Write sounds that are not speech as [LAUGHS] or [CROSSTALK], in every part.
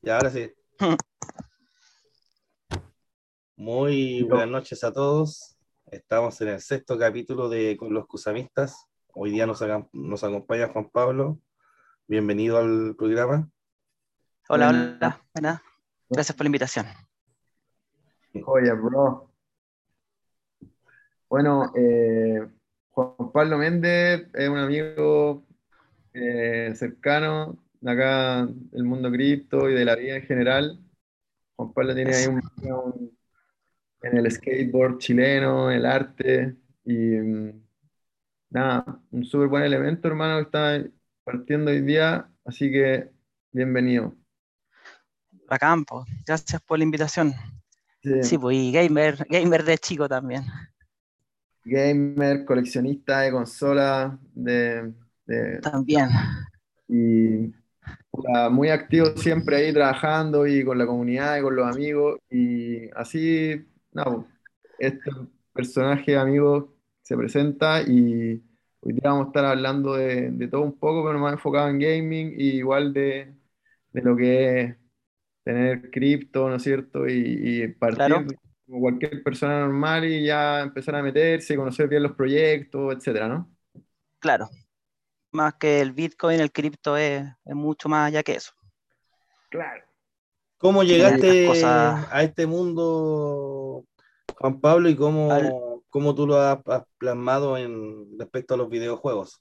Y ahora sí. Muy buenas noches a todos. Estamos en el sexto capítulo de Con los Cusamistas. Hoy día nos, nos acompaña Juan Pablo. Bienvenido al programa. Hola, hola. Buenas. Gracias por la invitación. Oye, bro. Bueno, eh, Juan Pablo Méndez es un amigo eh, cercano acá del mundo cripto y de la vida en general. Juan Pablo tiene ahí un, en el skateboard chileno, el arte y mm, nada, un súper buen elemento, hermano, que está partiendo hoy día, así que bienvenido. A campo, gracias por la invitación. Sí, pues y gamer, gamer de chico también gamer, coleccionista de consolas, de, También. Y muy activo siempre ahí trabajando y con la comunidad y con los amigos. Y así, no, este personaje amigo se presenta y hoy día vamos a estar hablando de, todo un poco, pero más enfocado en gaming y igual de, lo que es tener cripto, ¿no es cierto? Y, y partir como cualquier persona normal y ya empezar a meterse, conocer bien los proyectos, etcétera, ¿no? Claro. Más que el Bitcoin, el cripto es, mucho más allá que eso. Claro. ¿Cómo llegaste a este mundo, Juan Pablo, y cómo, cómo tú lo has, plasmado en respecto a los videojuegos?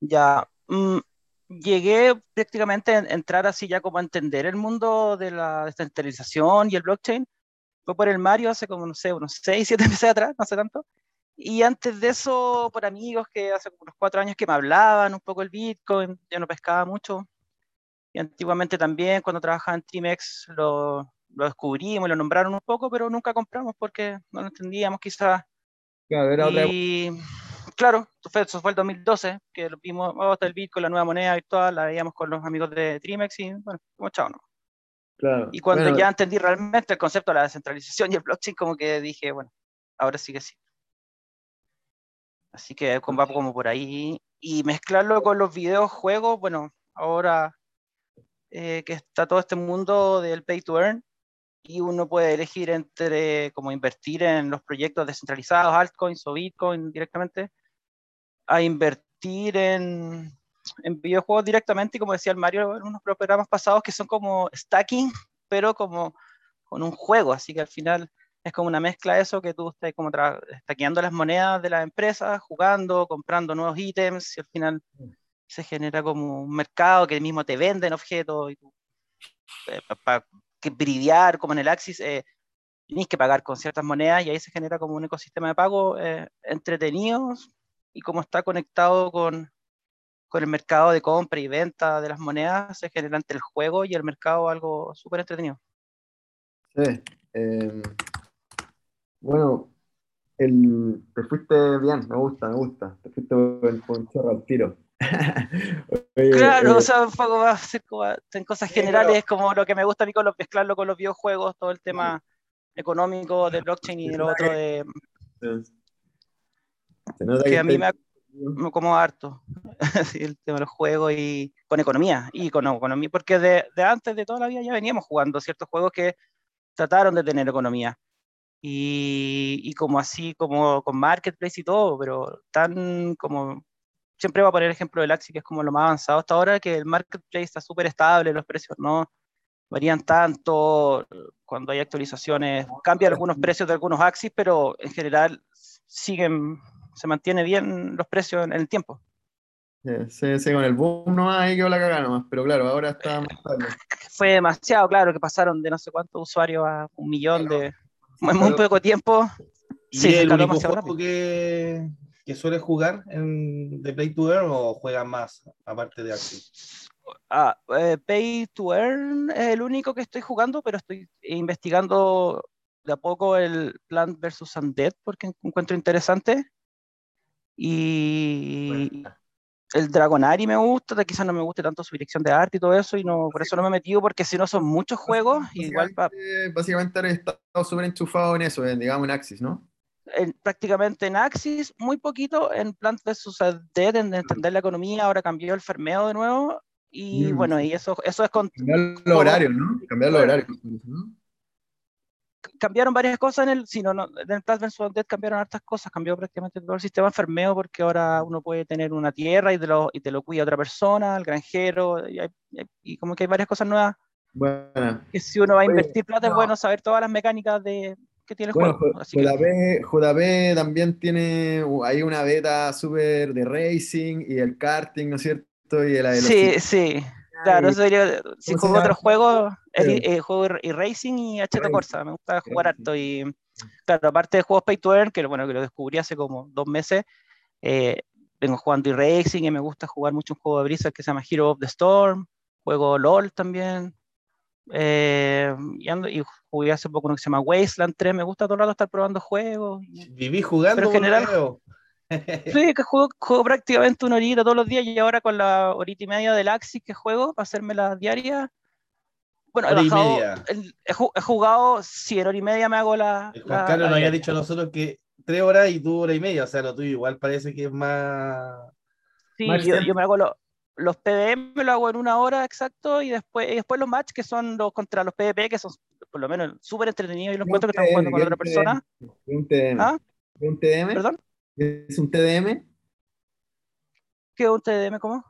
Ya, mm, llegué prácticamente a entrar así ya como a entender el mundo de la descentralización y el blockchain fue por el Mario hace como, no sé, unos 6, 7 [LAUGHS] meses atrás, no sé tanto. Y antes de eso, por amigos que hace unos 4 años que me hablaban un poco el Bitcoin, yo no pescaba mucho. Y antiguamente también, cuando trabajaba en Trimex, lo, lo descubrimos, lo nombraron un poco, pero nunca compramos porque no lo entendíamos quizás. y claro, eso fue el 2012, que lo vimos, oh, hasta el Bitcoin, la nueva moneda virtual, la veíamos con los amigos de Trimex y bueno, como chao, ¿no? Y cuando ya entendí realmente el concepto de la descentralización y el blockchain, como que dije, bueno, ahora sí que sí. Así que va como por ahí. Y mezclarlo con los videojuegos, bueno, ahora eh, que está todo este mundo del pay to earn, y uno puede elegir entre como invertir en los proyectos descentralizados, altcoins o bitcoin directamente, a invertir en en videojuegos directamente, y como decía el Mario en unos programas pasados, que son como stacking, pero como con un juego, así que al final es como una mezcla de eso, que tú estás como stackeando las monedas de la empresa, jugando, comprando nuevos ítems, y al final se genera como un mercado que mismo te venden objetos, y tú, eh, para que bridear, como en el Axis, eh, tienes que pagar con ciertas monedas y ahí se genera como un ecosistema de pago eh, entretenido y como está conectado con, con el mercado de compra y venta de las monedas se genera entre el juego y el mercado algo súper entretenido. Sí. Em, bueno, el, te fuiste bien, me gusta, me gusta. Te fuiste con un chorro al tiro. [LAUGHS] claro, o eh, sea, un poco más en cosas generales, como lo que me gusta a mí con los, mezclarlo con los videojuegos, todo el tema económico de blockchain y lo otro de. que, a mí me como harto [LAUGHS] el tema de los juegos y con economía y con economía, porque de, de, antes de toda la vida ya veníamos jugando ciertos juegos que trataron de tener economía. Y, y como así, como con Marketplace y todo, pero tan como siempre va a poner el ejemplo del Axi, que es como lo más avanzado hasta ahora, que el Marketplace está súper estable, los precios no varían tanto, cuando hay actualizaciones, cambian algunos precios de algunos Axis, pero en general siguen se mantiene bien los precios en el tiempo. Sí, sí, con el boom no hay que la cagada nomás, pero claro, ahora está más tarde. [LAUGHS] Fue demasiado, claro, que pasaron de no sé cuántos usuarios a un millón de. En muy poco tiempo. sí, el único juego que, que suele jugar en de Play to Earn o juega más, aparte de Axis? Ah, eh, Pay to Earn es el único que estoy jugando, pero estoy investigando de a poco el Plant vs. Undead porque encuentro interesante. Y el Dragonari me gusta, quizás no me guste tanto su dirección de arte y todo eso, y no, por eso no me he metido, porque si no son muchos juegos, igual Básicamente he estado súper enchufado en eso, digamos en Axis, ¿no? prácticamente en Axis, muy poquito, en Plant vs. Dead, en entender la economía, ahora cambió el fermeo de nuevo, Y Mm, bueno, y eso, eso es con, Cambiar los horarios, ¿no? Cambiar los horarios. ¿no? Cambiaron varias cosas en el, si no, no, en el Plants vs. Undead cambiaron hartas cosas, cambió prácticamente todo el sistema enfermeo porque ahora uno puede tener una tierra y te lo, y te lo cuida otra persona, el granjero, y, hay- y como que hay varias cosas nuevas Bueno, que si uno va a invertir plata es no. bueno saber todas las mecánicas de, que tiene el bueno, juego. Así JP, JP también tiene hay una beta súper de racing y el karting, ¿no es cierto? Y de la sí, sí, claro, eso sería, si ¿cómo se juego juegos, el, Sí. eh, juego y racing y Racing. Corsa, me gusta jugar harto y claro, aparte de juegos Pay to Earn, que bueno, que lo descubrí hace como dos meses, eh, vengo jugando y racing y me gusta jugar mucho un juego de brisa que se llama Hero of the Storm, juego LOL también, eh, y, ando- y jugué hace poco uno que se llama Wasteland 3, me gusta todo el rato estar probando juegos. Viví jugando Pero en general-. [LAUGHS] Sí, que juego, juego prácticamente una horita todos los días y ahora con la horita y media del Axis que juego para hacerme las diarias. Bueno, he bajado, he, he jugado, sí, en hora y media me hago la. El la- Juan Carlos la nos había dicho a nosotros que tres horas y tú hora y media, o sea, lo tuyo igual parece que es más... Sí, Más yo, me hago lo- los PvM, me lo hago en una hora exacto y después, y después los match que son los contra los PvP, que son por lo menos súper entretenidos y los ¿Qué cuento que es un estamos jugando con otra ¿Qué es un persona. ¿Es un TDM? ¿Ah? ¿Es un TDM? ¿Perdón? ¿Es un TDM? ¿Qué es un TDM? ¿Cómo?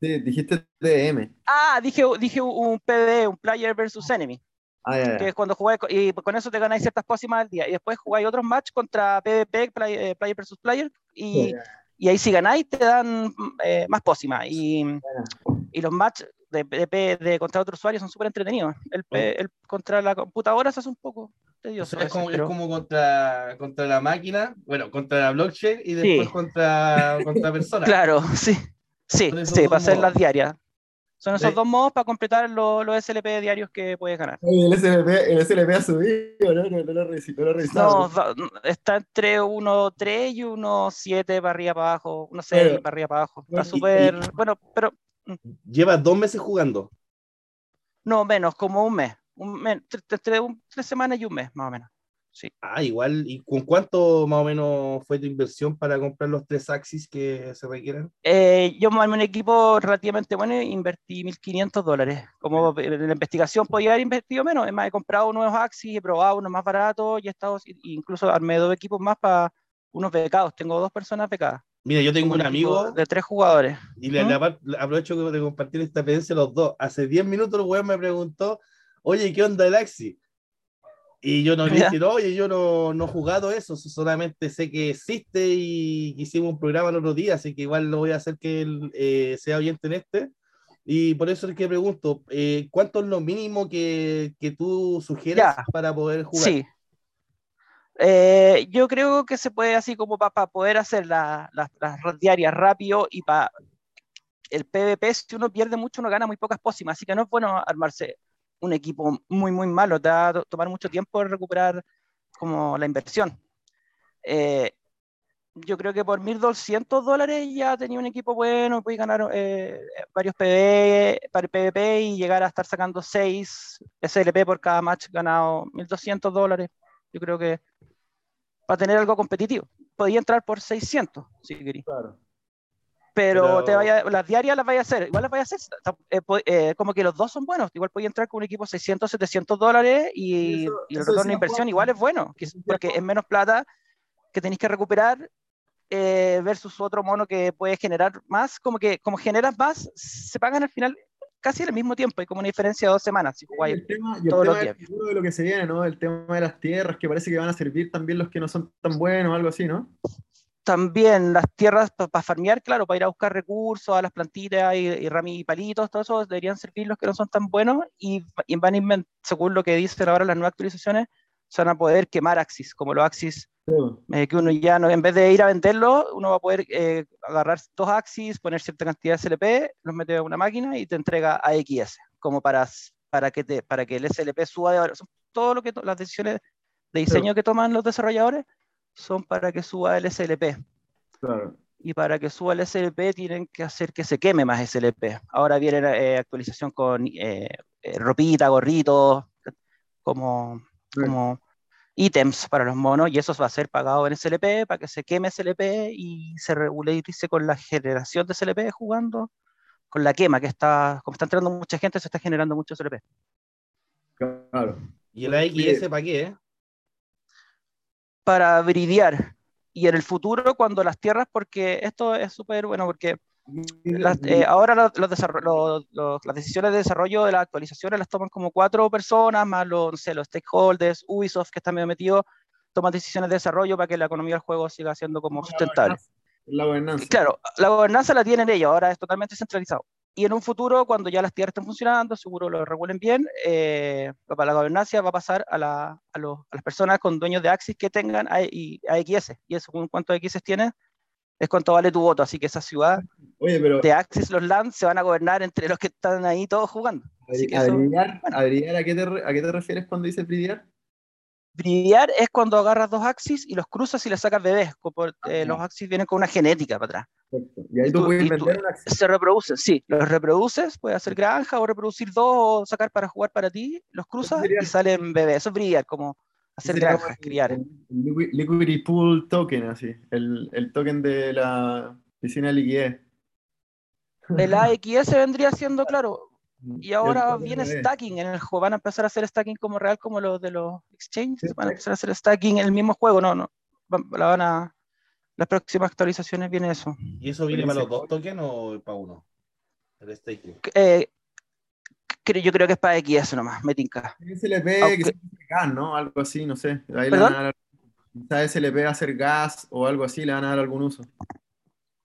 Sí, dijiste TDM. Ah, dije, dije un PvE, un Player versus Enemy. Ah, ya, que ya. es cuando jugáis, y con eso te ganáis ciertas pócimas al día, y después jugáis otros match contra PvP, play- eh, Player versus Player, y, y ahí si ganáis te dan eh, más pócimas, y, y los match de, de, de contra otros usuarios son súper entretenidos. El, P- el contra la computadora se hace un poco tedioso. A es, como, es pero- como contra, contra la máquina, bueno, contra la blockchain y después Sí. contra, [LAUGHS] contra personas. Claro, sí, sí, sí, para hacer modos. las diarias. Son esos Sí. dos modos para completar lo- los SLP diarios que puedes ganar. El SLP, el SLP ha subido, ¿no? No, no lo reci- no va- está entre 1.3 y 1.7 para arriba, para abajo, 1.6 Bueno. para arriba, para abajo. Está súper, bueno, pero Llevas dos meses jugando. no menos, como un mes. Un mes tre- tre- tre- un- tres semanas y un mes, más o menos. Sí. Ah, igual. ¿Y con cuánto más o menos fue tu inversión para comprar los tres Axis que se requieren? Eh, yo me un equipo relativamente bueno e invertí 1.500 dólares. Como en la investigación podía haber invertido menos, es más, he comprado nuevos Axis, he probado unos más baratos y he estado, y- incluso armé dos equipos más para unos becados. Tengo dos personas becadas. Mira, yo tengo un equipo amigo de tres jugadores. y le, ¿Mm? le apar- aprovecho de compartir esta experiencia los dos. Hace 10 minutos el weón me preguntó, oye, ¿qué onda el Axis? Y yo no le dije, no, oye, yo no, no he jugado eso, solamente sé que existe y hicimos un programa el otro día, así que igual lo voy a hacer que él eh, sea oyente en este. Y por eso es que pregunto, eh, ¿cuánto es lo mínimo que, que tú sugieres Ya. para poder jugar? Sí. Eh, yo creo que se puede así como para poder hacer la- la- las diarias rápido y para el PvP, si uno pierde mucho, uno gana muy pocas pócimas, así que no es bueno armarse un equipo muy, muy malo, te va a to- tomar mucho tiempo recuperar como la inversión. Eh, yo creo que por 1.200 dólares ya tenía un equipo bueno, puedes ganar eh, varios para PvP y llegar a estar sacando 6 SLP por cada match ganado, 1.200 dólares. Yo creo que para tener algo competitivo. Podía entrar por 600 si quería. Claro. Pero, Pero- te vaya, las diarias las vaya a hacer, igual las vaya a hacer, eh, eh, como que los dos son buenos, igual podía entrar con un equipo 600, 700 dólares y, Eso- y el retorno de inversión igual es bueno, que porque es menos plata que tenéis que recuperar eh, versus otro mono que puede generar más, como que como generas más, se pagan al final casi al mismo tiempo, hay como una diferencia de dos semanas si jugáis. el tema, y el todos tema los del de lo que se viene, ¿no? El tema de las tierras, que parece que van a servir también los que no son tan buenos, algo así, ¿no? También las tierras para farmear, claro, para ir a buscar recursos, a las plantitas y, y y palitos, todo eso deberían servir los que no son tan buenos y, y van a según lo que dicen ahora las nuevas actualizaciones, se van a poder quemar Axis, como los Axis, Sí, eh, que uno ya no, en vez de ir a venderlo, uno va a poder eh, agarrar dos Axis, poner cierta cantidad de SLP, los mete a una máquina y te entrega AXS, como para, para, que, te, para que el SLP suba de valor. Son todo lo que las decisiones de diseño que toman los desarrolladores son para que suba el SLP Claro. y para que suba el SLP tienen que hacer que se queme más SLP. Ahora viene eh, actualización con eh, eh, ropita, gorritos, como, Sí. como ítems para los monos, y eso va a ser pagado en SLP para que se queme SLP y se regularice con la generación de SLP jugando con la quema, que está, como está entrando mucha gente, se está generando mucho SLP. Claro. ¿Y el AXS para qué? Para bridear. Y en el futuro, cuando las tierras, porque esto es súper bueno, porque las, eh, ahora los, los, los, las decisiones de desarrollo de las actualizaciones las toman como cuatro personas, más los, no sé, los stakeholders, Ubisoft, que está medio metido, toman decisiones de desarrollo para que la economía del juego siga siendo como sustentable. La gobernanza. Claro, la gobernanza la tienen ellos, ahora es totalmente centralizado. Y en un futuro, cuando ya las tierras estén funcionando, seguro lo regulen bien, eh, para la gobernanza va a pasar a, la, a, los, a, las personas con dueños de Axis que tengan AXS. Y eso, ¿cuántos AXS tienes? Es cuánto vale tu voto. Así que esa ciudad Oye, pero, de Axis, los lands, se van a gobernar entre los que están ahí todos jugando. Así que eso, ¿Adriar, Adriar, ¿a, qué te, ¿a qué te refieres cuando dices bridear? Bridear es cuando agarras dos axis y los cruzas y les sacas bebés. Por, eh, los axis vienen con una genética para atrás. Perfecto. Y ahí tú, puedes vender un axis. Se reproducen, sí. Los reproduces, puedes hacer granja o reproducir dos o sacar para jugar para ti. Los cruzas y salen bebés. Eso es bridear, como hacer granjas, criar. Liquidity pool token, así. El, el token de la piscina de liquidez. El AXS vendría siendo, claro, y ahora viene stacking en el juego. Van a empezar a hacer stacking como real, como los de los exchanges. Van a empezar a hacer stacking en el mismo juego. No, no. La van a. Las próximas actualizaciones viene eso. ¿Y eso viene para los dos tokens o para uno? El staking. Eh, yo creo que es para XS nomás, me tinca. SLP, que se gas, ¿no? Algo así, no sé. Ahí le van a dar, SLP a hacer gas o algo así, le van a dar algún uso.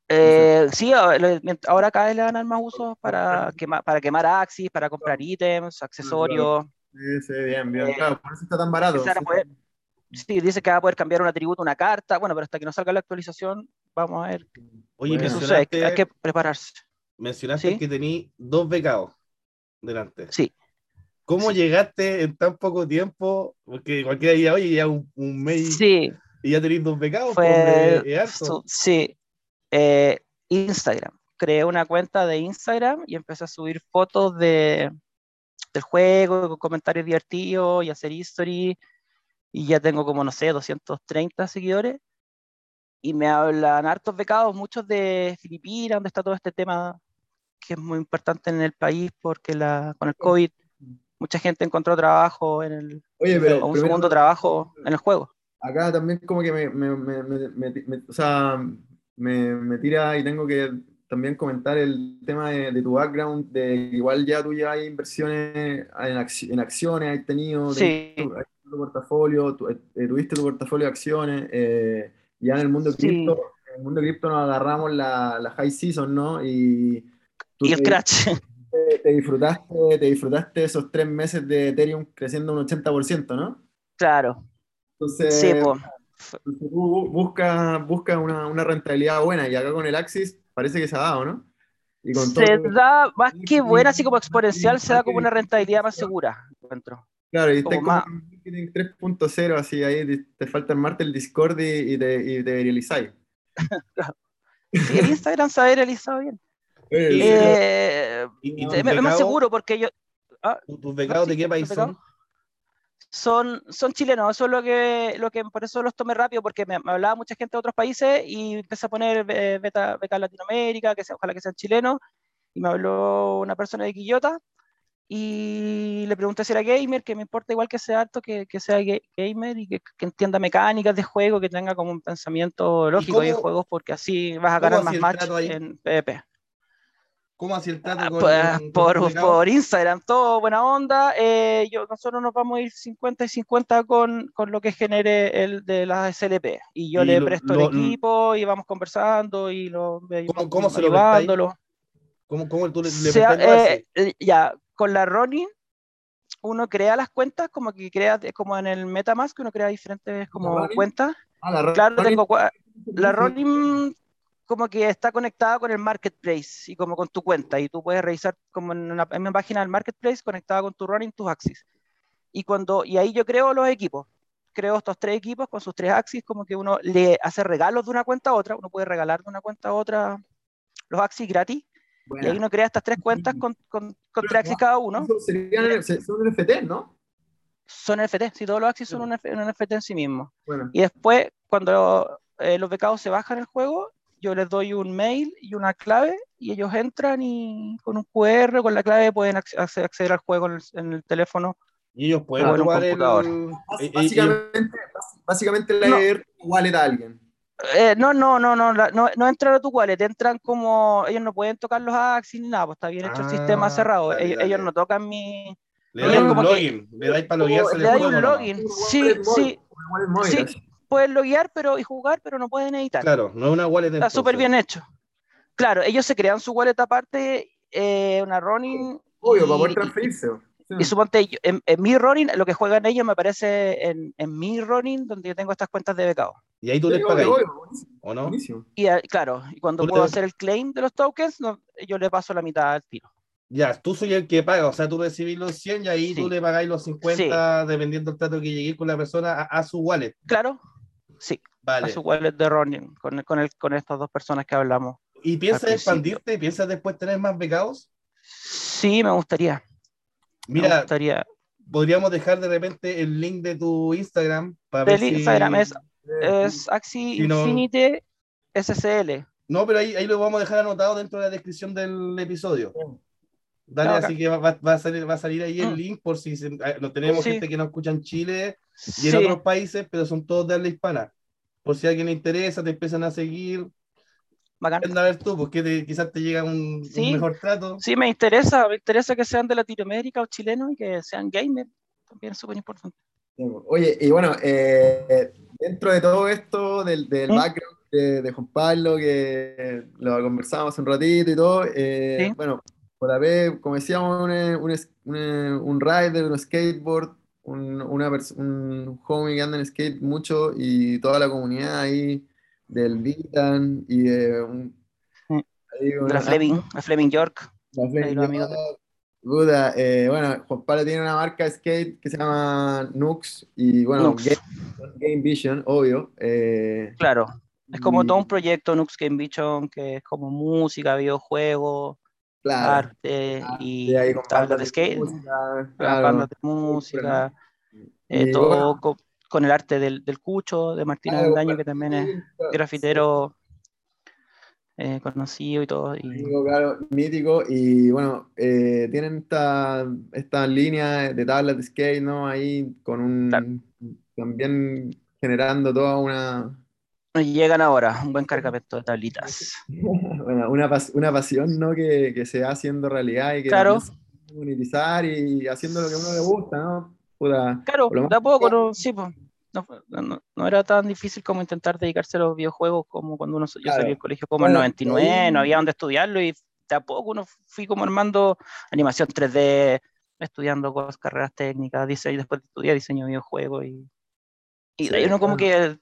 Eh, sí, ahora cada vez le van a dar más usos para quemar, para quemar Axis, para comprar ítems, accesorios. Sí, sí, bien, bien. claro, por eso está tan barato. Sí. Poder, sí, dice que va a poder cambiar un atributo, una carta. Bueno, pero hasta que no salga la actualización, vamos a ver. Oye, qué sucede. Hay que prepararse. Mencionaste ¿Sí? que tení dos becados delante. Sí. ¿Cómo Sí. llegaste en tan poco tiempo? Porque cualquiera diría, oye, ya un, un mes Sí, y ya tenés dos becados. fue. pues, es harto. su- sí. Eh, Instagram. Creé una cuenta de Instagram y empecé a subir fotos de, del juego, con comentarios divertidos y hacer history. Y ya tengo como, no sé, 230 seguidores. Y me hablan hartos becados, muchos de Filipinas, donde está todo este tema que es muy importante en el país porque la, con el COVID mucha gente encontró trabajo en el, Oye, pero un primero- segundo trabajo en el juego. acá también como que me, me- me- me- o sea, me, me tira y tengo que también comentar el tema de, de tu background, de igual ya tú ya hay inversiones en, acci- en acciones, has tenido, Sí. tu, tu portafolio, tu- eh, tuviste tu portafolio de acciones, eh, ya en el mundo Sí. cripto, en el mundo cripto nos agarramos la, la high season, ¿no? Y tú Y el te- crash. te, te disfrutaste, te disfrutaste esos tres meses de Ethereum creciendo un 80%, ¿no? claro. Entonces, Sí, po. Busca, busca una, una rentabilidad buena y acá con el Axis parece que se ha dado, ¿no? Y con se todo- da más que buena, así como exponencial, se da como una rentabilidad más segura, encuentro. claro, y como estás en marketing 3.0, así ahí te, falta armarte el Discord y, y te, y te viralizáis. [LAUGHS] Sí, el Instagram se ha realizado bien. Y- Eh, ¿Y, y es más seguro porque yo. ah, tu- tus becados de qué país ¿Tus son? Son, son chilenos, eso es lo que, lo que por eso los tomé rápido, porque me, me hablaba mucha gente de otros países y empecé a poner eh, beta, beca Latinoamérica, que sea, ojalá que sean chilenos, y me habló una persona de Quillota y le pregunté si era gamer, que me importa igual que sea alto, que, que sea ga- gamer y que, que entienda mecánicas de juego, que tenga como un pensamiento lógico de juegos, porque así vas a ganar más match en PvP. ¿Cómo hacía el trato Ah, con, con por, Instagram, todo buena onda. eh, yo, nosotros nos vamos a ir 50 y 50 con, con lo que genere el de las SLP. Y yo Y le lo- presto lo- el equipo y vamos conversando y lo ¿Cómo- cómo se lo prestáis? ¿Cómo, cómo tú le, le Se ha- prestas el eh, eh, ya, con la Ronin, uno crea las cuentas, como que crea, como en el Metamask, uno crea diferentes como cuentas. Ah, la Claro, Ronin- tengo la Ronin como que está conectada con el marketplace y como con tu cuenta y tú puedes revisar como en una, en una página del marketplace conectada con tu Ronin tus axis. Y cuando y ahí yo creo los equipos creo estos tres equipos con sus tres axis como que uno le hace regalos de una cuenta a otra uno puede regalar de una cuenta a otra los axis gratis y Buena. ahí uno crea estas tres cuentas con, con, con tres axis cada uno. serían- se- son NFT, ¿no? son NFT si todos los axis son un, un NFT en sí mismos Bueno, Y después, cuando eh, los becados se bajan el juego, yo les doy un mail y una clave y ellos entran y con un QR, con la clave, pueden acce- acce- acceder al juego en el, en el teléfono. Y ellos pueden Ah, en un jugar el. eh, eh, Básicamente, básicamente le No. leer tu wallet a alguien. Eh, no, no, no, no, la- no, no entran a tu wallet, entran como, ellos no pueden tocar los Axis ni nada, pues está bien hecho el sistema Ah, cerrado. dale, ellos, dale. ellos no tocan mi. Le dais un que- login, le dais para loguearse Le hay un login. Sí, sí. Así. pueden loguear pero, y jugar, pero no pueden editar. Claro, no es una wallet Está súper bien hecho. Claro, ellos se crean su wallet aparte, eh, una running. Obvio, y- para poder y- transferirse. Sí. Y suponte, yo- en, en mi running, lo que juegan ellos me aparece en, en mi running, donde yo tengo estas cuentas de becado. Y ahí tú Sí, les buenísimo, ¿o no? buenísimo. Y ah, claro, y cuando puedo hacer el claim de los tokens, no, yo le paso la mitad al tiro. Ya, tú soy el que paga, o sea, tú recibís los 100 y ahí Sí. tú le pagáis los 50 dependiendo del trato que lleguéis con la persona a, a su wallet. Claro, sí, Vale. a su wallet de running, con, con, el, con estas dos personas que hablamos. ¿Y piensas expandirte? ¿Piensas después tener más becados? Sí, me gustaría. me Mira, gustaría. podríamos dejar de repente el link de tu Instagram para ver Del si... Instagram es, Eh, es Axi Si no- SSL. No, pero ahí, ahí lo vamos a dejar anotado dentro de la descripción del episodio. Dale, Ah, así que va, va- a salir, va a salir ahí el Mm. link por si se- no tenemos Sí. gente que nos escucha en Chile y en Sí, otros países, pero son todos de habla hispana. Por si a alguien le interesa, te empiezan a seguir, bacán. a ver tú, porque te- quizás te llega un, un Sí. mejor trato. Sí, me interesa, me interesa que sean de Latinoamérica o chilenos y que sean gamers. También es súper importante. Oye, y bueno, eh, dentro de todo esto, del, del ¿Mm? background de, de Juan Pablo, que lo conversamos hace un ratito y todo, eh, Sí. bueno, por haber, como decíamos, un, un, un, un rider, un skateboard, un, una un homie que anda en skate mucho y toda la comunidad ahí del Vitan y de un- ahí De una- la Fleming, la Fleming York. la Fleming amigos York. Eh, bueno, Juan Pablo tiene una marca de skate que se llama Nux y bueno, Nux. Game, Game Vision, obvio. eh, Claro, es como y- todo un proyecto Nux Game Vision que es como música, videojuegos, claro, arte ah, y tablas de skate, música, las claro. bandas de música, eh, todo bueno, con, el arte del, del Cucho, de Martín Avendaño, que también es grafitero eh, conocido y todo. Y, Mítico, claro, mítico, y bueno, eh, tienen esta, esta línea de tablas de skate, ¿no? Ahí con un, Claro. también generando toda una, llegan ahora, un buen cargamento de tablitas. [LAUGHS] bueno, una, pas- una pasión, ¿no? Que, que se va haciendo realidad y que Claro. monetizar y haciendo lo que a uno le gusta, ¿no? Claro, por lo de a más- poco, no, sí, pues, no, no- no era tan difícil como intentar dedicarse a los videojuegos como cuando uno, yo Claro. salí del colegio como en Bueno, 99, ahí- no había donde estudiarlo y de a poco uno fui como armando animación 3D, estudiando cosas, carreras técnicas, diseño, después estudié diseño de videojuegos y, y de ahí Sí, uno como claro. que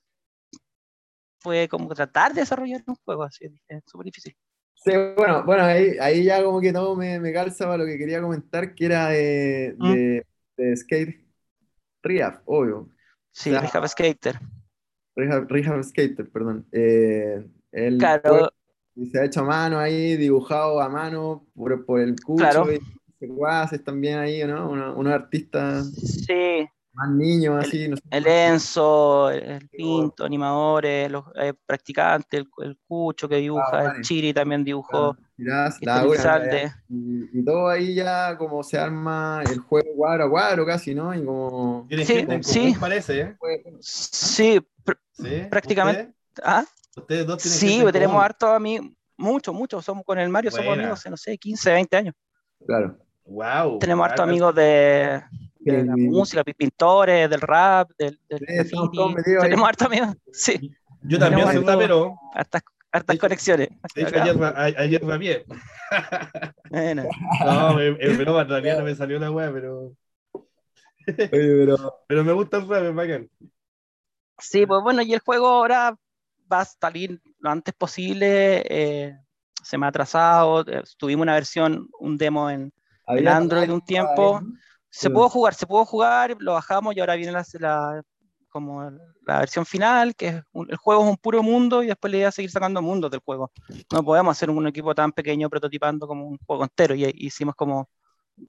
fue como tratar de desarrollar un juego así, es súper difícil. Sí, bueno, bueno ahí, ahí ya como que todo me, me calza para lo que quería comentar, que era de, Mm. de, de Skate Rehab, obvio. Sí, sea, Rehab Skater. Rehab, Rehab Skater, perdón. Eh, él Claro, se ha hecho a mano ahí, dibujado a mano por, por el cucho Claro. y secuaces también ahí, ¿no? Uno- unos artistas sí, más niños, así, no sé. el Enzo, el, el Pinto, animadores, los eh, practicantes, el, el Cucho que dibuja, Ah, el. Chiri también dibujó, Laura, Elizalde. y, y todo ahí ya como se arma el juego cuadro a cuadro casi, ¿no? Y como... Sí, en sí. parece, ¿eh? Sí, pr- ¿Sí? Prácticamente. ah, ¿Ustedes, dos tienen sí, pues tenemos común. harto amigos, mucho, mucho, somos con el Mario, somos amigos no sé, 15, 20 años. Claro. Wow. Tenemos harto harto amigos de, de la música, pi- pintores, del rap, del, del. Tenemos harto amigos, [LAUGHS] sí, Yo también soy rapero. hartas, conexiones. De hecho, ayer, ayer rapié. Bueno, [LAUGHS] No, es broma, todavía no me salió la wea, pero, Oye, pero... [LAUGHS] pero me gusta el rap, es bacán. Sí, pues bueno, y el juego ahora va a salir lo antes posible. eh, se me ha atrasado. eh, tuvimos una versión, un demo en. había Android un tiempo. Se Sí. pudo jugar, se pudo jugar, lo bajamos y ahora viene la, la- como la versión final, que es un- el juego es un puro mundo y después la idea es seguir sacando mundos del juego. No podemos hacer un equipo tan pequeño prototipando como un juego entero y y hicimos como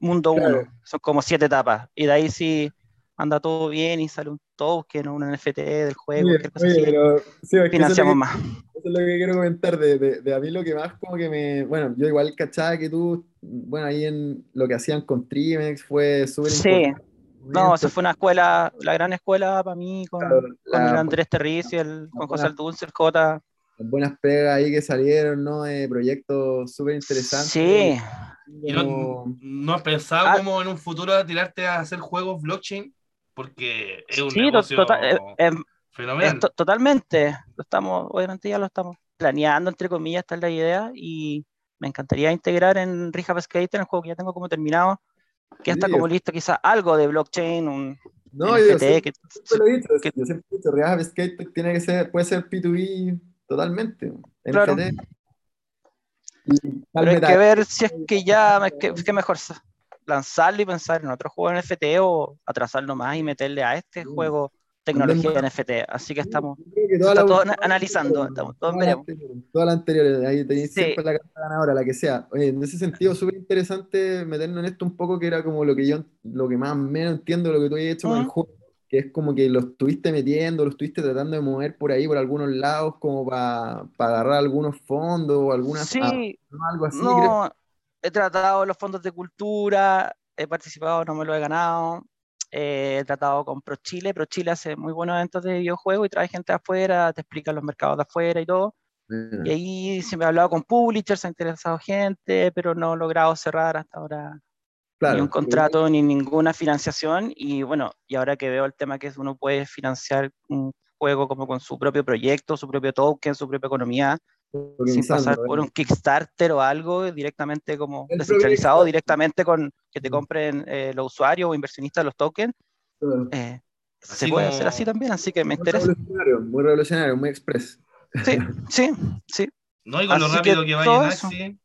mundo Claro. 1, son como siete etapas y de ahí sí anda todo bien y sale un token o un NFT del juego, Oye, cualquier cosa oye, así, pero, sí, eso financiamos que- más. Eso es lo que quiero comentar de, de- de a mí lo que más como que me... Bueno, yo igual cachaba que tú, bueno, ahí en lo que hacían con Trimex fue súper Sí, importante. no, esa fue una escuela, la gran escuela para mí, con, Claro, con la- el Andrés Terriz y el, con José Aldunce, el Jota. Las buenas pegas ahí que salieron, ¿no? De proyectos súper interesantes. Sí, ¿Y no, no has pensado Ah. como en un futuro tirarte a hacer juegos blockchain? Porque es un sí, negocio total- eh, eh, fenomenal. Es to- totalmente. Lo estamos, obviamente ya lo estamos planeando, entre comillas, esta es la idea. Y me encantaría integrar en Rehab Skater, el juego que ya tengo como terminado, que ya está Sí, como es- listo, quizás algo de blockchain, un No, yo siempre, que, siempre lo he dicho, que- yo siempre he dicho, Rehab Skate tiene que ser, puede ser P2B totalmente. Claro. Pero hay que ver si es que ya, es que, es que mejor lanzarlo y pensar en otro juego NFT o atrasarlo más y meterle a este juego tecnología También- NFT. Así que estamos, que está todo analizando, estamos- todos todas veremos. Todas las anteriores, ahí tenéis Sí. siempre la carta ganadora, la que sea. Oye, en ese sentido, [LAUGHS] súper interesante meternos en esto un poco, que era como lo que yo, lo que más o menos entiendo de lo que tú has hecho con el Mm. juego, que es como que lo estuviste metiendo, lo estuviste tratando de mover por ahí, por algunos lados, como para agarrar algunos fondos o algunas, Sí, algo así, creo. No, he tratado los fondos de cultura, he participado, no me lo he ganado. eh, he tratado con Pro Chile. Pro Chile hace muy buenos eventos de videojuegos y trae gente de afuera, te explica los mercados de afuera y todo. Y ahí se me ha hablado con publishers, ha interesado gente, pero no he logrado cerrar hasta ahora Claro, ni un contrato ni ninguna financiación. Y bueno, y ahora que veo el tema que uno puede financiar un juego como con su propio proyecto, su propio token, su propia economía, sin pasar ¿eh? por un Kickstarter o algo directamente como El descentralizado, proyecto. directamente con que te Mm. compren eh, los usuarios o inversionistas los tokens. Claro. eh, se puede como- hacer así también, así que me Muy interesa. revolucionario, muy revolucionario, muy express. Sí, sí, sí. No, y con lo Así rápido que que, vaya. Axie,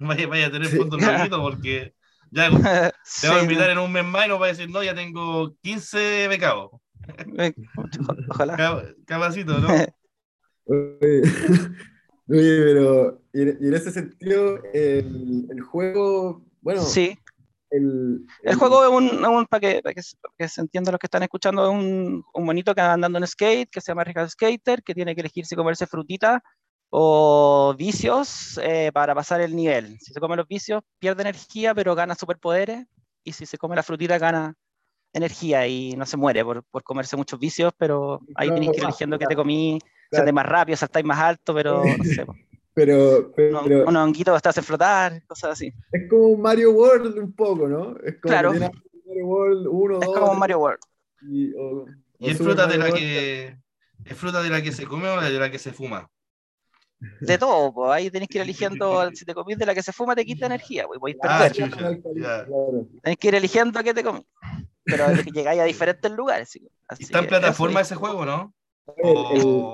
vaya, vaya a tener Sí. fondos nuevitos [LAUGHS] porque ya te Sí, va a [LAUGHS] invitar en un mes más y nos va a decir, no, ya tengo 15 becados. eh, Ojalá. Ca- Capacito, ¿no? [LAUGHS] Oye, pero y en, y en ese sentido, el, el juego, bueno, Sí, el, el juego es un, un- para, que, se- para que se entienda los que están escuchando, es un, un bonito que anda andando en skate, que se llama Rica Skater, que tiene que elegir si comerse frutita o vicios eh, para pasar el nivel. Si se come los vicios, pierde energía, pero gana superpoderes, y si se come la frutita, gana energía y no se muere por, por comerse muchos vicios, pero ahí tenéis que ir eligiendo qué te comí, Claro. saltáis más rápido, saltáis más alto, pero no [LAUGHS] sé, pero, pero, unos, unos honguitos te hacen flotar, cosas así. es como un Mario World un poco, ¿no? Es como Claro. Mario World 1, Es 2, como Mario World. y, o- ¿Y o es fruta de Mario la World. que es fruta de la que se come o de la que se fuma? De todo, pues ahí tenés que ir [LAUGHS] eligiendo, si te comís de la que se fuma te quita energía, pues podéis Ah, perder. chucha. Tenés que ir eligiendo a qué te comís. Pero [LAUGHS] llegáis a diferentes lugares. sí. Así ¿Y está en plataforma ese juego, no?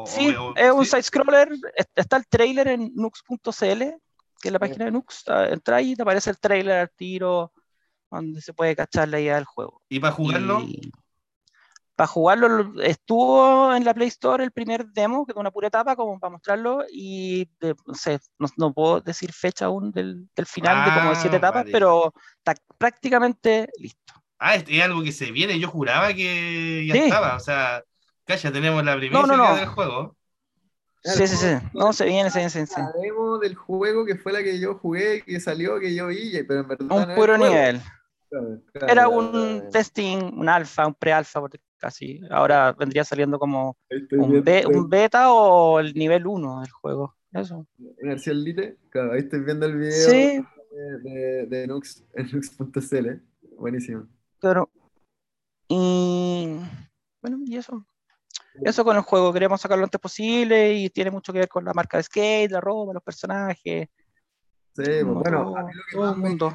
Sí, es un sí. side-scroller. est- Está el trailer en nux.cl, que es la página de Nux. ah, Entra ahí y te aparece el trailer al tiro, donde se puede cachar la idea del juego. ¿Y para jugarlo? Y para jugarlo lo- estuvo en la Play Store el primer demo, que es una pura etapa, como para mostrarlo, y de- no sé, no, no puedo decir fecha aún del, del final de como de siete Ah, etapas, vale. pero está prácticamente listo. Ah, es, es algo que se viene. Yo juraba que ya Sí. estaba. O sea, calla, tenemos la primicia no, del juego. Claro, Sí, sí, sí. No, se viene, se viene, se viene. La demo del juego que fue la que yo jugué, que salió, que yo vi, pero en verdad Un puro nivel. Claro, claro, Era claro, un claro. testing, un alfa, un pre-alfa, porque casi. Ahora vendría saliendo como estoy un, viendo- be- un beta o el nivel 1 del juego. Eso. versión Lite, claro, ahí estoy viendo el video Sí, de, de, de Nux, en [LAUGHS] Nux.cl. Buenísimo. pero. Y. Bueno, y eso. Eso con el juego, queríamos sacarlo lo antes posible y tiene mucho que ver con la marca de skate, la ropa, los personajes. Sí, pues, bueno, todo- a mí lo que más el me, mundo.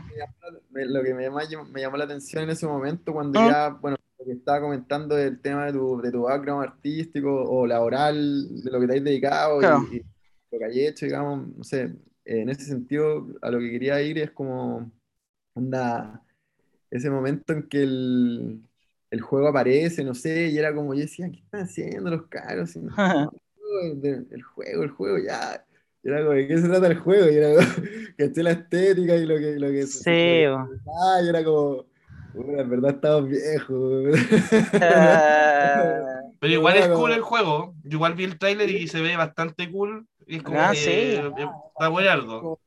lo que me, me llamó la atención en ese momento, cuando ¿Mm? ya, bueno, lo que estaba comentando del tema de tu, de tu background artístico o laboral, de lo que te has dedicado y- Claro. y, lo que has hecho, digamos, no sé, en ese sentido, a lo que quería ir es como, onda, ese momento en que el, el juego aparece, no sé, y era como, yo decía, ¿qué están haciendo los caros? Y no, [LAUGHS] el, el juego, el juego, ya. Y era como, ¿de qué se trata el juego? Y era como, [LAUGHS] caché la estética y lo que, lo que Sí, ah, y era como, Bueno, en verdad estamos viejos. [LAUGHS] Pero igual es cool el juego. Yo igual vi el tráiler y se ve bastante cool. Y es como Ah, que sí. está buenardo.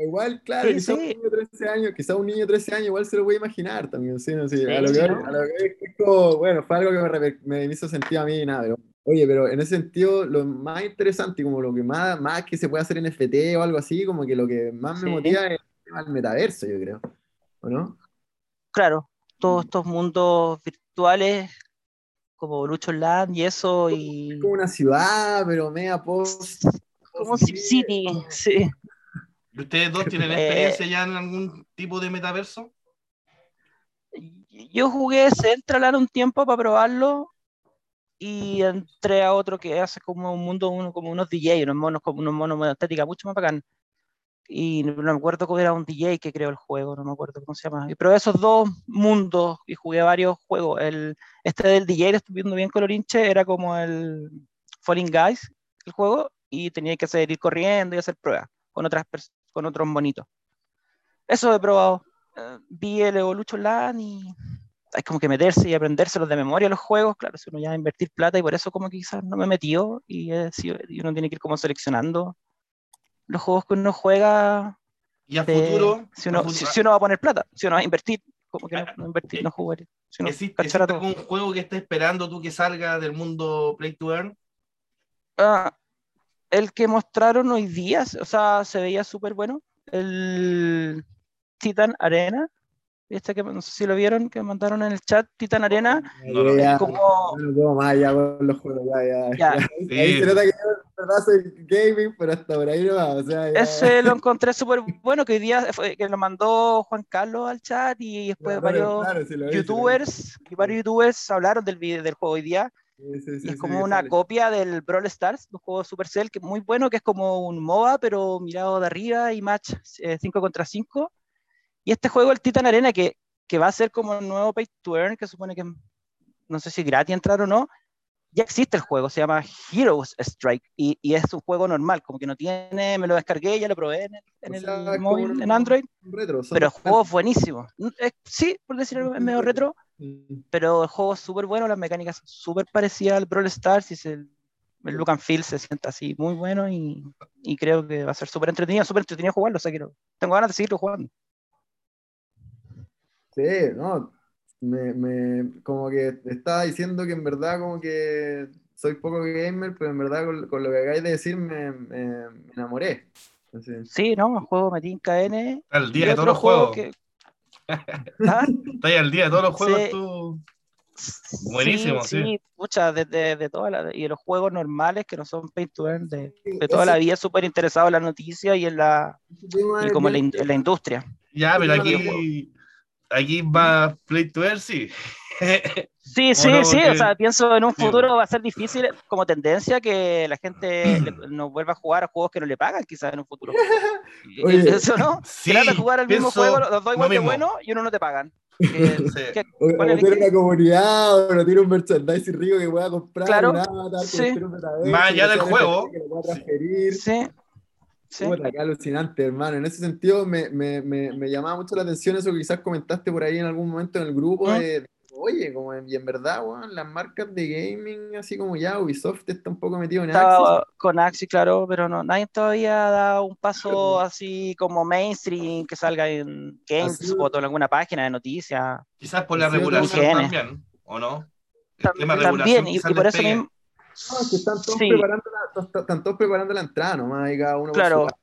Igual, claro, Sí, quizá sí. un niño de 13 años, quizá un niño de 13 años igual se lo voy a imaginar también, sí, no Sí, a lo que, a lo que voy es como, bueno, fue algo que me, me hizo sentido a mí y nada, pero, oye, pero en ese sentido, lo más interesante y como lo que más, más que se puede hacer en FT o algo así, como que lo que más me Sí. motiva es el tema del metaverso, yo creo, ¿o no? claro, todos estos mundos virtuales como Lucho Land y eso, y Es como una ciudad, pero media post, como SimCity, sí. ¿Y ¿Ustedes dos tienen Eh, experiencia ya en algún tipo de metaverso? Yo jugué Centraland un tiempo para probarlo y entré a otro que hace como un mundo, uno, como unos DJ, unos monos, como unos monos de estética mucho más bacán. Y no, me acuerdo cómo era un DJ que creó el juego, no me acuerdo cómo se llama. Y Pero esos dos mundos, y jugué varios juegos. El, este del DJ, lo estoy viendo bien colorinche, era como el Falling Guys, el juego, y tenía que hacer, ir corriendo y hacer pruebas con, otras pers- con otros monitos. Eso he probado. Eh, vi el Evolution Land y hay como que meterse y aprendérselos de memoria los juegos, claro, si uno ya va a invertir plata y por eso como que quizás no me metió y, sido- y uno tiene que ir como seleccionando los juegos que uno juega Y a de- futuro, si, a uno, futuro- si, si uno va a poner plata, si uno va a invertir, como que no, no invertir, no jugar, si uno ¿existe, existe algún juego que estés esperando tú que salga del mundo Play to Earn? Ah, el que mostraron hoy día, o sea, se veía súper bueno, el Titan Arena, este que no sé si lo vieron, que mandaron en el chat, Titan Arena, No, no, Ya, como... ya no puedo más ya con los juegos, ya, ya, Ya. [LAUGHS] ya. Sí. Ahí se nota que yo soy gaming, pero hasta por ahí no va, o sea, ya- Ese [LAUGHS] lo encontré súper bueno, que hoy día fue- que lo mandó Juan Carlos al chat y después Claro, varios claro, sí sí vi. youtubers y varios youtubers hablaron del, video, del juego hoy día Sí, sí, sí, y es sí, como que una sale. copia del Brawl Stars, un juego de Supercell que es muy bueno, que es como un MOBA pero mirado de arriba y match 5 contra 5 y este juego el Titan Arena que, que va a ser como el nuevo Pay to Earn que supone que no sé si gratis entrar o no ya existe el juego, se llama Heroes Strike y, y es un juego normal, como que no tiene, me lo descargué, ya lo probé en el, en el móvil, un- en Android, un retro, pero el juego es buenísimo. Es- sí, por decir algo, es medio retro, Mm. Pero el juego es súper bueno, las mecánicas son súper parecidas al Brawl Stars y se- el look and feel se siente así muy bueno y, y creo que va a ser súper entretenido, súper entretenido jugarlo, o sea, quiero, tengo ganas de seguirlo jugando. Sí, no, me, me, como que estaba diciendo que en verdad como que soy poco gamer, pero en verdad con, con lo que acabáis de decir me, me- me enamoré. Sí, ¿no? El juego Metin KN. Al y día de todos los juego juegos. que... ¿Ah? Está ahí al día de todos los juegos Sí. tú. Buenísimo, sí. sí. Pucha, de, de, de toda la- y de los juegos normales que no son pay to earn, de, de toda la vida súper interesado en la noticia y en la, y como en la, in- en la industria. Ya, pero aquí, aquí va Play to Earn, sí. [LAUGHS] Sí, ¿O sí, no? sí, Porque- o sea, pienso en un Sí. futuro va a ser difícil como tendencia que la gente [CLEARS THROAT] no vuelva a jugar a juegos que no le pagan quizás en un futuro. [LAUGHS] Oye, Eso, ¿no? [LAUGHS] Sí, que de jugar el mismo juego, los dos igual lo de bueno y uno no te pagan. Eh, Sí. ¿qué- O, o cuál es el tiene que- una comunidad, o no tiene un merchandising rico que pueda comprar, Claro, avatar, sí. un Más allá que del juego. Que lo pueda transferir. Sí, sí. Puta, qué alucinante, hermano. En ese sentido me, me, me, me llamaba mucho la atención eso que quizás comentaste por ahí en algún momento en el grupo de, de, oye, como en, y en verdad, weón, las marcas de gaming, así como ya Ubisoft está un poco metido en Axis. Con Axi, claro, pero no, nadie todavía ha dado un paso así como mainstream que salga en GameSpot o en alguna página de noticias. Quizás por la regulación también, ¿o no? El Tam- tema de También, regulación y, quizás y por eso mismo. No, es que están todos, Sí, preparando la, están todos preparando la entrada nomás, y cada uno por Claro. su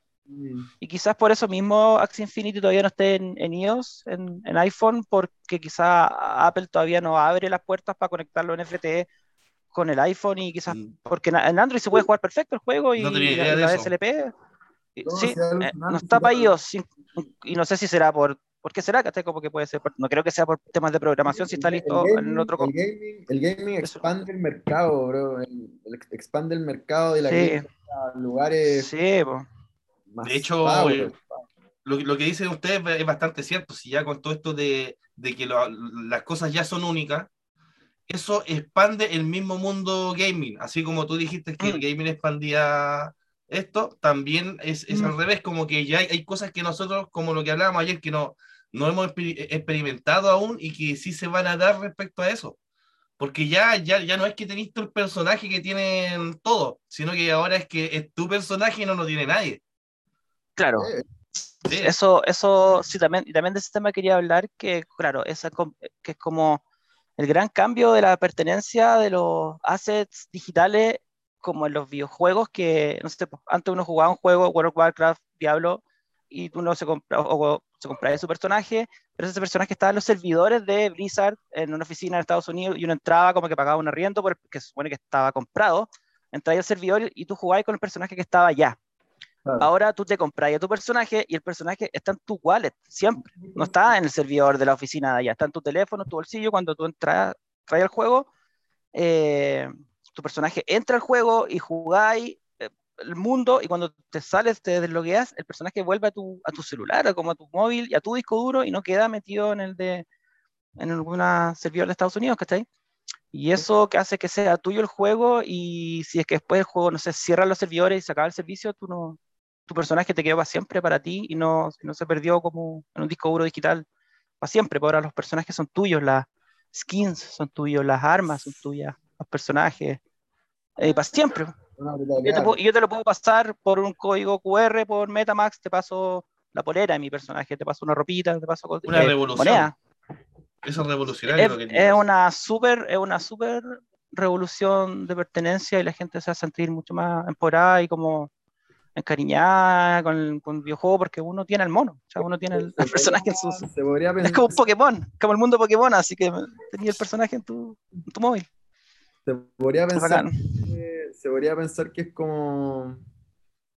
y quizás por eso mismo Axie Infinity todavía no esté en, en iOS, en, en iPhone, porque quizás Apple todavía no abre las puertas para conectarlo en FTE con el iPhone y quizás porque en, en Android se puede jugar perfecto el juego y No la, la. SLP. No, sí, eh, no está para iOS y no sé si será por. ¿Por qué será? ¿Cachai? Como que puede ser. no creo que sea por temas de programación si está El- listo el en otro. el gaming, el gaming Eso. expande el mercado, bro. El, el ex- expande el mercado de la Sí. gaming a lugares Sí, más De hecho, eh, lo, lo que dicen ustedes es bastante cierto. Si ya con todo esto de, de que lo- las cosas ya son únicas, eso expande el mismo mundo gaming. Así como tú dijiste que el Mm. gaming expandía esto, también es, es al Mm. revés, como que ya hay, hay cosas que nosotros, como lo que hablábamos ayer, que no, no hemos exper- experimentado aún y que sí se van a dar respecto a eso. Porque ya, ya, ya no es que tenéis tú el personaje que tienen todos, sino que ahora es que es tu personaje y no lo tiene nadie. Claro. Eh, Sí. Eso, eso, sí, también, y también de ese tema quería hablar, que claro, esa, que es como el gran cambio de la pertenencia de los assets digitales, como en los videojuegos, que, no sé, antes uno jugaba un juego, World of Warcraft, Diablo, y uno se, compra, o, o se compraba su personaje, pero ese personaje estaba en los servidores de Blizzard en una oficina en Estados Unidos, y uno entraba como que pagaba un arriendo, porque se supone que estaba comprado, entraba al servidor y tú jugabas con el personaje que estaba allá. claro. Ahora tú te compras a tu personaje y el personaje está en tu wallet siempre. No está en el servidor de la oficina de allá. Está en tu teléfono, tu bolsillo. Cuando tú entras, traes al juego, eh, tu personaje entra al juego y jugáis el mundo. Y cuando te sales, te deslogueas, el personaje vuelve a tu, a tu celular, o como a tu móvil y a tu disco duro y no queda metido en el de en alguna servidor de Estados Unidos, ¿cachai? Y eso que hace que sea tuyo el juego y si es que después el juego, no sé, cierra los servidores y se acaba el servicio, tú no, tu personaje te quedó para siempre para ti y no, no se perdió como en un disco duro digital para siempre. Porque ahora los personajes son tuyos, las skins son tuyos, las armas son tuyas, los personajes, eh, para siempre. Yo te, puedo- y yo te lo puedo pasar por un código QR, por Metamax, te paso la polera de mi personaje, te paso una ropita, te paso Una eh, revolución. moneda. Eso es revolucionario. Es, lo que es una súper es una súper revolución de pertenencia y la gente se va a sentir mucho más empoderada y como encariñada con, con el videojuego porque uno tiene el mono, o sea, uno tiene el, el personaje en su... Es como un Pokémon, como el mundo Pokémon, así que tenía el personaje en tu, en tu móvil. se podría pensar se podría pensar que es como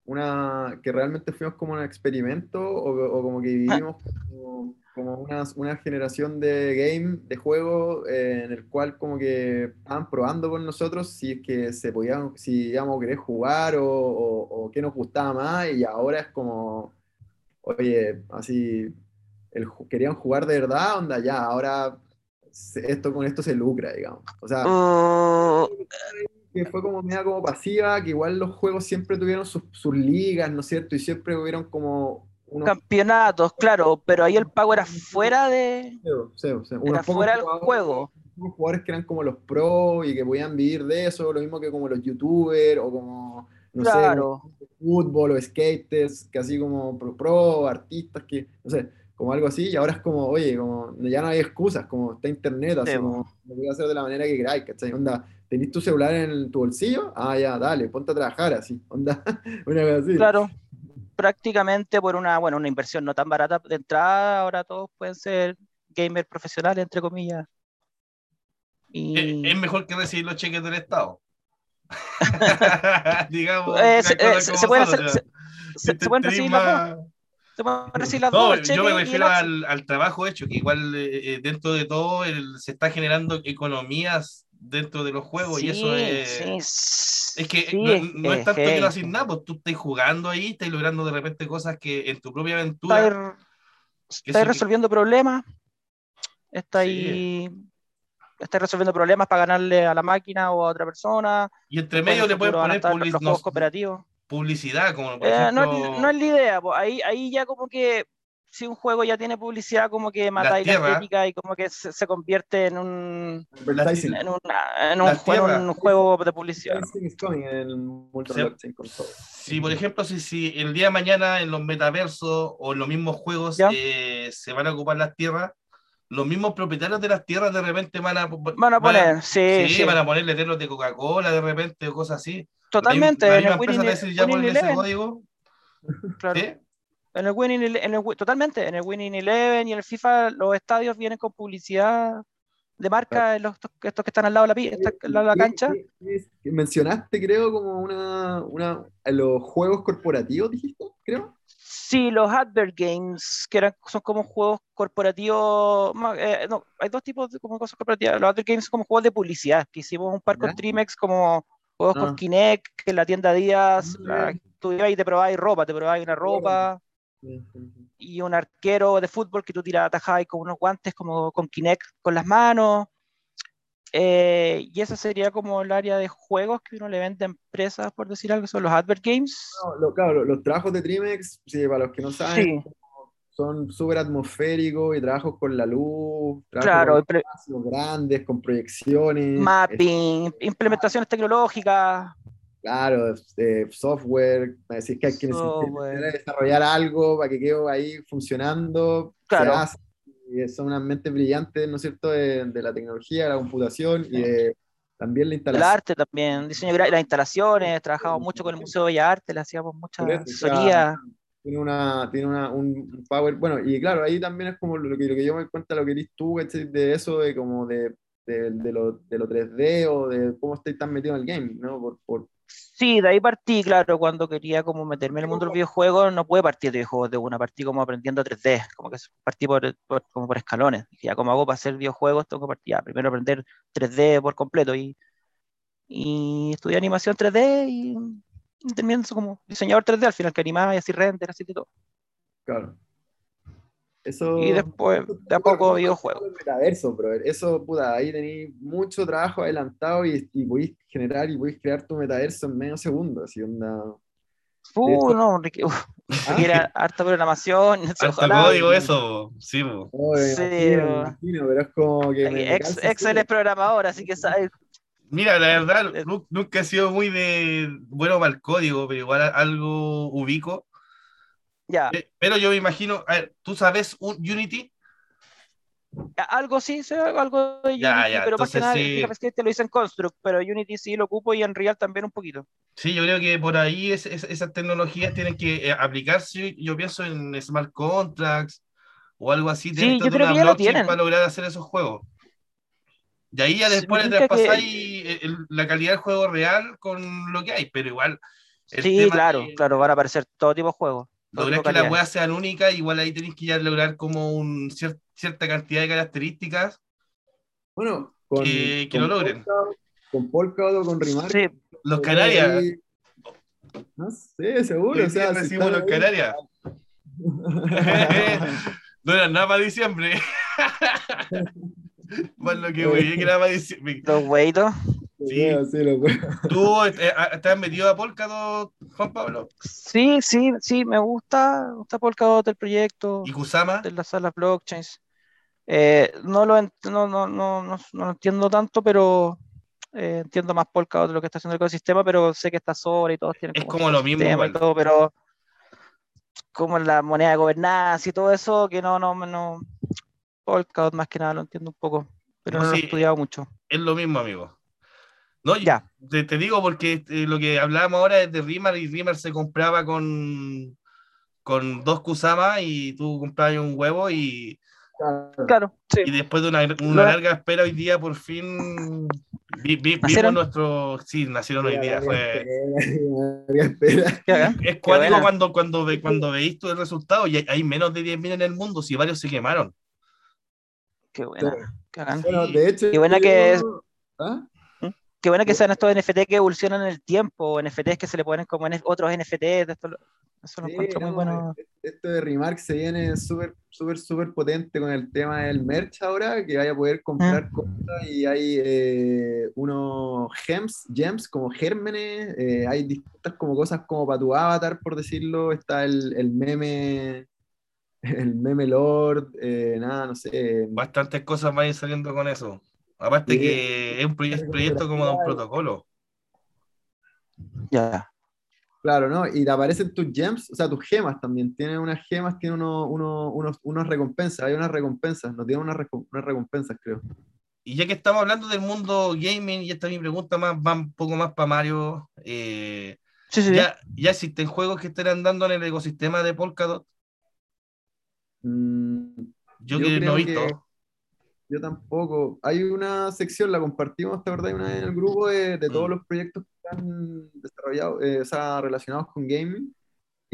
una que realmente fuimos como un experimento o, o como que vivimos como, como una, una generación de game, de juego eh, en el cual como que estaban probando con nosotros si es que se podían, si íbamos a querer jugar o, o, o qué nos gustaba más y ahora es como, oye, así, el, querían jugar de verdad, onda ya, ahora esto con esto se lucra, digamos. O sea, Uh, que fue como media como pasiva, que igual los juegos siempre tuvieron sus, sus ligas, ¿no es cierto? Y siempre hubieron como unos, campeonatos, claro, pero ahí el pago era fuera de... sí, Era fuera del juego. unos jugadores que eran como los pros y que podían vivir de eso, lo mismo que como los youtubers o como, no sé, Claro. fútbol o skaters, que así como pro, pro, artistas, que, no sé, como algo así, y ahora es como, oye, como ya no hay excusas, como está internet, así Sí, como lo voy a hacer de la manera que queráis, ¿cachai? Onda, ¿tenés tu celular en tu bolsillo? Ah, ya, dale, ponte a trabajar así, onda, [LAUGHS] una cosa así. Claro, prácticamente por una, bueno, una inversión no tan barata de entrada, ahora todos pueden ser gamers profesionales, entre comillas. Y Es, mejor que recibir los cheques del Estado. [LAUGHS] [LAUGHS] Digamos. Eh, eh, se- pueden hacer, se, se- te- se pueden recibir las dos, se pueden recibir las No, dos, yo me refiero al, al trabajo hecho, que igual eh, eh, dentro de todo el- se está generando economías dentro de los juegos y eso es... sí, Es que sí, no, no es tanto que heavy. haces nada, pues tú estás jugando ahí, estás logrando de repente cosas que en tu propia aventura... Estáis que- resolviendo problemas, estáis estáis resolviendo problemas para ganarle a la máquina o a otra persona. Y entre medio le pueden poner public- los no- juegos cooperativos. publicidad, como por Eh, no, ejemplo... es, no es la idea, po. Ahí, ahí ya como que si un juego ya tiene publicidad, como que matáis la estética y como que se, se convierte en un, en, una- en un, juego, en tierras. un juego de publicidad. Si, por ejemplo, si, si el día de mañana en los metaversos o en los mismos juegos eh, se van a ocupar las tierras, los mismos propietarios de las tierras de repente van a, Van a poner, sí, sí, sí, van a poner letreros de Coca-Cola de repente o cosas así. totalmente. La misma empresa dice ya ponerle ese código. claro. ¿sí? En el Winning, en el totalmente, en el Winning Eleven y en el FIFA, los estadios vienen con publicidad de marca, los, estos, que están al lado de la, pi- esta- al lado de la ¿Qué- cancha. Que Mencionaste, creo, como una, una, los juegos corporativos, dijiste, creo. Sí, los Advert Games, que eran, son como juegos corporativos. eh, no, hay dos tipos de como cosas corporativas. Los Advert Games son como juegos de publicidad, que hicimos un par con. Trimex, como juegos Ah. con Kinect, que en la tienda Díaz, Ah, la- ya. tú ibas y te probabas ropa, te probabas una ropa, y un arquero de fútbol que tú tiras atajabas con unos guantes como con Kinect con las manos. Eh, y esa sería como el área de juegos que uno le vende a empresas, por decir algo, son los Advert Games. No, lo- claro, los, los trabajos de Trimex, sí, para los que no saben, Sí. son súper atmosféricos y trabajos con la luz, claro, con espacios grandes, con proyecciones. Mapping, implementaciones tecnológicas. Claro, eh, software, decir que hay que desarrollar algo para que quede ahí funcionando. Claro. y son unas mentes brillantes, ¿no es cierto?, de, de la tecnología, la computación y de también la instalación. El arte también, diseño las instalaciones, trabajamos mucho con el Museo de Bellas Artes, le hacíamos mucha asesoría. Tiene, una, tiene una, un power, bueno, y claro, ahí también es como lo que, lo que yo me cuenta, lo que eres tú, de eso, de como de, de, de, lo, de lo 3D o de cómo estáis tan metido en el game, ¿no? Por, por, Sí, de ahí partí, claro, cuando quería como meterme en el mundo de los videojuegos, no pude partir de videojuegos de una, partí como aprendiendo 3D, como que partí por, como por escalones. Dije, ya como hago para hacer videojuegos, tengo que partir, primero aprender 3D por completo y, y estudié animación 3D y, terminé como diseñador 3D al final, que animaba y así render, así de todo. Claro. Eso, y después, de a poco videojuegos. Metaverso, bro. Eso, puta, ahí tenéis mucho trabajo adelantado y, y podéis generar y podéis crear tu metaverso en medio segundo, así onda. Uh, no, Enrique. Uh, ¿Ah? Era harta programación. Harta código eso, sí, sí pero es como que. Excel es programador, así que sabes. Mira, la verdad, nunca he sido muy de bueno para el código, pero igual algo ubico ya. Eh, pero yo me imagino, a ver, ¿tú sabes un Unity? Algo sí, sé algo de Unity, pero más que nada, sí. que te lo hice en Construct, pero Unity sí lo ocupo y en Real también un poquito. Sí, yo creo que por ahí es, esas tecnologías tienen que eh, aplicarse, yo pienso en smart contracts o algo así, sí, yo creo que ya lo tienen. para lograr hacer esos juegos. Y ahí ya después le traspasáis que... la calidad del juego real con lo que hay, pero igual. Sí, claro, claro, van a aparecer todo tipo de juegos lograr que las weas sean únicas, igual ahí tenéis que ya lograr como un cierta cantidad de características bueno, con, que, lo logren. con Polkadot o con Rimar. Sí. Los Canarias. No sé, seguro. O sea, si los Canarias. [LAUGHS] [LAUGHS] no era nada para diciembre. [LAUGHS] Más lo que voy, que era para diciembre. Los weitos. Sí. lo ¿Tú eh, estás metido a Polkadot, Juan Pablo? Sí, sí, sí, me gusta, me gusta Polkadot el proyecto. ¿Y Kusama? De las salas blockchains. Eh, no, lo no, no, no, no, lo entiendo tanto, pero eh, entiendo más Polkadot de lo que está haciendo el ecosistema, pero sé que está sobre y todos tienen Es como, lo mismo. Y todo, pero como la moneda de gobernanza y todo eso, que no, no, no. Polkadot más que nada lo entiendo un poco, pero no, lo he estudiado mucho. Es lo mismo, amigo. No, ya. Te, digo porque eh, lo que hablábamos ahora es de Rimar y Rimar se compraba con, con dos Kusama y tú comprabas un huevo y. Claro, Y después de una, larga espera hoy día, por fin vimos nuestro. Sí, nacieron hoy día. Fue... Es cuático cuando, cuando, ve, cuando veis tú el resultado y hay, menos de 10.000 en el mundo, si varios se quemaron. Qué buena. Bueno, de hecho, Qué buena que es. ¿Ah? qué bueno que sean estos NFT que evolucionan en el tiempo, NFTs que se le ponen como otros NFTs, esto, eso lo encuentro muy bueno. Esto de Remark se viene súper, súper, súper potente con el tema del merch ahora, que vaya a poder comprar ah. cosas y hay eh, unos gems, gems como gérmenes, eh, hay distintas como cosas como para tu avatar, por decirlo, está el, el meme el meme lord, eh, nada, no sé. Bastantes cosas van a ir saliendo con eso. Aparte que es un proyecto, como de un protocolo. Ya. Claro, ¿no? Y te aparecen tus gems, o sea, tus gemas también. Tienen unas gemas, tienen uno, unos, unas recompensas. Hay unas recompensas, no tienen unas, recompensas, creo. Y ya que estamos hablando del mundo gaming, y esta es mi pregunta más, va un poco más para Mario. Eh, sí, sí, ya, ¿Ya existen juegos que estén andando en el ecosistema de Polkadot? Mm, yo, que no he visto. Yo tampoco. Hay una sección, la compartimos, ¿te verdad? Una en el grupo de, todos mm. los proyectos que están desarrollados, eh, o sea, relacionados con gaming.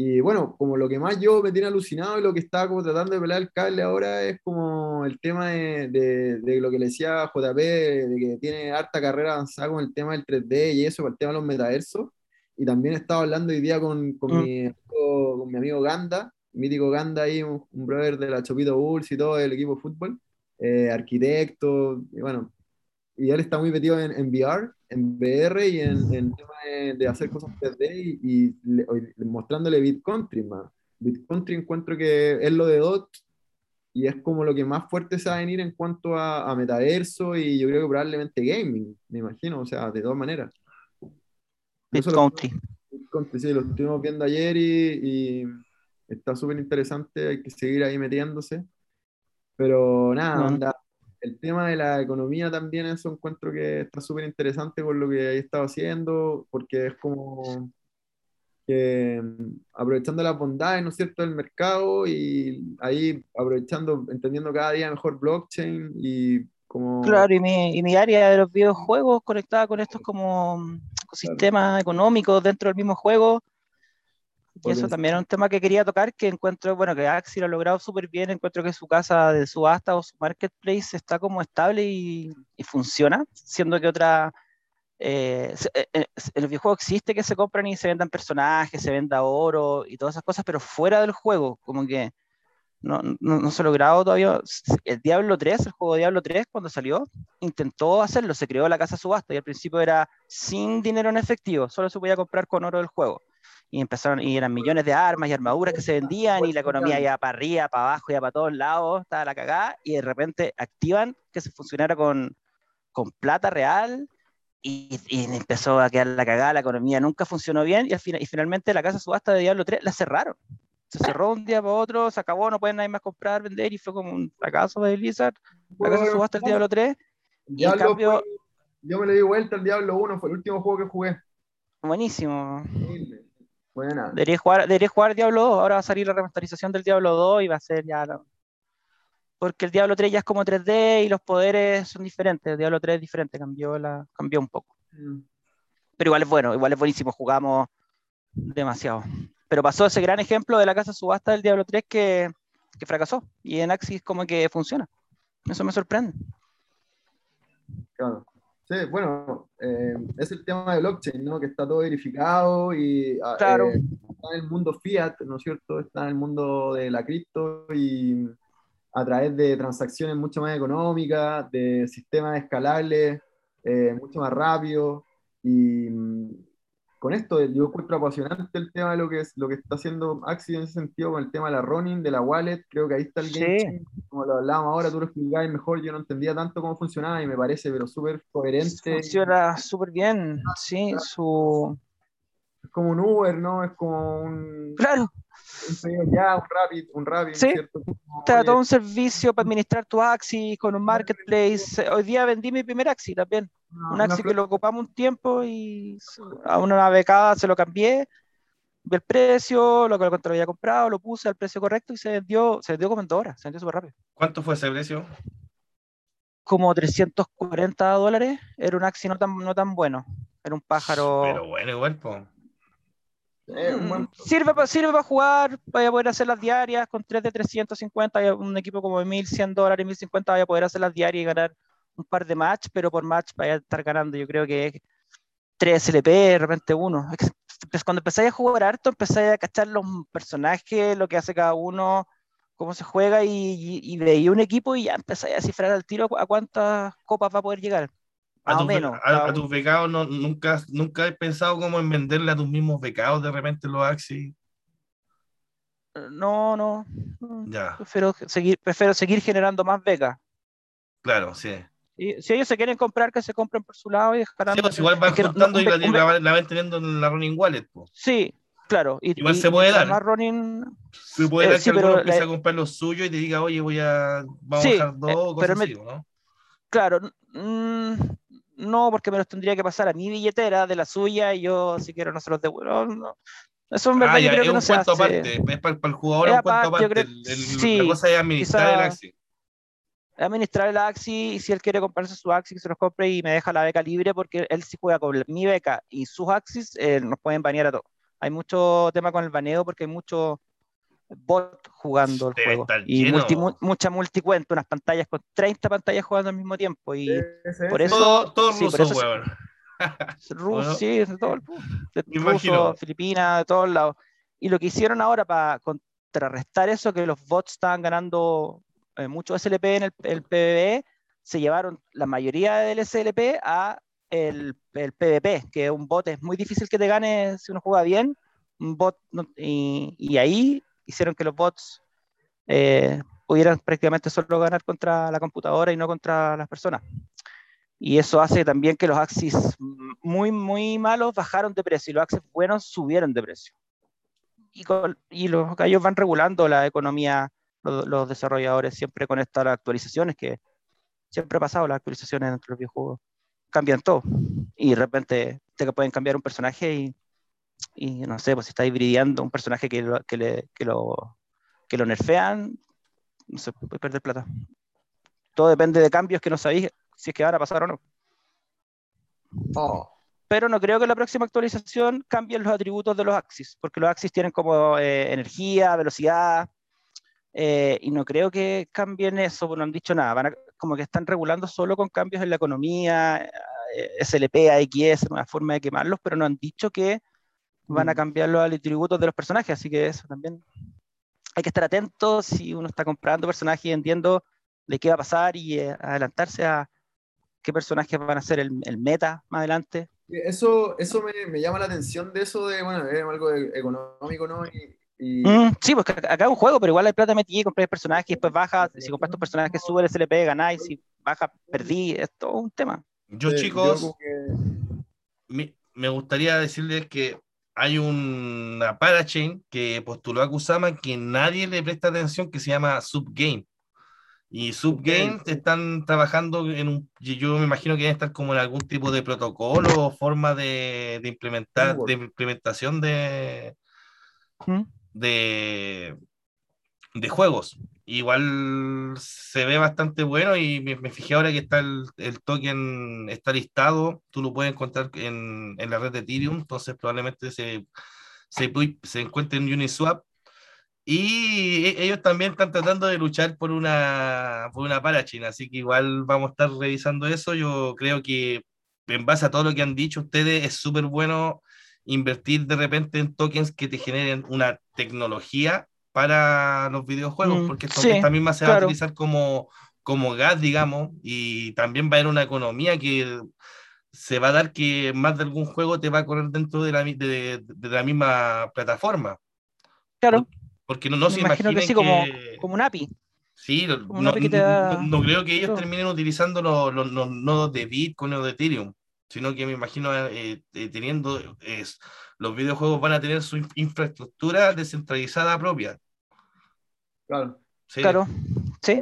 Y bueno, como lo que más yo me tiene alucinado y lo que estaba como tratando de pelar el cable ahora es como el tema de, de, lo que le decía JP, de que tiene harta carrera avanzada con el tema del 3D y eso, con el tema de los metaversos. Y también estaba hablando hoy día con, con, mm. mi, amigo, con mi amigo Ganda, mítico Ganda ahí, un, un brother de la Chopito Bulls y todo, el equipo de fútbol eh, arquitecto, y bueno, y él está muy metido en, en VR, en VR y en, en tema de, hacer cosas 3D y, y mostrándole Beat Country, BitCountry encuentro que es lo de DOT y es como lo que más fuerte se va a venir en cuanto a, metaverso y yo creo que probablemente gaming, me imagino, o sea, de todas maneras. BitCountry. BitCountry, sí, lo estuvimos viendo ayer y, está súper interesante, hay que seguir ahí metiéndose. Pero nada, el tema de la economía también, eso encuentro que está súper interesante con lo que he estado haciendo, porque es como Mm, aprovechando las bondades, ¿no es cierto?, del mercado y ahí aprovechando, entendiendo cada día mejor blockchain y como... Claro, y mi, y mi área de los videojuegos conectada con estos como mm, sistemas económicos dentro del mismo juego. Y eso también es un tema que quería tocar, que encuentro, bueno, que Axi lo ha logrado súper bien, encuentro que su casa de subasta o su marketplace está como estable y, y funciona, siendo que otra eh, eh, eh, en el videojuego existe que se compran y se vendan personajes, se venda oro y todas esas cosas, pero fuera del juego, como que no, no, se ha logrado todavía. El Diablo 3, el juego Diablo 3, cuando salió, intentó hacerlo, se creó la casa subasta y al principio era sin dinero en efectivo, solo se podía comprar con oro del juego. Y empezaron, y eran millones de armas y armaduras que se vendían, y la economía iba para arriba, para abajo, iba para todos lados, estaba la cagada, y de repente activan que se funcionara con, con plata real y, empezó a quedar la cagada, la economía nunca funcionó bien y, al final, y finalmente la casa subasta de Diablo 3 la cerraron. Se cerró un día para otro, se acabó, no pueden nadie más comprar, vender y fue como un fracaso de Blizzard. La casa subasta del Diablo 3. y en cambio, yo me le di vuelta al Diablo 1, fue el último juego que jugué. Buenísimo. Debería jugar, debería jugar Diablo 2, ahora va a salir la remasterización del Diablo 2 y va a ser ya porque el Diablo 3 ya es como 3D y los poderes son diferentes. El Diablo 3 es diferente, cambió, la, cambió un poco. Mm. Pero igual es bueno, igual es buenísimo, jugamos demasiado. Pero pasó ese gran ejemplo de la casa subasta del Diablo 3 que, que fracasó. Y en Axis como que funciona. Eso me sorprende. Claro. Sí, bueno, eh, es el tema de blockchain, ¿no? Que está todo verificado y ah, claro. Eh, está en el mundo fiat, ¿no es cierto? Está en el mundo de la cripto y a través de transacciones mucho más económicas, de sistemas escalables, eh, mucho más rápidos. Y mm, con esto yo encuentro apasionante el tema de lo que, es, lo que está haciendo Axi en ese sentido, con el tema de la running, de la wallet. Creo que ahí está el game. Como lo hablábamos ahora, tú lo explicabas mejor. Yo no entendía tanto cómo funcionaba y me parece, pero súper coherente. Funciona súper bien, sí. Su... Es como un Uber, ¿no? Es como un. Claro un ya, un Rapid, un Rapid, sí, te da todo un servicio para administrar tu Axi con un marketplace. Hoy día vendí mi primer Axi también. Un Axi que lo ocupamos un tiempo y a una becada se lo cambié, vi el precio, lo que lo había comprado, lo puse al precio correcto y se vendió, se vendió como en dos horas, se vendió súper rápido. ¿Cuánto fue ese precio? Como 340 dólares. Era un Axi no tan, no tan bueno. Era un pájaro. Pero bueno, igual, pues. Mm, sirve para sirve para jugar, vaya a poder hacer las diarias con 3 de 350, un equipo como de 1100 dólares, 1050, vaya a poder hacer las diarias y ganar un par de match, pero por match vaya a estar ganando, yo creo que 3 SLP, de repente uno. Cuando empezáis a jugar harto, empezáis a cachar los personajes, lo que hace cada uno, cómo se juega y, y, veía un equipo y ya empezáis a cifrar al tiro a cuántas copas va a poder llegar a, tus becados no, nunca, nunca he pensado como en venderle a tus mismos becados de repente los Axi. Eh, no, no. Ya. Prefiero seguir, prefiero seguir generando más becas. Claro, sí. Y si ellos se quieren comprar, que se compren por su lado y dejarán. Sí, pues igual van juntando y la, van teniendo en la running wallet. Pues. Sí, claro. Y, igual se puede dar. Running... Se puede eh, dar que alguno empiece a comprar lo suyo y te diga, oye, voy a. Vamos a dejar dos, eh, cosas así, ¿no? Claro, mmm, no, porque me los tendría que pasar a mi billetera de la suya y yo, si quiero, no se los devuelvo. No. Eso en verdad ah, yo creo que no se hace. Aparte. Es para, el jugador es un cuento aparte. sí, la cosa es administrar el Axi. Administrar el Axi y si él quiere comprarse su Axi, que se los compre y me deja la beca libre porque él si juega con mi beca y sus Axis, eh, nos pueden banear a todos. Hay mucho tema con el baneo porque hay mucho bot jugando el juego. Y mucha multicuenta, unas pantallas con 30 pantallas jugando al mismo tiempo. Y por eso. Todo, todo sí, ruso, ruso, [LAUGHS] sí, todo el ruso, Filipinas, de todos lados. Y lo que hicieron ahora para contrarrestar eso, que los bots estaban ganando eh, mucho SLP en el, el, PvE, se llevaron la mayoría del SLP a el, el PvP, que un bot es muy difícil que te gane si uno juega bien, un bot, y, y ahí hicieron que los bots eh, pudieran prácticamente solo ganar contra la computadora y no contra las personas. Y eso hace también que los Axis muy, muy malos bajaron de precio y los Axis buenos subieron de precio. Y, y los gallos van regulando la economía, los, desarrolladores siempre con estas actualizaciones que siempre ha pasado, las actualizaciones entre los videojuegos cambian todo. Y de repente te pueden cambiar un personaje y, y no sé, pues si está hibridiando un personaje que, lo, que, le, que, lo, que lo nerfean, no sé, puede perder plata. Todo depende de cambios que no sabéis si es que van a pasar o no. Oh. Pero no creo que la próxima actualización cambien los atributos de los Axis, porque los Axis tienen como eh, energía, velocidad, eh, y no creo que cambien eso, porque no han dicho nada. Van como que están regulando solo con cambios en la economía, eh, SLP, AXS, una forma de quemarlos, pero no han dicho que van a mm. cambiar los atributos de los personajes, así que eso también hay que estar atento si uno está comprando personajes y entiendo de qué va a pasar y adelantarse a, qué personajes van a ser el, meta más adelante. Eso, eso me, llama la atención de eso de, bueno, es algo económico, ¿no? Y, mm, sí, pues acá es un juego, pero igual hay plata metida, compré personajes y después baja, si compras tu personaje sube el SLP, ganáis, si baja, perdí, es todo un tema. Yo, chicos, me, gustaría decirles que hay una parachain que postuló a Kusama que nadie le presta atención, que se llama Subgame. Y Subgames están trabajando en un, yo me imagino que deben estar como en algún tipo de protocolo o forma de, implementar, de implementación de, ¿Mm? De, de, juegos. Igual se ve bastante bueno y me, fijé ahora que está el, el, token, está listado, tú lo puedes encontrar en, en la red de Ethereum, entonces probablemente se, se, se encuentre en Uniswap y e, ellos también están tratando de luchar por una, por una parachina, así que igual vamos a estar revisando eso. Yo creo que en base a todo lo que han dicho ustedes, es súper bueno invertir de repente en tokens que te generen una tecnología para los videojuegos, mm, porque esto, esta misma se va a utilizar como, como gas, digamos, y también va a haber una economía que se va a dar que más de algún juego te va a correr dentro de la, de, de la misma plataforma. Claro. Porque no, no se imaginen que, sí, como, como un API. Sí, no, creo que ellos terminen utilizando los, los, nodos de Bitcoin o de Ethereum, sino que me imagino eh, eh, teniendo es, los videojuegos van a tener su infraestructura descentralizada propia. Claro. Sí. Claro. Sí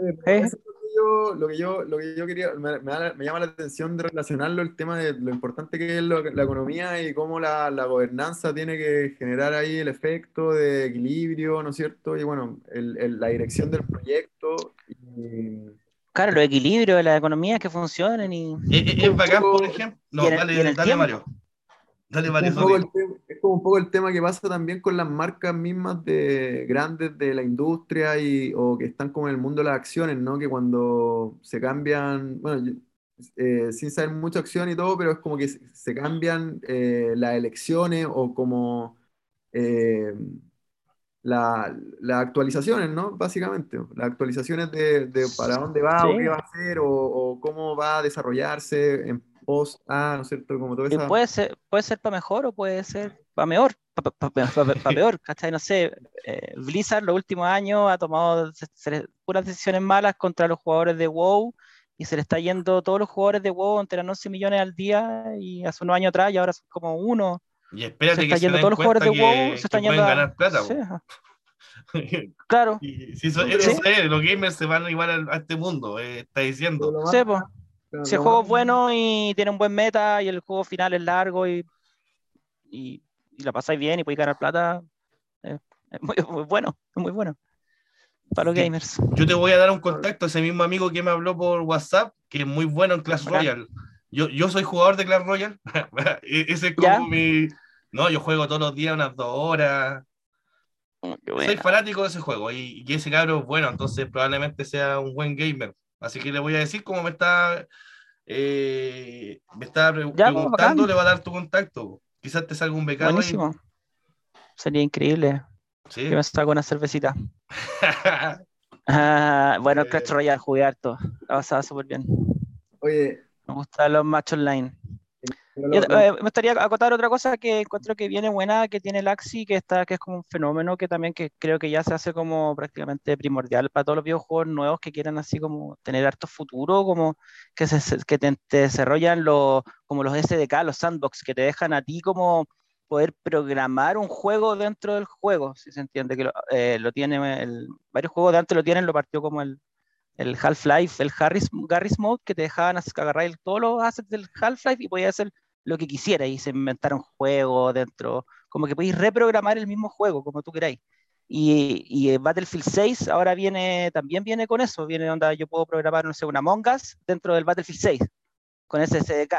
lo que yo, lo que yo quería, me, llama la atención de relacionarlo el tema de lo importante que es la economía y cómo la, la, gobernanza tiene que generar ahí el efecto de equilibrio, ¿no es cierto? Y bueno, el, la dirección del proyecto. Claro, los equilibrios de la economía que funcionen y... Es, bacán, por ejemplo... No, dale, dale Mario. Dale, es, como un poco el tema que pasa también con las marcas mismas de grandes de la industria y, o que están como en el mundo de las acciones, ¿no? Que cuando se cambian, bueno, eh, sin saber mucha acción y todo, pero es como que se, cambian eh, las elecciones o como eh, las actualizaciones, ¿no? Básicamente, las actualizaciones de, para dónde va o qué va a hacer o, o, cómo va a desarrollarse en post ah, ¿no es cierto? Como todo eso. Puede ser, puede ser para mejor o puede ser para mejor, para peor, ¿cachai? No sé, eh, Blizzard los últimos años ha tomado puras decisiones malas contra los jugadores de WoW y se le está yendo todos los jugadores de WoW entre 11 millones al día y hace unos años atrás y ahora son como uno. Y espérate se que yendo todos los jugadores de WoW, se están yendo a ganar plata. [LAUGHS] claro. si eso, es, los gamers se van igual a, este mundo, eh, está diciendo. Sí, pues si el juego es bueno y tiene un buen meta y el juego final es largo y, y, la pasáis bien y podéis ganar plata, es, muy, bueno, es muy bueno para los gamers. Yo te voy a dar un contacto ese mismo amigo que me habló por WhatsApp, que es muy bueno en Clash Royale. Yo, yo soy jugador de Clash Royale. [LAUGHS] E-, ese es como mi. No, yo juego todos los días unas dos horas. Oh, soy fanático de ese juego y, y, ese cabro es bueno, entonces probablemente sea un buen gamer. Así que le voy a decir cómo me está, eh, me está pues, preguntando, le va a dar tu contacto. Quizás te salga un becado. Buenísimo. Sería increíble. Que me saque una cervecita. [LAUGHS] Ah, bueno, el Clash jugué harto. La pasaba súper bien. Oye. Me gustan los match online. Yo, eh, me gustaría acotar otra cosa que encuentro que viene buena, que tiene el Axi, que está, que es como un fenómeno que también que creo que ya se hace como prácticamente primordial para todos los videojuegos nuevos que quieran así como tener harto futuro, como que se que te, desarrollan los como los SDK, los sandbox, que te dejan a ti como poder programar un juego dentro del juego, si se entiende que lo, eh, lo tiene, el, varios juegos de antes lo tienen, lo partió como el, el Half-Life, el Harris, Garry's Mode, que te dejaban agarrar todos los assets del Half-Life y podías hacer lo que quisiera y se inventaron juegos dentro, como que podéis reprogramar el mismo juego como tú queráis. Y, y, Battlefield 6 ahora viene, también viene con eso, viene donde yo puedo programar, no sé, una Among dentro del Battlefield 6, con ese SDK.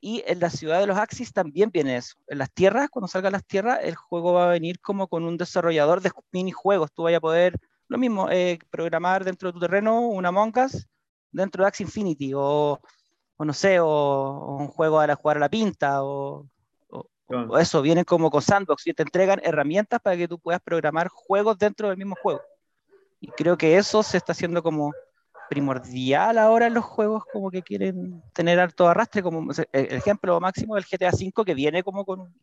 Y en la ciudad de los Axis también viene eso. En las tierras, cuando salgan las tierras, el juego va a venir como con un desarrollador de minijuegos. Tú vayas a poder, lo mismo, eh, programar dentro de tu terreno una Among Us dentro de Axie Infinity o o no sé, o, un juego para jugar a la pinta, o, eso, vienen como con sandbox y te entregan herramientas para que tú puedas programar juegos dentro del mismo juego. Y creo que eso se está haciendo como primordial ahora en los juegos como que quieren tener alto arrastre, como el ejemplo máximo del GTA V que viene como con,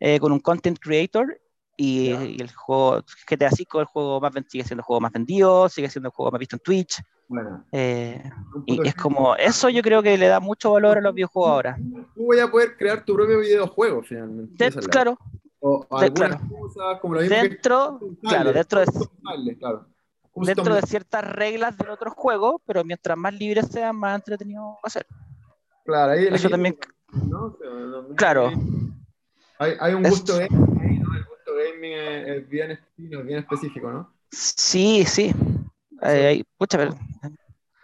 eh, con un content creator y, el juego GTA V el juego más sigue siendo el juego más vendido, sigue siendo el juego más visto en Twitch. Bueno, eh, y es como eso yo creo que le da mucho valor a los videojuegos ahora. Tú voy a poder crear tu propio videojuego finalmente. claro. O, cosas como dentro, claro, dentro de, dentro de ciertas reglas del otro juego, pero mientras más libre sea, más entretenido va a ser. Claro, ahí eso también. claro. Hay, hay un gusto gaming es, bien, bien específico, ¿no? Sí, sí. Hay,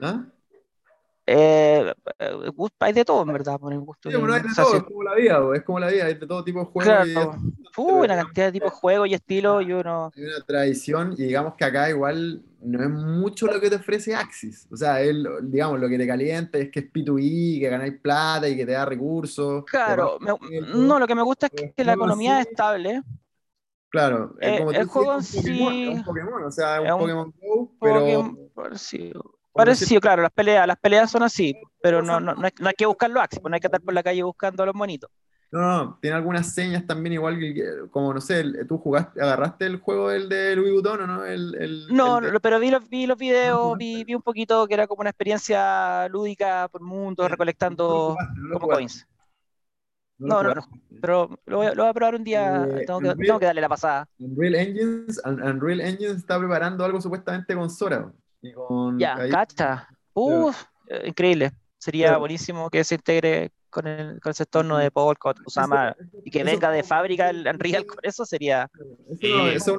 ¿Ah? Eh, hay de todo, en verdad, por el gusto. Sí, hay de todo, es como la vida, es como la vida, hay de todo tipo de juegos. Claro, una cantidad de tipos de juegos y estilos y uno... Hay una tradición y digamos que acá igual no es mucho lo que te ofrece Axis. O sea, él, digamos, lo que te calienta es que es P2E, que ganáis plata y que te da recursos. Claro, no, lo que me gusta es que la economía es estable. Claro, eh, como el juego en sí. un Pokémon, o sea, es un, Pokémon Go, pero. Parecido. Parecido, claro, las peleas, las peleas son así, pero no, no, no, hay, no hay que buscarlo Axis, pues no hay que estar por la calle buscando a los monitos. No, no, tiene algunas señas también, igual que, como no sé, tú jugaste, agarraste el juego del de Louis Vuitton, ¿o no? El, el, no, pero vi los, vi los videos, vi, vi, un poquito que era como una experiencia lúdica por mundo, recolectando como coins. No, no, no, pero lo voy, a, lo voy, a, probar un día, eh, tengo, que, tengo, que, darle la pasada. Unreal Engines, Unreal Engines está preparando algo supuestamente con Sora. Y con, ya, cacha. Uf, eh, increíble. Sería buenísimo que se integre con el, con ese entorno de Polkadot, Usama, y que venga de fábrica el Unreal con eso sería... Eso,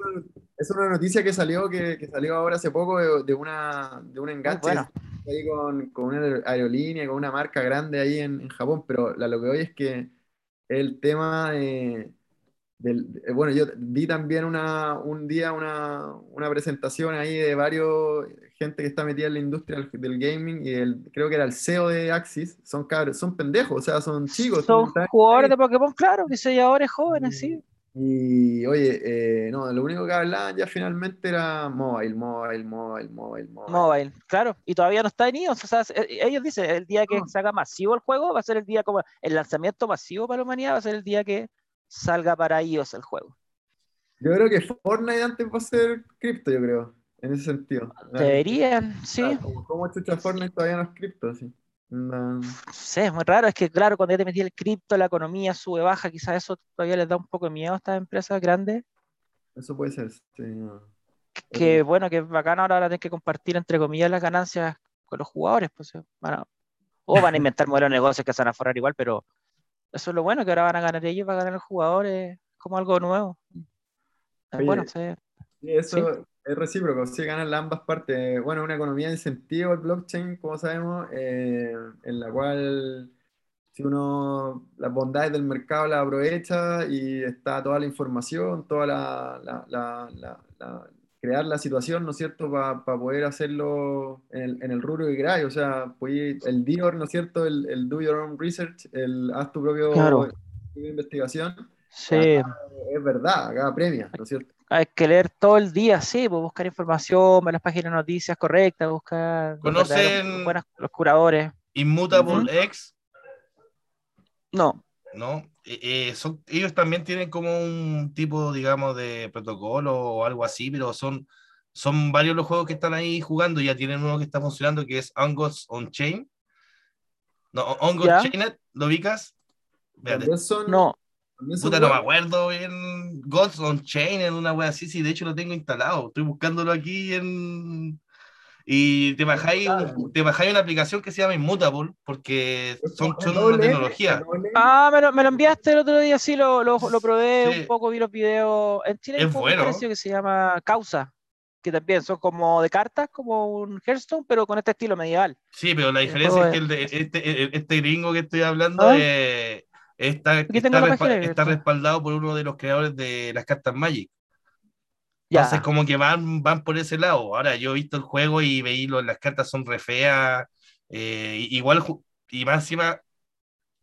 es una noticia que salió, que, que, salió ahora hace poco de, una, de un enganche bueno. ahí con, con, una aerolínea, con una marca grande ahí en, en Japón, pero la, lo que hoy es que el tema del... Eh, bueno, yo vi también una, un día una, una, presentación ahí de varios gente que está metida en la industria del, gaming y el, creo que era el CEO de Axis, son cabros, son pendejos, o sea, son chicos. Son jugadores de Pokémon, claro, diseñadores jóvenes, sí. Y oye, eh, no, lo único que hablaban ya finalmente era mobile, mobile, mobile, mobile, mobile. Mobile, claro, y todavía no está en iOS. O sea, eh, ellos dicen, el día que se haga masivo el juego va a ser el día como el lanzamiento masivo para la humanidad, va a ser el día que salga para iOS el juego. Yo creo que Fortnite antes va a ser cripto, yo creo, en ese sentido. Deberían, sí. como, como Fortnite todavía no es cripto, sí. No. sé, es muy raro, es que claro, cuando ya te metí el cripto, la economía sube, baja, quizás eso todavía les da un poco de miedo a estas empresas grandes. Eso puede ser, sí. Que, bueno, que bacán ahora van a tener que compartir entre comillas las ganancias con los jugadores, pues bueno, o van a [LAUGHS] inventar modelos de negocios que se van a forrar igual, pero eso es lo bueno, que ahora van a ganar ellos, van a ganar los jugadores, como algo nuevo. bueno, sí. eso, es recíproco, sí ganan ambas partes. Bueno, una economía de incentivo el blockchain, como sabemos, eh, en la cual si uno las bondades del mercado las aprovecha y está toda la información, toda la, la, crear la situación, ¿no es cierto?, para poder hacerlo en el, en el rubro que queráis. O sea, el DIOR, ¿no es cierto?, el, el do your own research, el haz tu propio investigación. Sí. es verdad, acá premia, ¿no es cierto? Hay que leer todo el día, sí, pues buscar información, ver las páginas de noticias correctas, buscar ¿Conocen los, los curadores. Immutable X? No. ¿no? Eh, eh, son, ellos también tienen como un tipo, digamos, de protocolo o algo así, pero son, son varios los juegos que están ahí jugando. Ya tienen uno que está funcionando que es On Gods On Chain. No, Ya. Chainet, ¿lo ubicas? Son, No. Puta, no me acuerdo bien. Gods on Chain en una wea así, sí, de hecho lo tengo instalado. Estoy buscándolo aquí en. Y te bajáis, te bajáis una aplicación que se llama Immutable, porque son, Es son una tecnología. es. Ah, me lo, me lo enviaste el otro día, sí, lo, lo, lo probé Sí. un poco, vi los videos. En Chile hay Es un bueno. parecido que se llama Causa, que también son como de cartas, como un Hearthstone, pero con este estilo medieval. Sí, pero la diferencia es que el de, este, este gringo que estoy hablando ¿Ah? eh, está, está, respa- está respaldado por uno de los creadores de las cartas Magic. Ya. Entonces, como que van, van por ese lado. Ahora, yo he visto el juego y veí lo- las cartas son re feas. eh, igual, y más encima,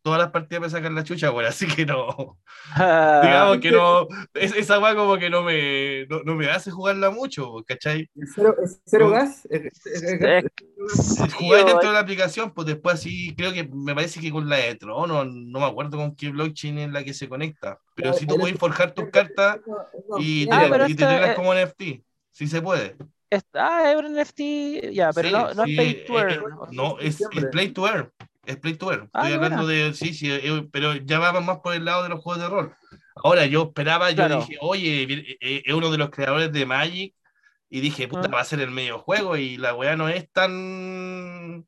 todas las partidas me sacan la chucha, güey, [LAUGHS] así que no. Digamos que no. es- esa weá como que no me, no, no me hace jugarla mucho, ¿cachai? ¿Es cero, es cero gas? ¿Es- es- Sí, [LAUGHS] Jugáis dentro de la aplicación, pues después así, creo que me parece que con la de Tron, no, no me acuerdo con qué blockchain es la que se conecta. Pero si tú puedes forjar tus cartas y te, Ah, y te es- como NFT, sí se puede. Está, es un NFT, ya, pero Sí, no, no sí, es to eh, earn. eh, no, es, es play to earn. Es play to earn. Ah, Estoy qué hablando de. Sí, sí, eh, pero ya vamos más por el lado de los juegos de rol. Ahora, yo esperaba, yo Claro. dije, oye, es uno de los creadores de Magic. Y dije, puta, va a ser el medio juego. Y la weá no es tan.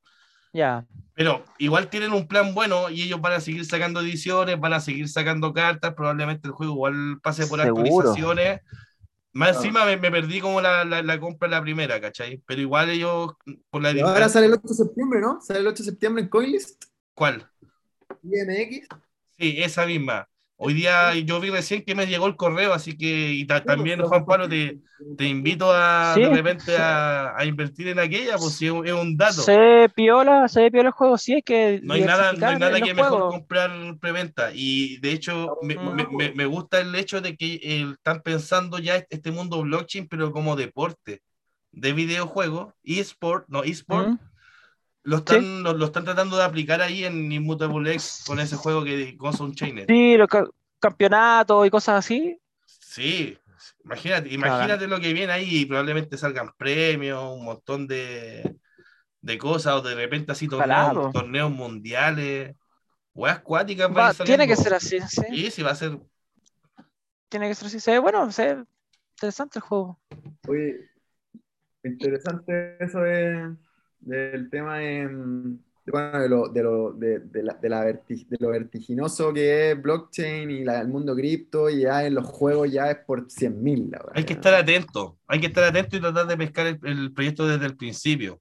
Ya. Pero igual tienen un plan bueno y ellos van a seguir sacando ediciones, van a seguir sacando cartas. Probablemente el juego igual pase por Seguro. actualizaciones. Más encima me, me perdí como la, la, la compra la primera, ¿cachai? Pero igual ellos, por la ahora sale el 8 de septiembre, ¿no? Sale el 8 de septiembre en CoinList. ¿Cuál? IMX. Sí, esa misma. Hoy día yo vi recién que me llegó el correo, así que y ta- también, pues, Juan Pablo, te, te invito a Sí. de repente a, a invertir en aquella, pues si es un, es un dato. Se piola, se piola el juego, sí hay que No hay nada, no hay nada que los mejor juegos. comprar preventa. Y de hecho, me, me- me- me gusta el hecho de que eh, están pensando ya este mundo blockchain, pero como deporte de videojuegos, eSport, no, eSport, Mm. Lo, están, lo, lo están tratando de aplicar ahí en Immutable X con ese juego que Ghost Unchained. Sí, los ca- campeonatos y cosas así. Sí, imagínate, imagínate lo que viene ahí y probablemente salgan premios, un montón de, de cosas, o de repente así torneos, torneos mundiales, weas cuáticas Va, tiene que ser así, sí. Sí, sí, va a ser. Tiene que ser así. Se ve bueno, se ve interesante el juego. Oye, interesante eso de- del tema de, de, bueno, de, lo, de, lo, de, de la, de, la verti- de lo vertiginoso que es blockchain y la- el mundo cripto, y ya en los juegos ya es por 100.000 la verdad. Hay que estar atento, hay que estar atento y tratar de pescar el, el proyecto desde el principio.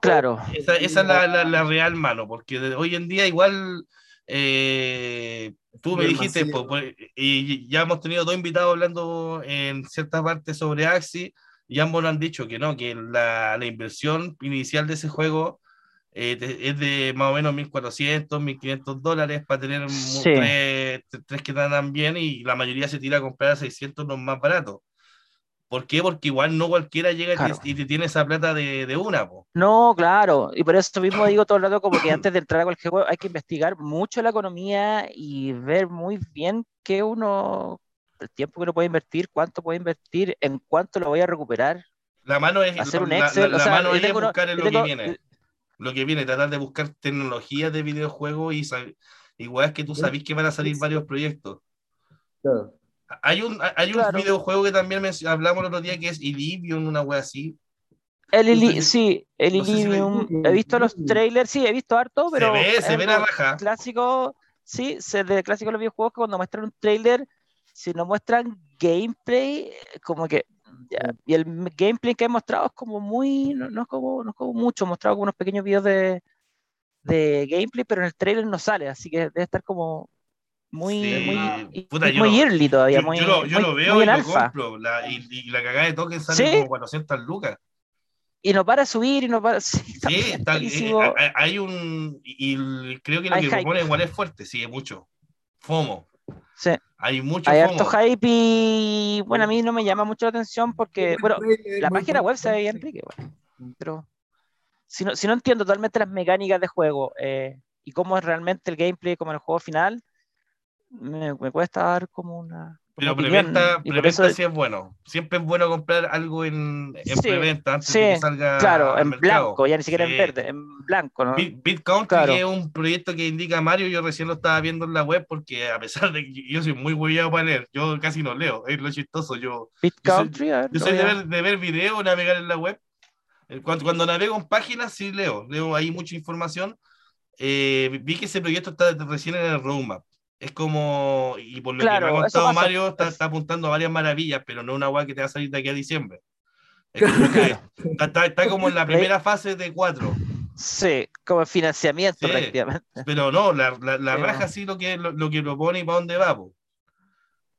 Claro. Esa, esa es la, la- la real mano, porque de- hoy en día igual eh, tú me dijiste, po, pues, y ya hemos tenido dos invitados hablando en ciertas partes sobre Axi, y ambos han dicho que no, que la, la inversión inicial de ese juego eh, es de más o menos 1.400, 1.500 dólares para tener Sí. tres, tres que andan bien y la mayoría se tira a comprar a 600 los más baratos. ¿Por qué? Porque igual no cualquiera llega y te- Claro. y te tiene esa plata de, de una, po. No, claro, y por eso mismo [CLEARS THROAT] digo todo el rato como que antes de entrar a cualquier juego hay que investigar mucho la economía y ver muy bien qué uno, el tiempo que uno puede invertir, cuánto puede invertir, en cuánto lo voy a recuperar, La mano es, hacer un la, la- Excel, la o sea, mano es buscar en lo tengo- que viene. Lo que viene, tratar de buscar tecnologías de videojuegos y, y weas que tú sabes que van a salir varios proyectos. Claro. Hay un, hay un Claro. videojuego que también hablamos el otro día que es Illivion, una wea así. El Ili- sí, el no sé si lo- Illivium, he visto los trailers, sí, he visto harto, pero se ve, es se ve la raja. clásico, sí, se de clásico de los videojuegos que cuando muestran un trailer, si no muestran gameplay, eh, como que ya, y el gameplay que he mostrado es como muy, no, no es como, no es como mucho, he mostrado como unos pequeños videos de, de gameplay, pero en el trailer no sale, así que debe estar como muy, Sí, muy, puta, yo muy early todavía, Yo, muy, yo lo, yo muy- lo veo y lo compro. La, y, y la cagada de token sale ¿Sí? como 400 lucas. Y no para subir y no para, [LAUGHS] sí, Sí, está- eh, eh, hay un. Y y creo que lo Hay que propone igual es fuerte, sí, es mucho. FOMO. Sí. Hay mucho Hay FOMO. harto hype y bueno, a mí no me llama mucho la atención porque, bueno, la página web bueno, se ve bien rica, igual, pero si no, si no entiendo totalmente las mecánicas de juego, eh, y cómo es realmente el gameplay, como el juego final, me, me cuesta dar como una. Pero preventa, preventa eso- sí es bueno. Siempre es bueno comprar algo en, en Sí, preventa antes sí, de que salga Claro, en mercado. blanco, ya ni siquiera Sí. en verde, en blanco, ¿no? Country, Claro. es un proyecto que indica Mario, yo recién lo estaba viendo en la web porque a pesar de que yo soy muy hueviado para leer, yo casi no leo, es lo chistoso, yo, Beat yo soy- yo soy de ver, de ver video, navegar en la web. Eh, Cuando, cuando navego en páginas sí leo, leo ahí mucha información. Eh, vi que ese proyecto está recién en el roadmap. Es como, y por lo Claro, que me ha contado. Mario, está, está apuntando a varias maravillas, pero no una guay que te va a salir de aquí a diciembre. Es como que Claro. [LAUGHS] está, está- está como en la primera fase de cuatro. Sí, como financiamiento Sí. prácticamente. Pero no, la, la, la raja sí lo que, lo, lo que propone y para dónde va. po.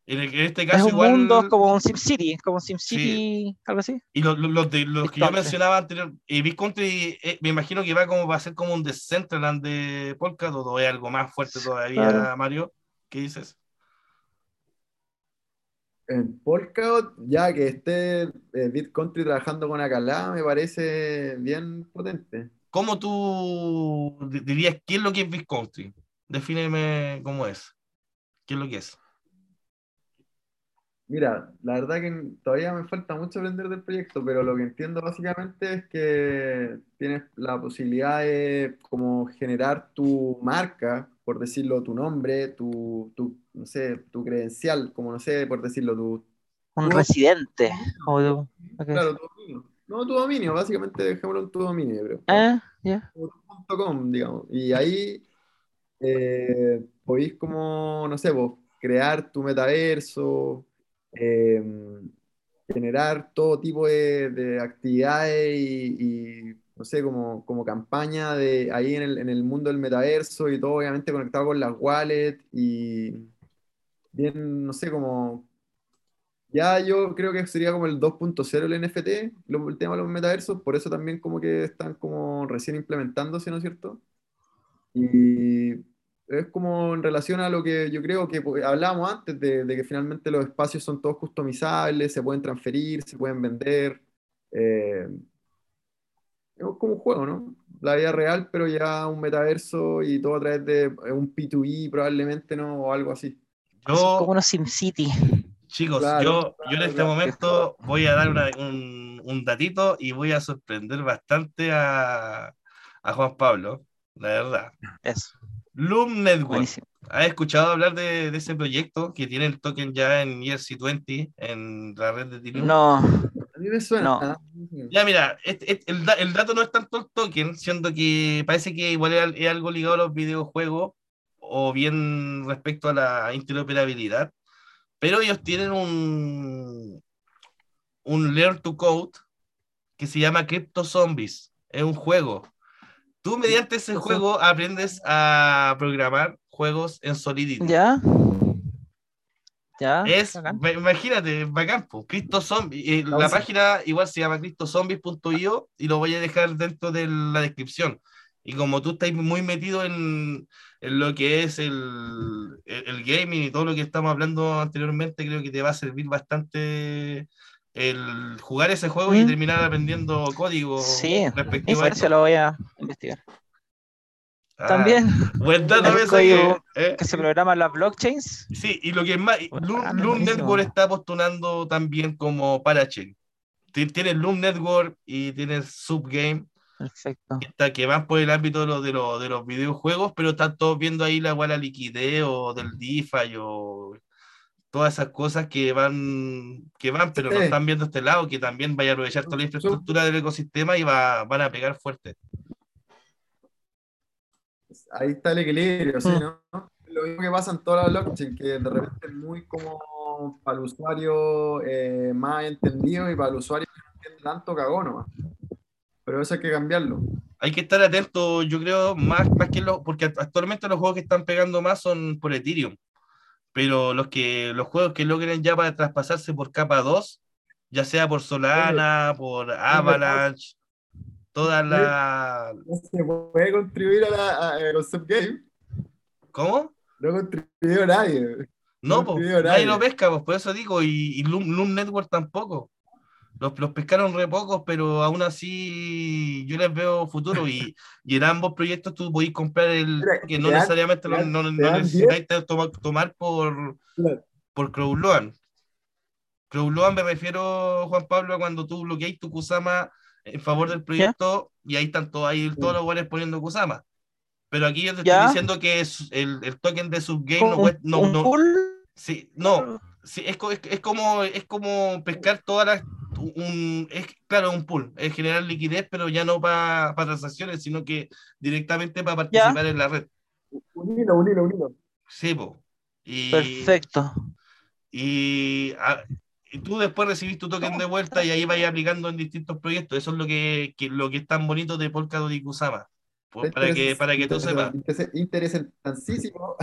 En, el- en este Es caso, un igual. mundo es como un SimCity, como un SimCity, algo así. Y lo- lo- los, de, los Big que yo mencionaba anterior, y Big Country, eh, me imagino que va como va a ser como un Decentraland de Polkadot o es algo más fuerte todavía, Claro. Mario. ¿Qué dices? En Polkadot, ya que esté eh, Beat Country trabajando con Acalá, me parece bien potente. ¿Cómo tú di- dirías qué es lo que es Big Country? Defíneme cómo es. ¿Qué es lo que es? Mira, la verdad que todavía me falta mucho aprender del proyecto, pero lo que entiendo básicamente es que tienes la posibilidad de como generar tu marca, por decirlo, tu nombre, tu, tu, no sé, tu credencial, como no sé, por decirlo, tu, Un residente. claro, tu dominio. No, tu dominio, básicamente dejémoslo en tu dominio, creo. Ah, ya. .com, digamos. Y ahí eh, podéis como, no sé, vos, crear tu metaverso, eh, generar todo tipo de, de actividades y, y, no sé, como, como campaña de ahí en el, en el mundo del metaverso y todo obviamente conectado con las wallets y bien, no sé, como... Ya yo creo que sería como el 2.0 el NFT, lo- el tema de los metaversos, por eso también como que están como recién implementándose, ¿no es cierto? Y es como en relación a lo que yo creo que pues, hablábamos antes, de, de que finalmente los espacios son todos customizables, se pueden transferir, se pueden vender. eh, es como un juego, ¿no? La vida real, pero ya un metaverso y todo a través de eh, un P2E probablemente, ¿no? O algo así. Así Yo, como unos SimCity. chicos, Claro, yo, claro, yo en este claro. momento voy a dar una- un, un datito y voy a sorprender bastante a, a Juan Pablo, la verdad. Eso, Loom Network. buenísimo. ¿Has escuchado hablar de, de ese proyecto que tiene el token ya en ERC20 en la red de Ethereum? No, A mí me suena. No. ¿ah? Ya, mira, este- este- el, el dato no es tanto el token, siendo que parece que igual es, es algo ligado a los videojuegos o bien respecto a la interoperabilidad, pero ellos tienen un, un Learn to Code que se llama Crypto Zombies. Es un juego. Tú mediante ese juego aprendes a programar juegos en Solidity. ya. Ya. Es, bacán. ma- imagínate, es bacán, po. Cristo Zombie. eh, la página igual se llama cristozombies.io y lo voy a dejar dentro de la descripción. Y como tú estás muy metido en, en lo que es el, el, el gaming y todo lo que estamos hablando anteriormente, creo que te va a servir bastante el jugar ese juego y Mm. terminar aprendiendo código Sí, respectivo a Eso lo voy a investigar. Ah, También, Buen dato el ese que- eh. que se programa en las blockchains. Sí, y lo que es más, Bueno, Loom, ah, Loom. Network está postulando también como parachain. Ti- Tienes Loom Network y tienes Subgame, Perfecto. que, está- que van por el ámbito de, los- de, los- de los videojuegos, pero están todos viendo ahí la la liquidez o del DeFi o todas esas cosas que van, que van, pero no están viendo este lado, que también vaya a aprovechar toda la infraestructura del ecosistema y va, van a pegar fuerte. Ahí está el equilibrio, ¿sí, Mm. no? Lo mismo que pasa en toda la blockchain, que de repente es muy como para el usuario eh, más entendido y para el usuario que no entiende tanto cagó nomás. Pero eso hay que cambiarlo. Hay que estar atento, yo creo, más, más que los, porque act- actualmente los juegos que están pegando más son por Ethereum, pero los que los juegos que logren ya para traspasarse por capa 2, ya sea por Solana, por Avalanche, todas las... No se puede contribuir a la, a, los subgame. ¿Cómo? No contribuyó nadie. No, No pues, nadie. lo pesca, pues por eso digo, y, y Loom, Loom Network tampoco. Los, los pescaron re pocos, pero aún así yo les veo futuro y, y en ambos proyectos tú podés comprar el Mira, que no dan- necesariamente dan- no, no dan necesitáis tomar, tomar por, Claro. por Crowloan. Crowloan me refiero, Juan Pablo, a cuando tú bloqueáis tu Kusama en favor del proyecto y ahí están todos, ahí todos los buenos poniendo Kusama. Pero aquí yo te Ya. estoy diciendo que es el, el token de subgame no, cuesta- no, no, sí, no, sí, es, es, es como, es como pescar todas las, un, es claro, un pool, es generar liquidez, pero ya no para transacciones, sino que directamente para participar en la red. Un hilo, un hilo, un hilo. Sí, po. Y, Perfecto. Y, y tú después recibís tu token de vuelta y ahí vais aplicando en distintos proyectos. Eso es lo que, que- lo que es tan bonito de Polkadot y Kusama. Por- para, que, para que tú sepas. Interesantísimo.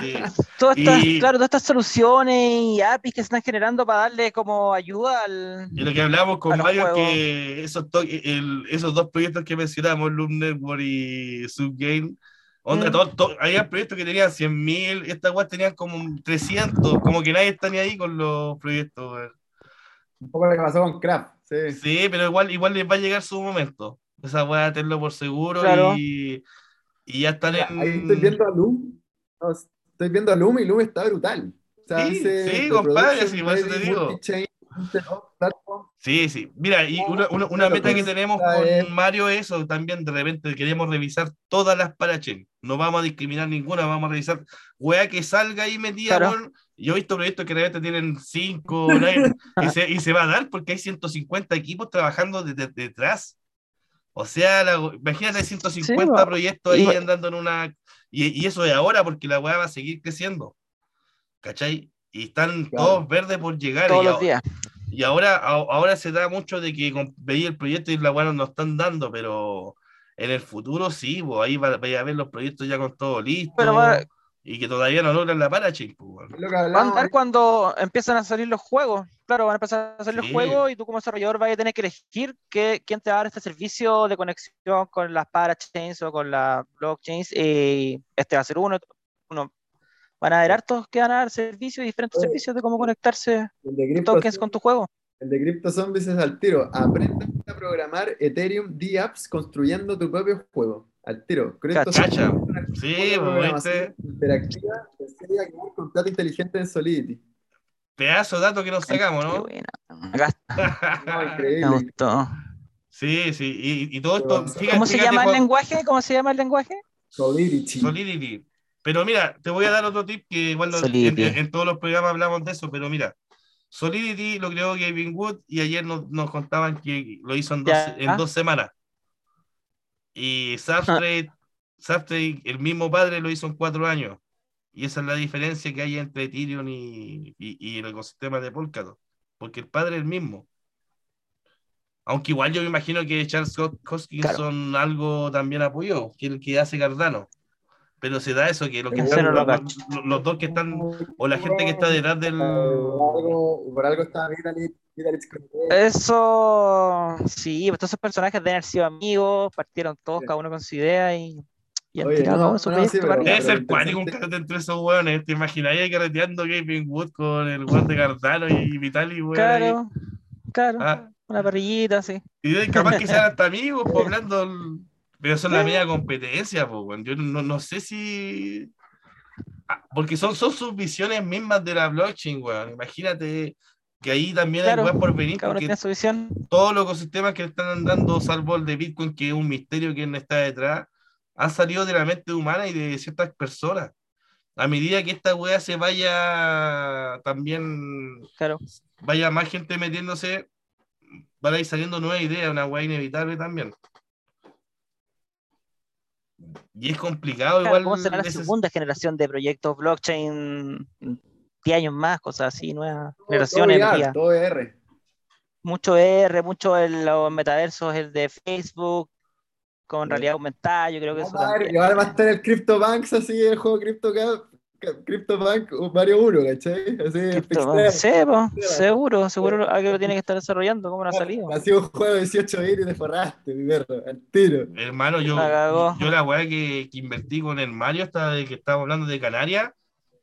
Sí. [LAUGHS] Todas estas, Y- claro, todas estas soluciones y APIs que se están generando para darle como ayuda al. Y lo que hablamos con Mario es que esos, to- el- esos dos proyectos que mencionamos, Loom Network y Subgame, onda, Mm. todo- todo- había proyectos que tenían 100.000, estas weas tenían como 300, como que nadie está ni ahí con los proyectos. Un poco lo que pasó con Craft. Sí. Sí, pero igual, igual les va a llegar su momento. Esa weá, tenlo por seguro Claro. y, y ya están en. Ahí estoy viendo a Loom. No, estoy viendo a Loom y Loom está brutal. O sea, Sí, sí, compadre, sí, por eso te digo. Sí, sí. Mira, y una, una, una meta que pues, tenemos con Mario es eso también, de repente queremos revisar todas las parachain. No vamos a discriminar ninguna, vamos a revisar weá que salga ahí metida. Claro. Yo he visto proyectos que de repente tienen 5, [LAUGHS] y, se, y se va a dar porque hay 150 equipos trabajando de- de- detrás. O sea, la- imagínate 150 Sí, proyectos ahí y- andando en una. Y, y eso de ahora, porque la weá va a seguir creciendo. ¿Cachai? Y están Claro. todos verdes por llegar. Todos y los ahora- días. y ahora, a- ahora se da mucho de que veía el proyecto y la weá no están dando, pero en el futuro sí, pues ahí va, vaya a ver los proyectos ya con todo listo Pero va- y que todavía no logran la parachain, pues, weón. Es lo que Va a andar cuando empiezan a salir los juegos. Claro, van a empezar a salir Sí. los juegos y tú como desarrollador vas a tener que elegir qué- quién te va a dar este servicio de conexión con las parachains o con las blockchains. Y este va a ser uno. uno. Van a haber hartos que van a dar servicios, diferentes Oye, servicios de cómo conectarse de tokens con tu juego. el de Crypto Zombies es al tiro. Aprende a programar Ethereum D-Apps construyendo tu propio juego. Al tiro. Cacha. Una Sí, pues, interactiva que sería crear contrato inteligente en Solidity. Pedazo de datos que nos sacamos, Qué ¿no? buena. Acá [LAUGHS] No, me increíble. gustó. sí, sí, y, y todo esto, fíjate, ¿Cómo se fíjate, llama el Juan- lenguaje? ¿Cómo se llama el lenguaje? Solidity. Solidity. Pero mira, te voy a dar otro tip que igual lo- en, en- todos los programas hablamos de eso, pero mira, Solidity lo creó Gavin Wood y ayer nos, nos contaban que lo hizo en dos, en dos semanas. Y Substrate, Substrate, el mismo padre lo hizo en cuatro años. Y esa es la diferencia que hay entre Ethereum y, y- y el ecosistema de Polkadot. Porque el padre es el mismo. Aunque igual yo me imagino que Charles Hos- Hoskinson algo también apoyó, que el que hace Cardano. Pero se da eso, que los, que están, no lo los, los- dos que están, o la gente que está detrás del... Por algo, por algo está Eso, sí, pues todos esos personajes deben haber sido amigos, partieron todos, Sí. cada uno con su idea y, y han Oye, tirado no, su no, sí, pero-. Debe ser cuático un carrete entre esos hueones. ¿Te imagináis ahí carreteando Gavin Wood con el weón de Cardano y Vitali, weón? ahí? Claro, claro, Ah, una parrillita así. y de- [LAUGHS] capaz que sean hasta amigos, pues, hablando. el- Pero son la media competencia, pues, weón. Yo no, no sé si. Ah, porque son, son sus visiones mismas de la blockchain, weón. Imagínate que ahí también Claro, hay weón por venir, porque visión. todos los ecosistemas que están andando, salvo el de Bitcoin, que es un misterio quién está detrás, han salido de la mente humana y de ciertas personas. A medida que esta wea se vaya también, Claro, vaya más gente metiéndose, van a ir saliendo nuevas ideas, una wea inevitable también. Y es complicado Claro, igual. ¿Cómo será la segunda generación de proyectos blockchain? 10 años más, cosas así, nuevas Todo, generaciones. todo. VR, todo VR. Mucho R, mucho en los metaversos, el de Facebook, con Sí. realidad aumentada, yo creo que eso también. y ahora va a estar el CryptoBanks así, el juego Crypto CryptoBank Mario 1, ¿cachai? Así. Sí, seguro, seguro alguien lo tiene que estar desarrollando, ¿cómo no ha salido? Ha sido un juego de 18 bits y te forraste, mi perro, al tiro. Hermano, yo, La cagó. yo la weá que, que invertí con el Mario, hasta de que estábamos hablando de Canarias,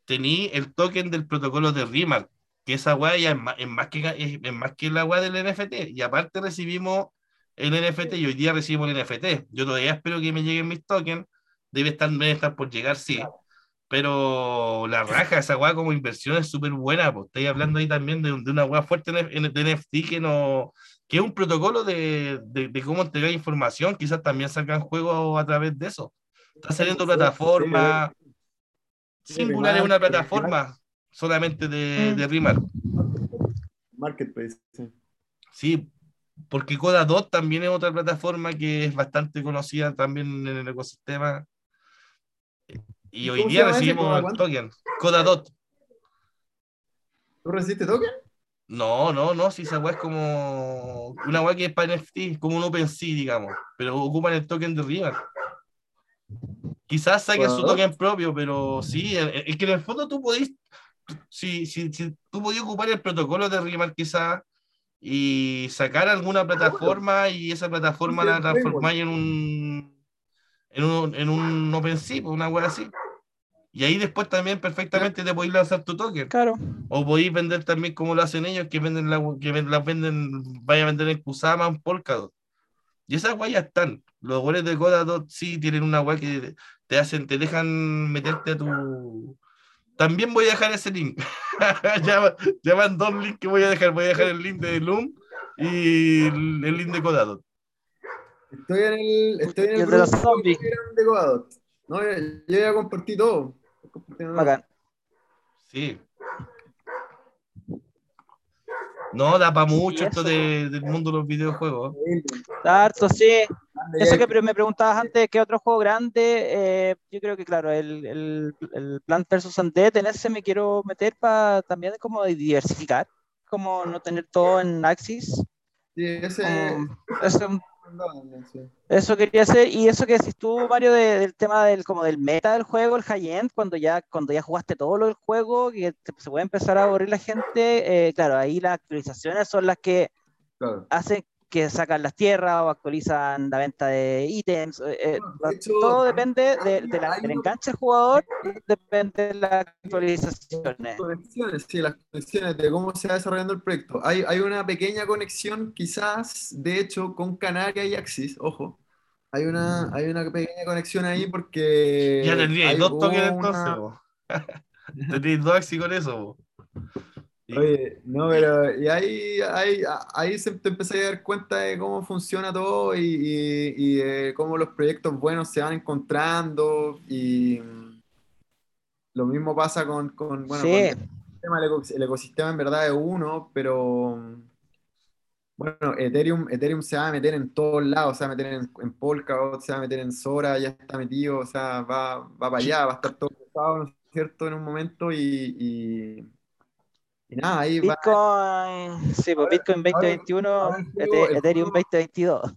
tenía el token del protocolo de Rimar, que esa weá ya es más, es más que, es, es más que la weá del NFT. Y aparte recibimos el NFT y hoy día recibimos el NFT. Yo todavía espero que me lleguen mis tokens. Debe estar, debe estar por llegar, sí. Pero la raja, esa weá como inversión es súper buena. Pues estáis hablando ahí también de, de una weá fuerte en, en- de NFT que no que es un protocolo de, de, de cómo entregar información. Quizás también salgan juegos a través de eso. Está saliendo Sí, sí, plataforma. sí, Singular es una plataforma solamente de, Mm. de Remark. Marketplace. sí. Sí, porque Coda2 también es otra plataforma que es bastante conocida también en el ecosistema. Y ¿Y hoy día recibimos ¿Coda el token. Coda2. ¿Tú recibiste token? No, no, no, si esa weá es como una weá que es para NFT, como un OpenSea, digamos, pero ocupan el token de River. Quizás saquen su Coda2. token propio, pero sí, es es que en el fondo tú podís, si, si, si tú podías ocupar el protocolo de River quizás y sacar alguna plataforma y esa plataforma la transformáis en un en un, en un OpenSea, pues, una weá así. Y ahí después también perfectamente te podéis lanzar tu token. Claro. O podéis vender también como lo hacen ellos, que venden la, que las venden, vaya a vender en Kusama, en Polkadot. Y esas guayas están. Los goles de Godadot sí tienen una guay que te hacen, te dejan meterte a tu. También voy a dejar ese link. [LAUGHS] ya, ya van dos links que voy a dejar. Voy a dejar el link de Loom y el, el link de Godadot. Estoy en el, estoy en el de los zombies. De. No, yo, yo ya compartí todo. Bacán. Sí. No, da para mucho esto de- del mundo de los videojuegos. Harto, sí. Eso que me preguntabas antes, ¿qué otro juego grande? Eh, yo creo que, claro, el, el, el Plant vs. Undead, en ese me quiero meter para también como diversificar, como no tener todo en Axis. Sí, ese como- eso, sí. eso quería hacer. Y eso que decís tú, Mario, de- del tema del, como del meta del juego, el high-end, cuando ya, cuando ya jugaste todo lo del juego, que te- se puede empezar a aburrir la gente, eh, claro, ahí las actualizaciones son las que Claro. hacen que sacan las tierras o actualizan la venta de ítems. eh, eh, Bueno, de hecho, todo depende de, de la- hay del enganche del jugador, depende de las actualizaciones. Conexiones, sí, las conexiones de cómo se va desarrollando el proyecto. Hay, hay una pequeña conexión, quizás, de hecho, con Canaria y Axis, ojo. Hay una, hay una pequeña conexión ahí porque. Ya tendríais dos tokens una- entonces. [LAUGHS] tendríais dos Axis con eso. po. Oye, no, pero y ahí, ahí, ahí se te empecé a dar cuenta de cómo funciona todo y, y- y de cómo los proyectos buenos se van encontrando y mm, lo mismo pasa con, con, bueno, Sí. con el, ecosistema, en verdad es uno, pero mm, bueno, Ethereum, Ethereum se va a meter en todos lados, se va a meter en, en Polkadot, se va a meter en Sora, ya está metido, o sea, va, va para allá, va a estar todo ¿no es cierto?, en un momento y, y, y nada, ahí va. Bitcoin, sí, pues Bitcoin 2021, ahora el juego- Ete- el Ethereum juego- 2022.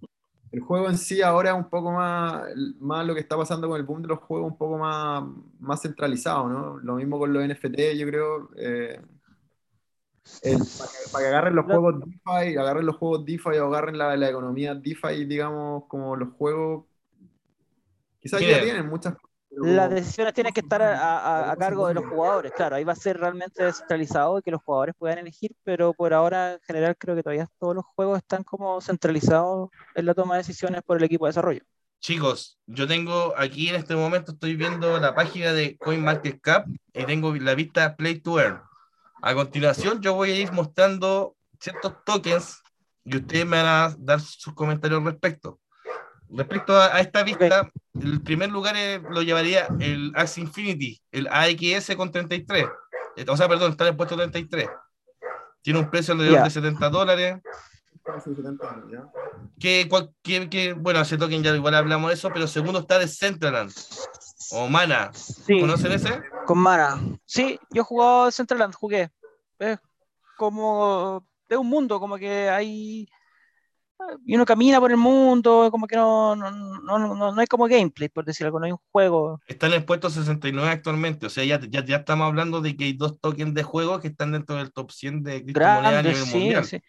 El juego en sí ahora es un poco más, más lo que está pasando con el boom de los juegos, un poco más, más centralizado, ¿no? Lo mismo con los NFT, yo creo. eh, el- para, que, para que agarren los Lo- juegos DeFi, agarren los juegos DeFi o agarren la, la economía DeFi, digamos, como los juegos. Quizás ya tienen muchas Las decisiones tienen que estar a, a- a cargo de los jugadores, claro, ahí va a ser realmente descentralizado y que los jugadores puedan elegir, pero por ahora en general creo que todavía todos los juegos están como centralizados en la toma de decisiones por el equipo de desarrollo. Chicos, yo tengo aquí en este momento, estoy viendo la página de CoinMarketCap y tengo la vista Play to Earn. A continuación, yo voy a ir mostrando ciertos tokens y ustedes me van a dar sus comentarios al respecto. Respecto a, a esta vista, el primer lugar es- lo llevaría el Axie Infinity, el AXS con 33. Eh, O sea, perdón, está en el puesto 33. Tiene un precio alrededor Ya. de 70 dólares. hace 70 años, ¿ya? Que, cual- que, que, bueno, ese token ya igual hablamos de eso, pero segundo está de Centraland o Mana. Sí, ¿Conocen ese? con Mana. Sí, yo he jugado Centraland, jugué. Es como de un mundo, como que hay. Y uno camina por el mundo, como que no, no, no, no, no hay como gameplay, por decir algo, no hay un juego. Está en el puesto 69 actualmente. O sea, ya, ya, ya estamos hablando de que hay dos tokens de juego que están dentro del top 100 de criptomonedas a nivel sí, mundial. sí.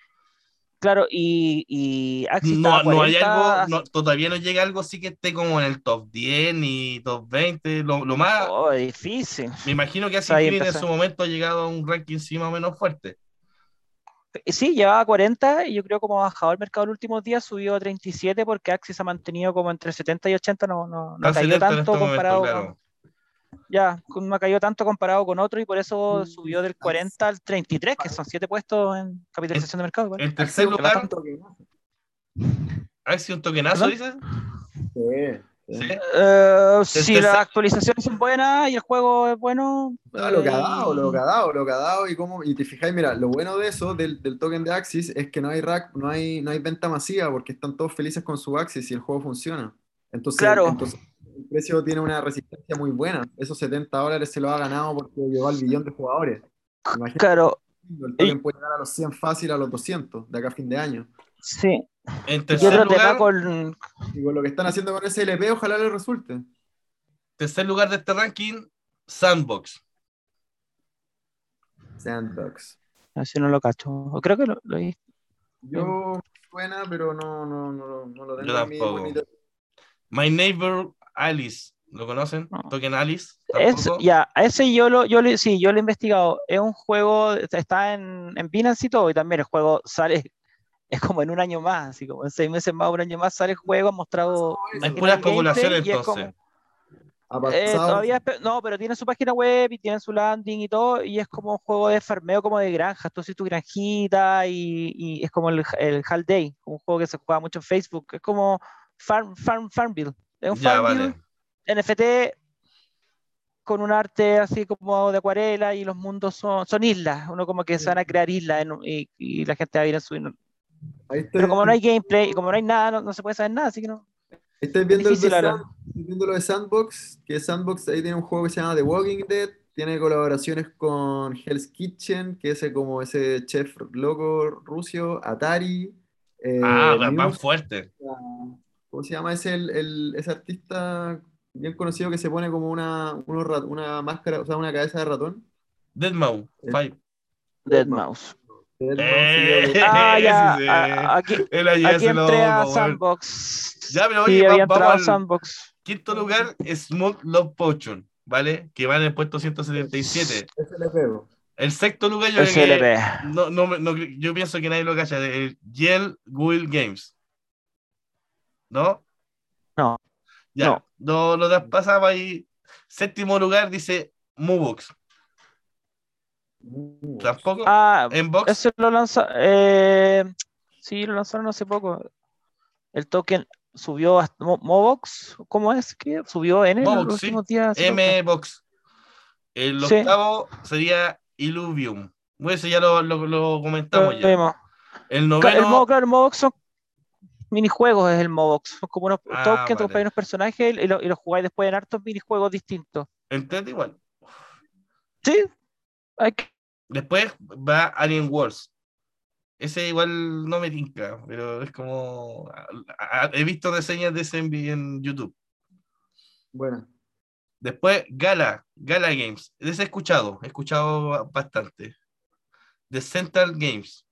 Claro, y, y Axis No, no hay 40, algo, no, todavía no llega algo así que esté como en el top 10 ni top 20. Lo, lo más, Oh, difícil. me imagino que Assassin's en su momento ha llegado a un ranking sí más o menos fuerte. Sí, llevaba 40 y yo creo como ha bajado el mercado en los últimos días, subió a 37 porque Axis ha mantenido como entre 70 y 80, no, no, no cayó tanto este comparado momento, con, claro. ya, no cayó tanto comparado con otro y por eso Mm, subió del 40 al 33, que son 7 puestos en capitalización de mercado. En tercer Axis, lugar, bastante que no. Axi un tokenazo, dices. Sí, sí. Eh, si las actualizaciones son buenas y el juego es bueno. Ah, lo que ha eh, dado, lo que ha dado, lo que ha dado y cómo, y te fijáis, mira, lo bueno de eso, del, del token de Axis, es que no hay rack, no hay, no hay venta masiva porque están todos felices con su Axis y el juego funciona. Entonces, Claro. entonces el precio tiene una resistencia muy buena. Esos 70 dólares se lo ha ganado porque llegó al billón de jugadores. Imagínate, Claro, el token puede llegar a los 100 fácil, a los 200 de acá a fin de año. Sí. En Y tercer otro tema lugar, con. Y con lo que están haciendo con SLP, ojalá les resulte. tercer lugar de este ranking, Sandbox. Sandbox. Así no lo cacho. O Creo que lo, lo vi. Yo suena, pero no, no, no, no lo tengo Yo tampoco. My Neighbor Alice. ¿Lo conocen? No. Token Alice. Es, ya, ese yo lo, yo lo, sí, yo lo he investigado. Es un juego, está en, en Binance y todo, y también el juego sale, es como en un año más, así como en seis meses más, un año más sale el juego, han mostrado. Hay Hay imágenes pura del gameplay especulación y es entonces. como- eh, todavía no, pero tiene su página web y tiene su landing y todo, y es como un juego de farmeo como de granja. Tú haces tu granjita y, y es como el, el Hall Day, un juego que se juega mucho en Facebook. Es como Farm, farm, Farmville. Es un Ya, Farmville vale. NFT con un arte así como de acuarela y los mundos son, son islas, uno como que se van a crear islas en- y, y la gente va a ir en su... ahí estoy- Pero como no hay gameplay y como no hay nada, no, no se puede saber nada, así que no... Viendo, difícil hablar. Sand- estoy viendo lo de Sandbox, que Sandbox ahí tiene un juego que se llama The Walking Dead, tiene colaboraciones con Hell's Kitchen, que es como ese chef loco ruso, Atari, eh, Ah, van van Muse, fuerte. ¿cómo se llama ese, el, el- ese artista bien conocido que se pone como una, rat- una máscara, o sea, una cabeza de ratón? Deadmau 5. Dead Mouse. Dead Mouse, Eh, sí, [LAUGHS] Ah, ya, sí, sí. a- aquí, entré a. Sandbox. Ya, pero Sí, oye, vamos al Sandbox. quinto lugar, Smooth Love Potion, ¿vale? Que va en el puesto 177. ese le pego. El sexto lugar, yo creo que no, no, yo pienso que nadie lo cacha, el Yale Will Games. ¿No? No. Ya, No. lo, lo traspasaba ahí. Séptimo lugar dice Movox. Tampoco. Ah, en box. ese lo lanza... Eh, sí, lo lanzaron hace poco. El token subió a Mo- Mobox, ¿cómo es que subió en el, Mobox, los sí. últimos días? M-Box. El Sí. octavo sería Illuvium. Bueno, eso ya lo, lo- lo comentamos Lo ya. vimos. El noveno. el claro, el Mobox son minijuegos, es el Mobox. Son como unos Ah, tokens, vale. unos personajes y, lo- y los jugáis después en hartos minijuegos distintos. Entiende igual. Sí, hay que- Después va Alien Wars. Ese igual no me tinca, pero es como. a- a- He visto reseñas de ese en, YouTube. Bueno, Después Gala, Gala Games. Ese he escuchado, he escuchado bastante. The Central Games,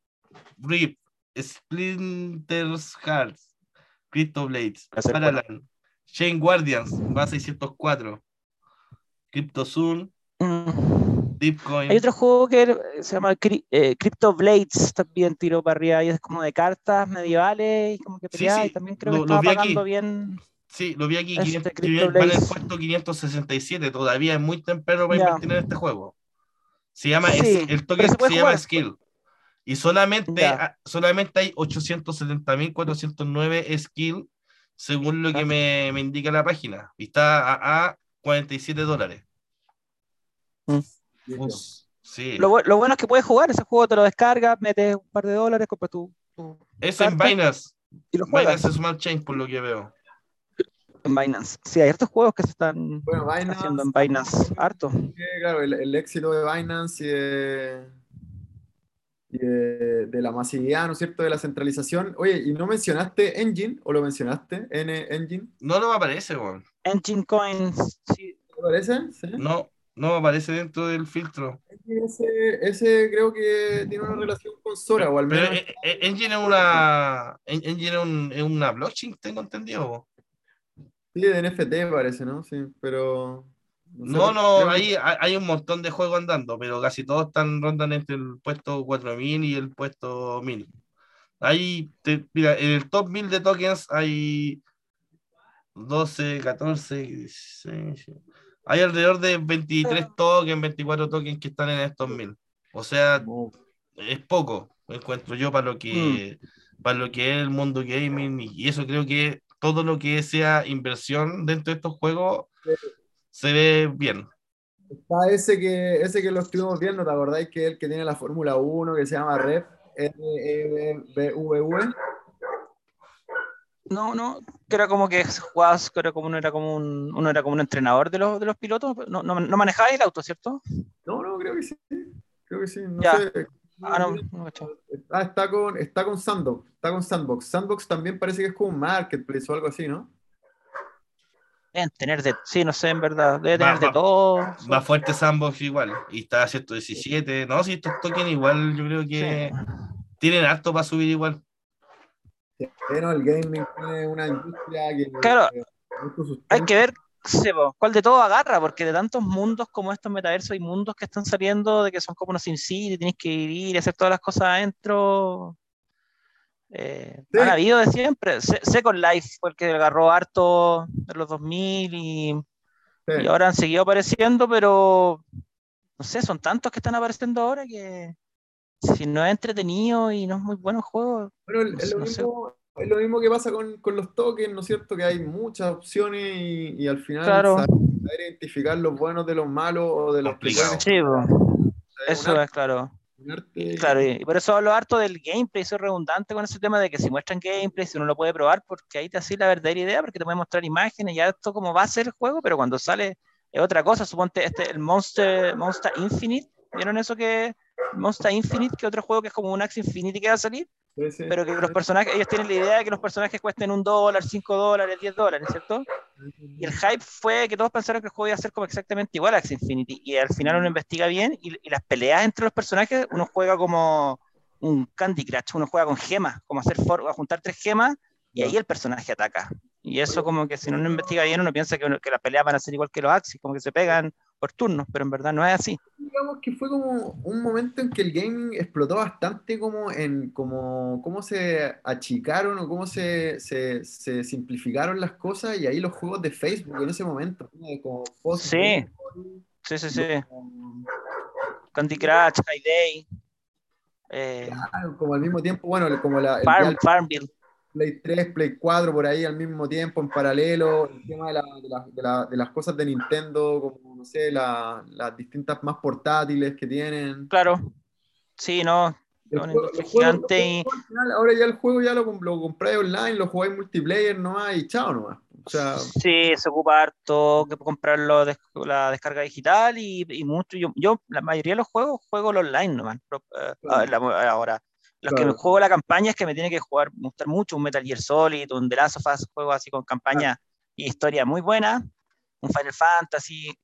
RIP, Splinters Hearts, Crypto Blades, Paraland, Chain Guardians, va a 604, Crypto Zoom, Mm. Deepcoin. Hay otro juego que se llama Cri- eh, Crypto Blades, también tiró para arriba y es como de cartas medievales y como que Sí, pelea sí, y también creo lo- que estaba pagando bien. Sí, lo vi aquí, Este 500, Crypto va en el puesto 567, todavía es muy temprano para Ya. invertir en este juego. Se llama, Sí, es- el token se llama. Skill. Y solamente, solamente hay 870.409 Skill, según lo que Ah. me, me indica la página. Y está a, a 47 dólares. Uf, sí. Lo, bu- lo bueno es que puedes jugar, ese juego te lo descargas, metes un par de dólares, compras tu, tu Es en Binance. y lo juegas Binance Smart Chain, por lo que veo. en Binance. Sí, hay hartos juegos que se están bueno, Binance, haciendo en Binance, harto. claro, el, el éxito de Binance y de, y de, de la masividad, ¿no es cierto?, de la centralización. Oye, ¿y no mencionaste Engine o lo mencionaste? N Engine, No, no me aparece, weón. Engine Coins, sí, ¿te parece? ¿Sí? No, no aparece dentro del filtro. ese, ese creo que tiene una relación con Sora, o al Pero menos. eh, eh, Engine es una, En- Engine es un- es una blockchain, tengo entendido. Sí, de NFT parece, ¿no? Sí, pero. No, no, que- hay, un montón de juegos andando, pero casi todos están rondan entre el puesto 4000 y el puesto 1000. Hay, te- mira, en el top 1000 de tokens hay 12, 14, 16, hay alrededor de 23 tokens, 24 tokens que están en estos 1000. O sea, es poco, encuentro yo, para lo que, para lo que es el mundo gaming, y eso creo que todo lo que sea inversión dentro de estos juegos se ve bien. Está ese que, ese que lo estuvimos viendo, ¿te acordáis que es el que tiene la Fórmula 1 que se llama Rep E REBVV? No, no, que era como que [LAUGHS] jugabas, que era como uno era como un, uno era como un entrenador de los, de los pilotos. No, no, no manejabas el auto, ¿cierto? No, no, creo que sí. Creo que sí. No Ya. sé. Ah, no, no. Ah, está con, está con Sandbox. Está con Sandbox. Sandbox también parece que es como un marketplace o algo así, ¿no? Deben tener de, sí, no sé, en verdad, debe Va- tener de va- todo. Más fuerte Sandbox igual, y está a 117, no, si estos tokens igual yo creo que tienen harto para subir igual. Pero el gaming tiene una industria que. Claro, sustento. Hay que ver cuál de todo agarra, porque de tantos mundos como estos metaversos hay mundos que están saliendo de que son como unos SimCity, tienes que vivir y hacer todas las cosas adentro. Eh, Sí. Han habido de siempre. Se- Second Life fue el que agarró harto en los 2000 y, Sí. y ahora han seguido apareciendo, pero no sé, son tantos que están apareciendo ahora que si no es entretenido y no es muy bueno el juego, Bueno, No es, lo no mismo, es lo mismo que pasa con, con los tokens, ¿no es cierto? Que hay muchas opciones y, y al final Claro. saber, identificar los buenos de los malos o de los pueden sí, eso es claro. arte- Claro, y y por eso hablo harto del gameplay, soy redundante con ese tema de que si muestran gameplay, si uno lo puede probar, porque ahí te hace la verdadera idea, porque te pueden mostrar imágenes, ya esto como va a ser el juego, pero cuando sale es otra cosa, suponte este, el Monster, Monster Infinite, ¿vieron eso que Monster Infinite, que otro juego que es como un Axie Infinity que va a salir? Sí, sí. Pero que los personajes, ellos tienen la idea de que los personajes cuesten un dólar, cinco dólares, diez dólares, ¿cierto? Y el hype fue que todos pensaron que el juego iba a ser como exactamente igual a Axie Infinity. Y al final uno investiga bien y, y las peleas entre los personajes, uno juega como un Candy Crush, uno juega con gemas, como hacer for- a juntar tres gemas y ahí el personaje ataca. Y eso como que si uno no investiga bien, uno piensa que, que las peleas van a ser igual que los Axis, como que se pegan por turnos, pero en verdad no es así. digamos que fue como un momento en que el gaming explotó bastante como en como cómo se achicaron o cómo se, se, se simplificaron las cosas y ahí los juegos de Facebook en ese momento, ¿no? como post- Sí. Sí, sí, sí. como- Candy Crush, High Day, eh, claro, como al mismo tiempo, bueno, como la, Farm, Farmville. Play 3, Play 4 por ahí al mismo tiempo, en paralelo, el tema de, la- de la- de la- de las cosas de Nintendo, como, no sé, la- las distintas más portátiles que tienen. Claro. Sí, no. El juego- gigante y- final, ahora ya el juego ya lo, lo compráis online, lo jugáis multiplayer nomás y chao nomás. O sea, Sí, se ocupa harto que comprarlo de la descarga digital y, y mucho. Yo, yo, la mayoría de los juegos juego los online nomás. Eh, Claro. la- ahora, los que Claro. me juego la campaña es que me tiene que jugar, gustar mucho un Metal Gear Solid, un The Last of Us, juegos así con campaña y historia muy buena, un Final Fantasy.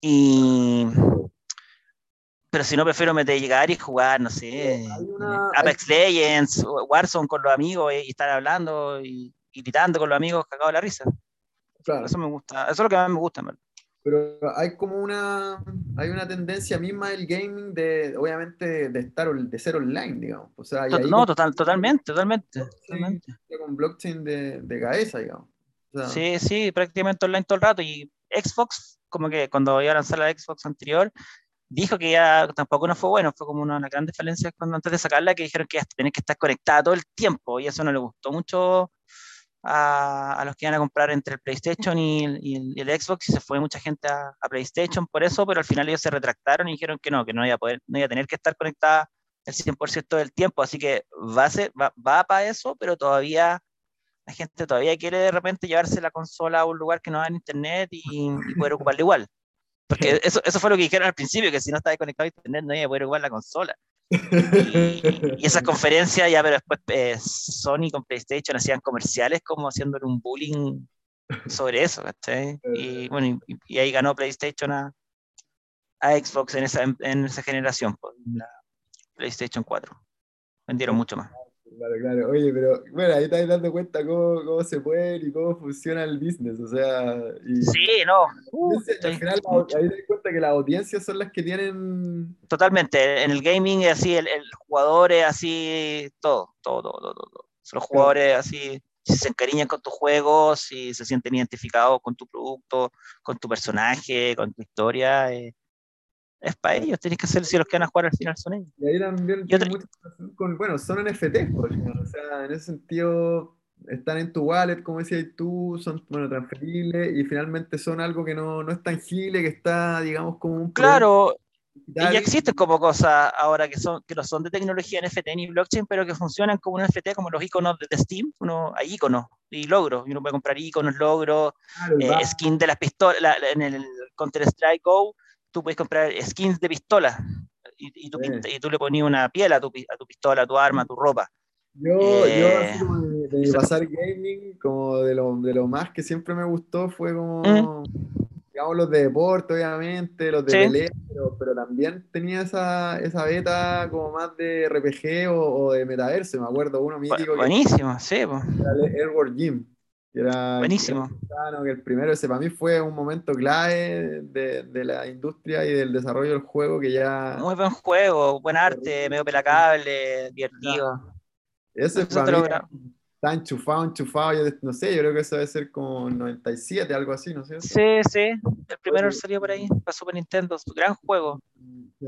Y. Pero si no, prefiero meter llegar y jugar, no sé, una- Apex Legends, Warzone con los amigos y, estar hablando y, y gritando con los amigos cagados de la risa. claro, Eso me gusta, eso es lo que más me gusta, verdad. pero hay como una, hay una tendencia misma del gaming de, obviamente, de estar, de ser online, digamos. O sea, No, con- total, totalmente, totalmente, totalmente. con blockchain de, de cabeza, digamos. O sea, Sí, sí, prácticamente online todo el rato. Y Xbox, como que cuando iba a lanzar la Xbox anterior, dijo que ya tampoco no fue bueno, fue como una de las grandes falencias cuando antes de sacarla, que dijeron que tenés que estar conectada todo el tiempo, y eso no le gustó mucho a, los que iban a comprar entre el PlayStation y el, Xbox, y se fue mucha gente a, a PlayStation por eso, pero al final ellos se retractaron y dijeron que no, que no iba a poder, no iba a tener que estar conectada el 100% del tiempo, así que va, a ser, va, va para eso, pero todavía la gente todavía quiere de repente llevarse la consola a un lugar que no da internet y, y poder ocuparla igual. Porque [LAUGHS] eso, eso fue lo que dijeron al principio, que si no estaba conectado a internet no iba a poder ocupar la consola. Y, y esas conferencias ya, pero después eh, Sony con PlayStation hacían comerciales como haciéndole un bullying sobre eso, ¿cachai? Y bueno, y, y ahí ganó PlayStation a, a Xbox en esa, en esa generación, pues, la PlayStation 4. Vendieron mucho más. Claro, claro. Oye, pero bueno, ahí estás dando cuenta cómo, cómo se puede y cómo funciona el business. O sea, y, Sí, no. al final la- ahí te das cuenta que las audiencias son las que tienen. Totalmente. En el gaming es así, el, el jugador es así, todo, todo, todo, todo, todo. Los jugadores así, si se encariñan con tus juegos, si se sienten identificados con tu producto, con tu personaje, con tu historia, eh, es para ellos. Tienes que hacer si los que van a jugar al final son ellos. Y ahí también Y otra- con. Bueno, son NFTs. O sea, en ese sentido, están en tu wallet, como decías tú, son, bueno, transferibles y finalmente son algo que no, no es tangible, que está, digamos, como un Claro, y ya existen como cosas ahora que son que no son de tecnología NFT ni blockchain, pero que funcionan como un NFT, como los iconos de, Steam. Uno, hay iconos y logros, y uno puede comprar iconos, logros, Claro, eh, skin de las pistolas. la- en el Counter Strike Go, tú puedes comprar skins de pistolas y, y tú, Sí. pint- y tú le ponías una piel a tu, a tu pistola, a tu arma, a tu ropa. Yo, yo Eh, así como de, de mi pasar gaming, como de lo, de lo más que siempre me gustó fue como, Mm. digamos, los de deporte, obviamente, los de Sí. pelea, pero, pero también tenía esa, esa beta como más de RPG o, o de metaverso, me acuerdo, uno mítico que Buenísimo, sí, Airworld Gym, que era, buenísimo. que el primero, ese para mí fue un momento clave de, de la industria y del desarrollo del juego que ya, Muy buen juego, buen arte, medio pelacable, divertido. ese para mí está enchufado, enchufado, yo no sé, yo creo que eso debe ser como 97, algo así, ¿no es cierto? Sí, sí, el primero Oye, salió por ahí, para Super Nintendo, es un gran juego. Sí,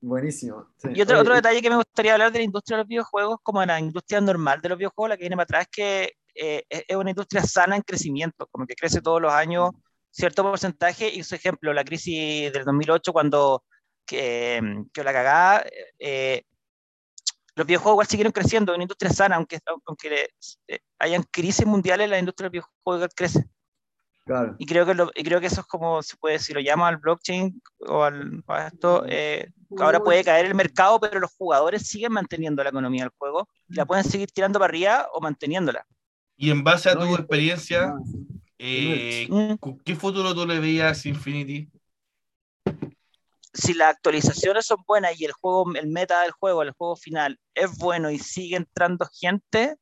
buenísimo. sí. Y otro, Oye, otro detalle que me gustaría hablar de la industria de los videojuegos, como en la industria normal de los videojuegos, la que viene para atrás, es que eh, es una industria sana en crecimiento, como que crece todos los años cierto porcentaje, y su ejemplo, la crisis del 2008, cuando que, que la cagada, eh, los videojuegos igual siguieron creciendo, es una industria sana, aunque, aunque eh, hayan crisis mundiales, la industria del videojuego igual crece. claro. Y creo que, lo- y creo que eso es como, se puede, si lo llama al blockchain o al, a esto, eh, ahora puede caer el mercado, pero los jugadores siguen manteniendo la economía del juego, y la pueden seguir tirando para arriba o manteniéndola. Y en base a tu experiencia, eh, Mm. ¿con ¿qué futuro tú le veías a Infinity? Si las actualizaciones son buenas y el juego, el meta del juego, el juego final es bueno y sigue entrando gente,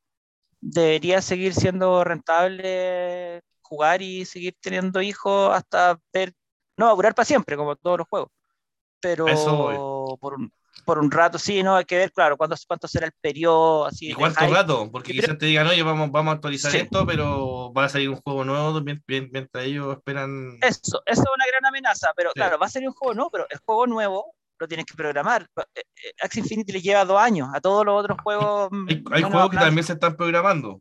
debería seguir siendo rentable jugar y seguir teniendo hijos hasta ver, no durar para siempre, como todos los juegos, pero Eso voy. por un, por un rato sí, no hay que ver, claro, cuánto, cuánto será el periodo, así ¿Y cuánto rato? Porque quizás te digan, oye, vamos, vamos a actualizar Sí. esto, pero va a salir un juego nuevo mien- mien- mientras ellos esperan. Eso, eso es una gran amenaza, pero Sí. claro, va a salir un juego nuevo, pero el juego nuevo lo tienes que programar. Eh, eh, Axie Infinity le lleva dos años, a todos los otros juegos. Hay, hay juegos que también se están programando.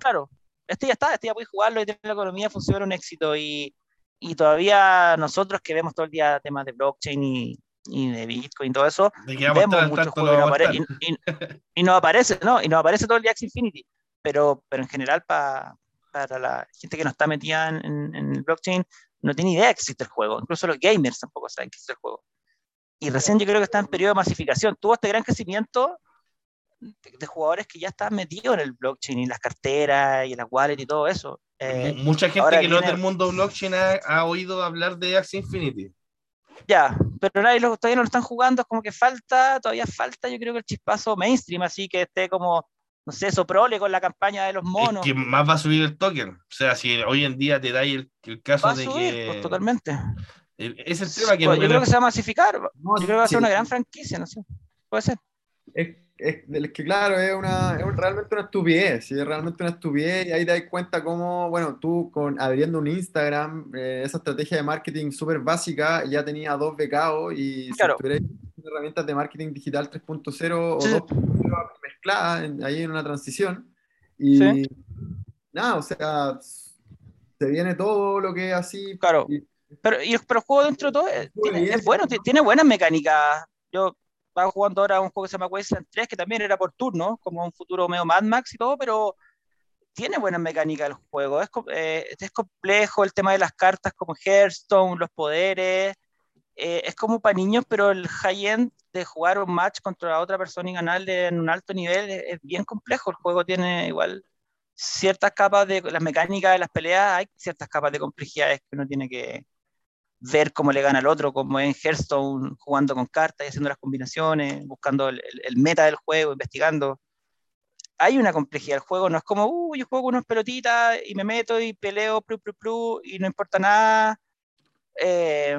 Claro, este ya está, este ya puedes jugarlo y tiene la economía, funciona un éxito. Y, y todavía nosotros que vemos todo el día temas de blockchain y, y de Bitcoin y todo eso, vemos muchos juegos y y, y- no aparece, ¿no? Y no aparece todo el día Axie Infinity. Pero, pero en general, pa- para la gente que no está metida en, en- el blockchain, no tiene idea que existe el juego. Incluso los gamers tampoco saben que existe el juego. Y recién yo creo que está en periodo de masificación. Tuvo este gran crecimiento de, de jugadores que ya estaban metidos en el blockchain y las carteras y en las wallets y todo eso. Eh, Mu- Mucha gente que no es viene- del mundo blockchain ha, ha oído hablar de Axie Infinity. Ya, pero nadie lo, todavía no lo están jugando, es como que falta, todavía falta, yo creo que el chispazo mainstream, así que esté como, no sé, soprole con la campaña de los monos. Es que más va a subir el token. O sea, si hoy en día te dais el, el caso Va a de subir, que. pues, totalmente. el- Es el tema que. Pues, yo creo que se va a masificar, yo creo que va a sí, ser una gran franquicia, no sé, puede ser. Es, es- es que claro, es, una, es realmente una estupidez, es realmente una estupidez y ahí te das cuenta cómo, bueno, tú con, abriendo un Instagram, eh, esa estrategia de marketing súper básica, ya tenía dos becados y si Claro. estuvieras usando herramientas de marketing digital 3.0 o Sí. 2.0 mezcladas en- ahí en una transición y Sí. nada, o sea, se viene todo lo que es así. Claro. y- Pero, y, pero el juego dentro de todo Muy tiene- es bueno, ti- tiene buenas mecánicas. Yo estaba jugando ahora un juego que se llama Wasteland 3, que también era por turno, como un futuro medio Mad Max y todo, pero tiene buenas mecánicas el juego. Es, eh, es complejo el tema de las cartas como Hearthstone, los poderes. eh, es como para niños, pero el high-end de jugar un match contra otra persona y ganarle en un alto nivel es, es bien complejo. El juego tiene igual ciertas capas de las mecánicas de las peleas, hay ciertas capas de complejidades que uno tiene que, ver cómo le gana al otro, como en Hearthstone, jugando con cartas y haciendo las combinaciones, buscando el, el meta del juego, investigando. Hay una complejidad del juego, no es como, uh, yo juego con unas pelotitas y me meto y peleo, plu, plu, plu, y no importa nada. Eh,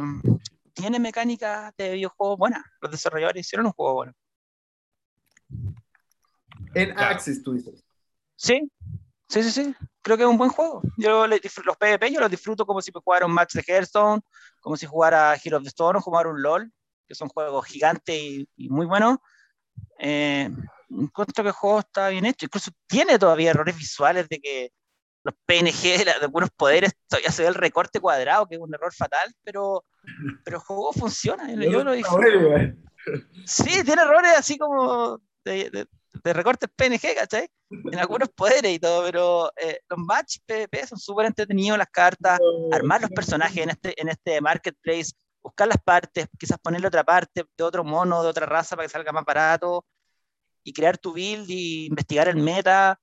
tiene mecánicas de videojuegos buenas. Los desarrolladores hicieron un juego bueno. En Access, tú dices. Sí, sí, sí, sí. Creo que es un buen juego. Yo los PvP yo los disfruto como si jugara un match de Hearthstone, como si jugara Hero of the Storm jugar un LOL, que son juegos gigantes y, muy buenos. Eh, encuentro que el juego está bien hecho. Incluso tiene todavía errores visuales de que los PNG de, algunos poderes todavía se ve el recorte cuadrado, que es un error fatal, pero, pero el juego funciona. Yo, lo Sí, tiene errores así como de, de recortes PNG, ¿cachai? En algunos poderes y todo, pero eh, los match PvP son súper entretenidos, las cartas, armar los personajes en este, en este marketplace, buscar las partes, quizás ponerle otra parte de otro mono, de otra raza para que salga más barato, y crear tu build y investigar el meta.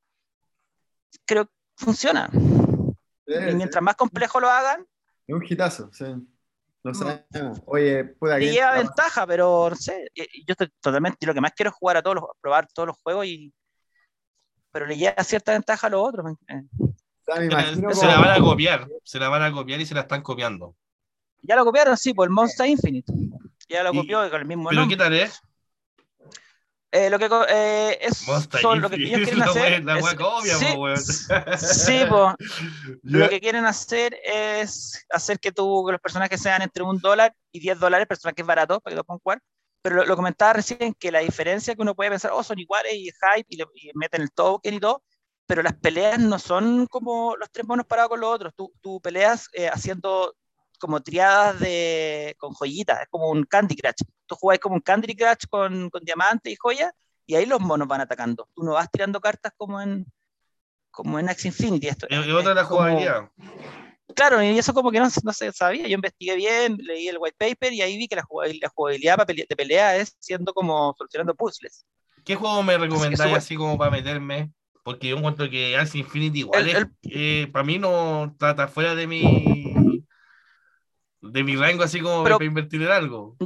Creo que funciona. y mientras más complejo lo hagan. Es un hitazo, sí. No sabemos. Oye, puede que. lleva ventaja, pero no sé. Yo estoy totalmente. Lo que más quiero es jugar a todos los, probar todos los juegos y. Pero le lleva cierta ventaja a los otros. Eh. se, la van a copiar. Se la van a copiar y se la están copiando. Ya lo copiaron, sí, por el Monster Infinite. Ya lo copió con el mismo ¿Pero qué tal es? Eh, lo que eh, es son, lo que ellos quieren [LAUGHS] hacer la es, sí, sí [LAUGHS] lo que quieren hacer es hacer que, tú, que los personajes sean entre un dólar y 10 dólares, personajes baratos para que lo puedan jugar. Pero lo, comentaba recién que la diferencia que uno puede pensar, oh, son iguales y hype y, le, y meten el token y todo, pero las peleas no son como los tres monos parados con los otros. Tú, tú peleas eh, haciendo como triadas de, con joyitas, es como un Candy Crush. Tú jugáis como un Candy Crush con, con diamantes y joyas, y ahí los monos van atacando. Tú no vas tirando cartas como en como en Axie Infinity. Esto, y otra la jugabilidad. Claro, y eso como que no, no, se sabía. Yo investigué bien, leí el white paper y ahí vi que la jugabilidad, de pelea es siendo como solucionando puzzles. ¿Qué juego me recomendáis así como para meterme? Porque yo encuentro que Axie Infinity igual eh, para mí no está fuera de mi de mi rango así como para invertir en algo.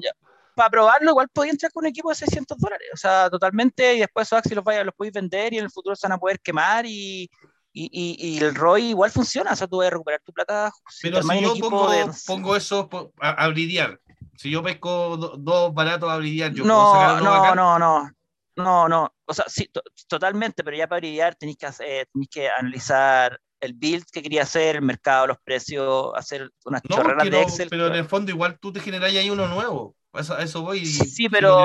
Para probarlo, igual podía entrar con un equipo de 600 dólares, o sea, totalmente, y después esos Axis los, vaya, los podéis vender y en el futuro se van a poder quemar y, y, y, el ROI igual funciona, o sea, tú vas a recuperar tu plata. Pero si yo pongo, pongo, eso a, a, bridear, si yo pesco dos baratos a bridear, yo no, puedo sacar No, no, no, no, no, o sea, sí, totalmente, pero ya para bridear tenéis que, hacer, tenéis que analizar el build que quería hacer, el mercado, los precios, hacer unas no, chorreras de Excel. Pero en el fondo igual tú te generas ahí uno nuevo. Eso, eso voy. sí, pero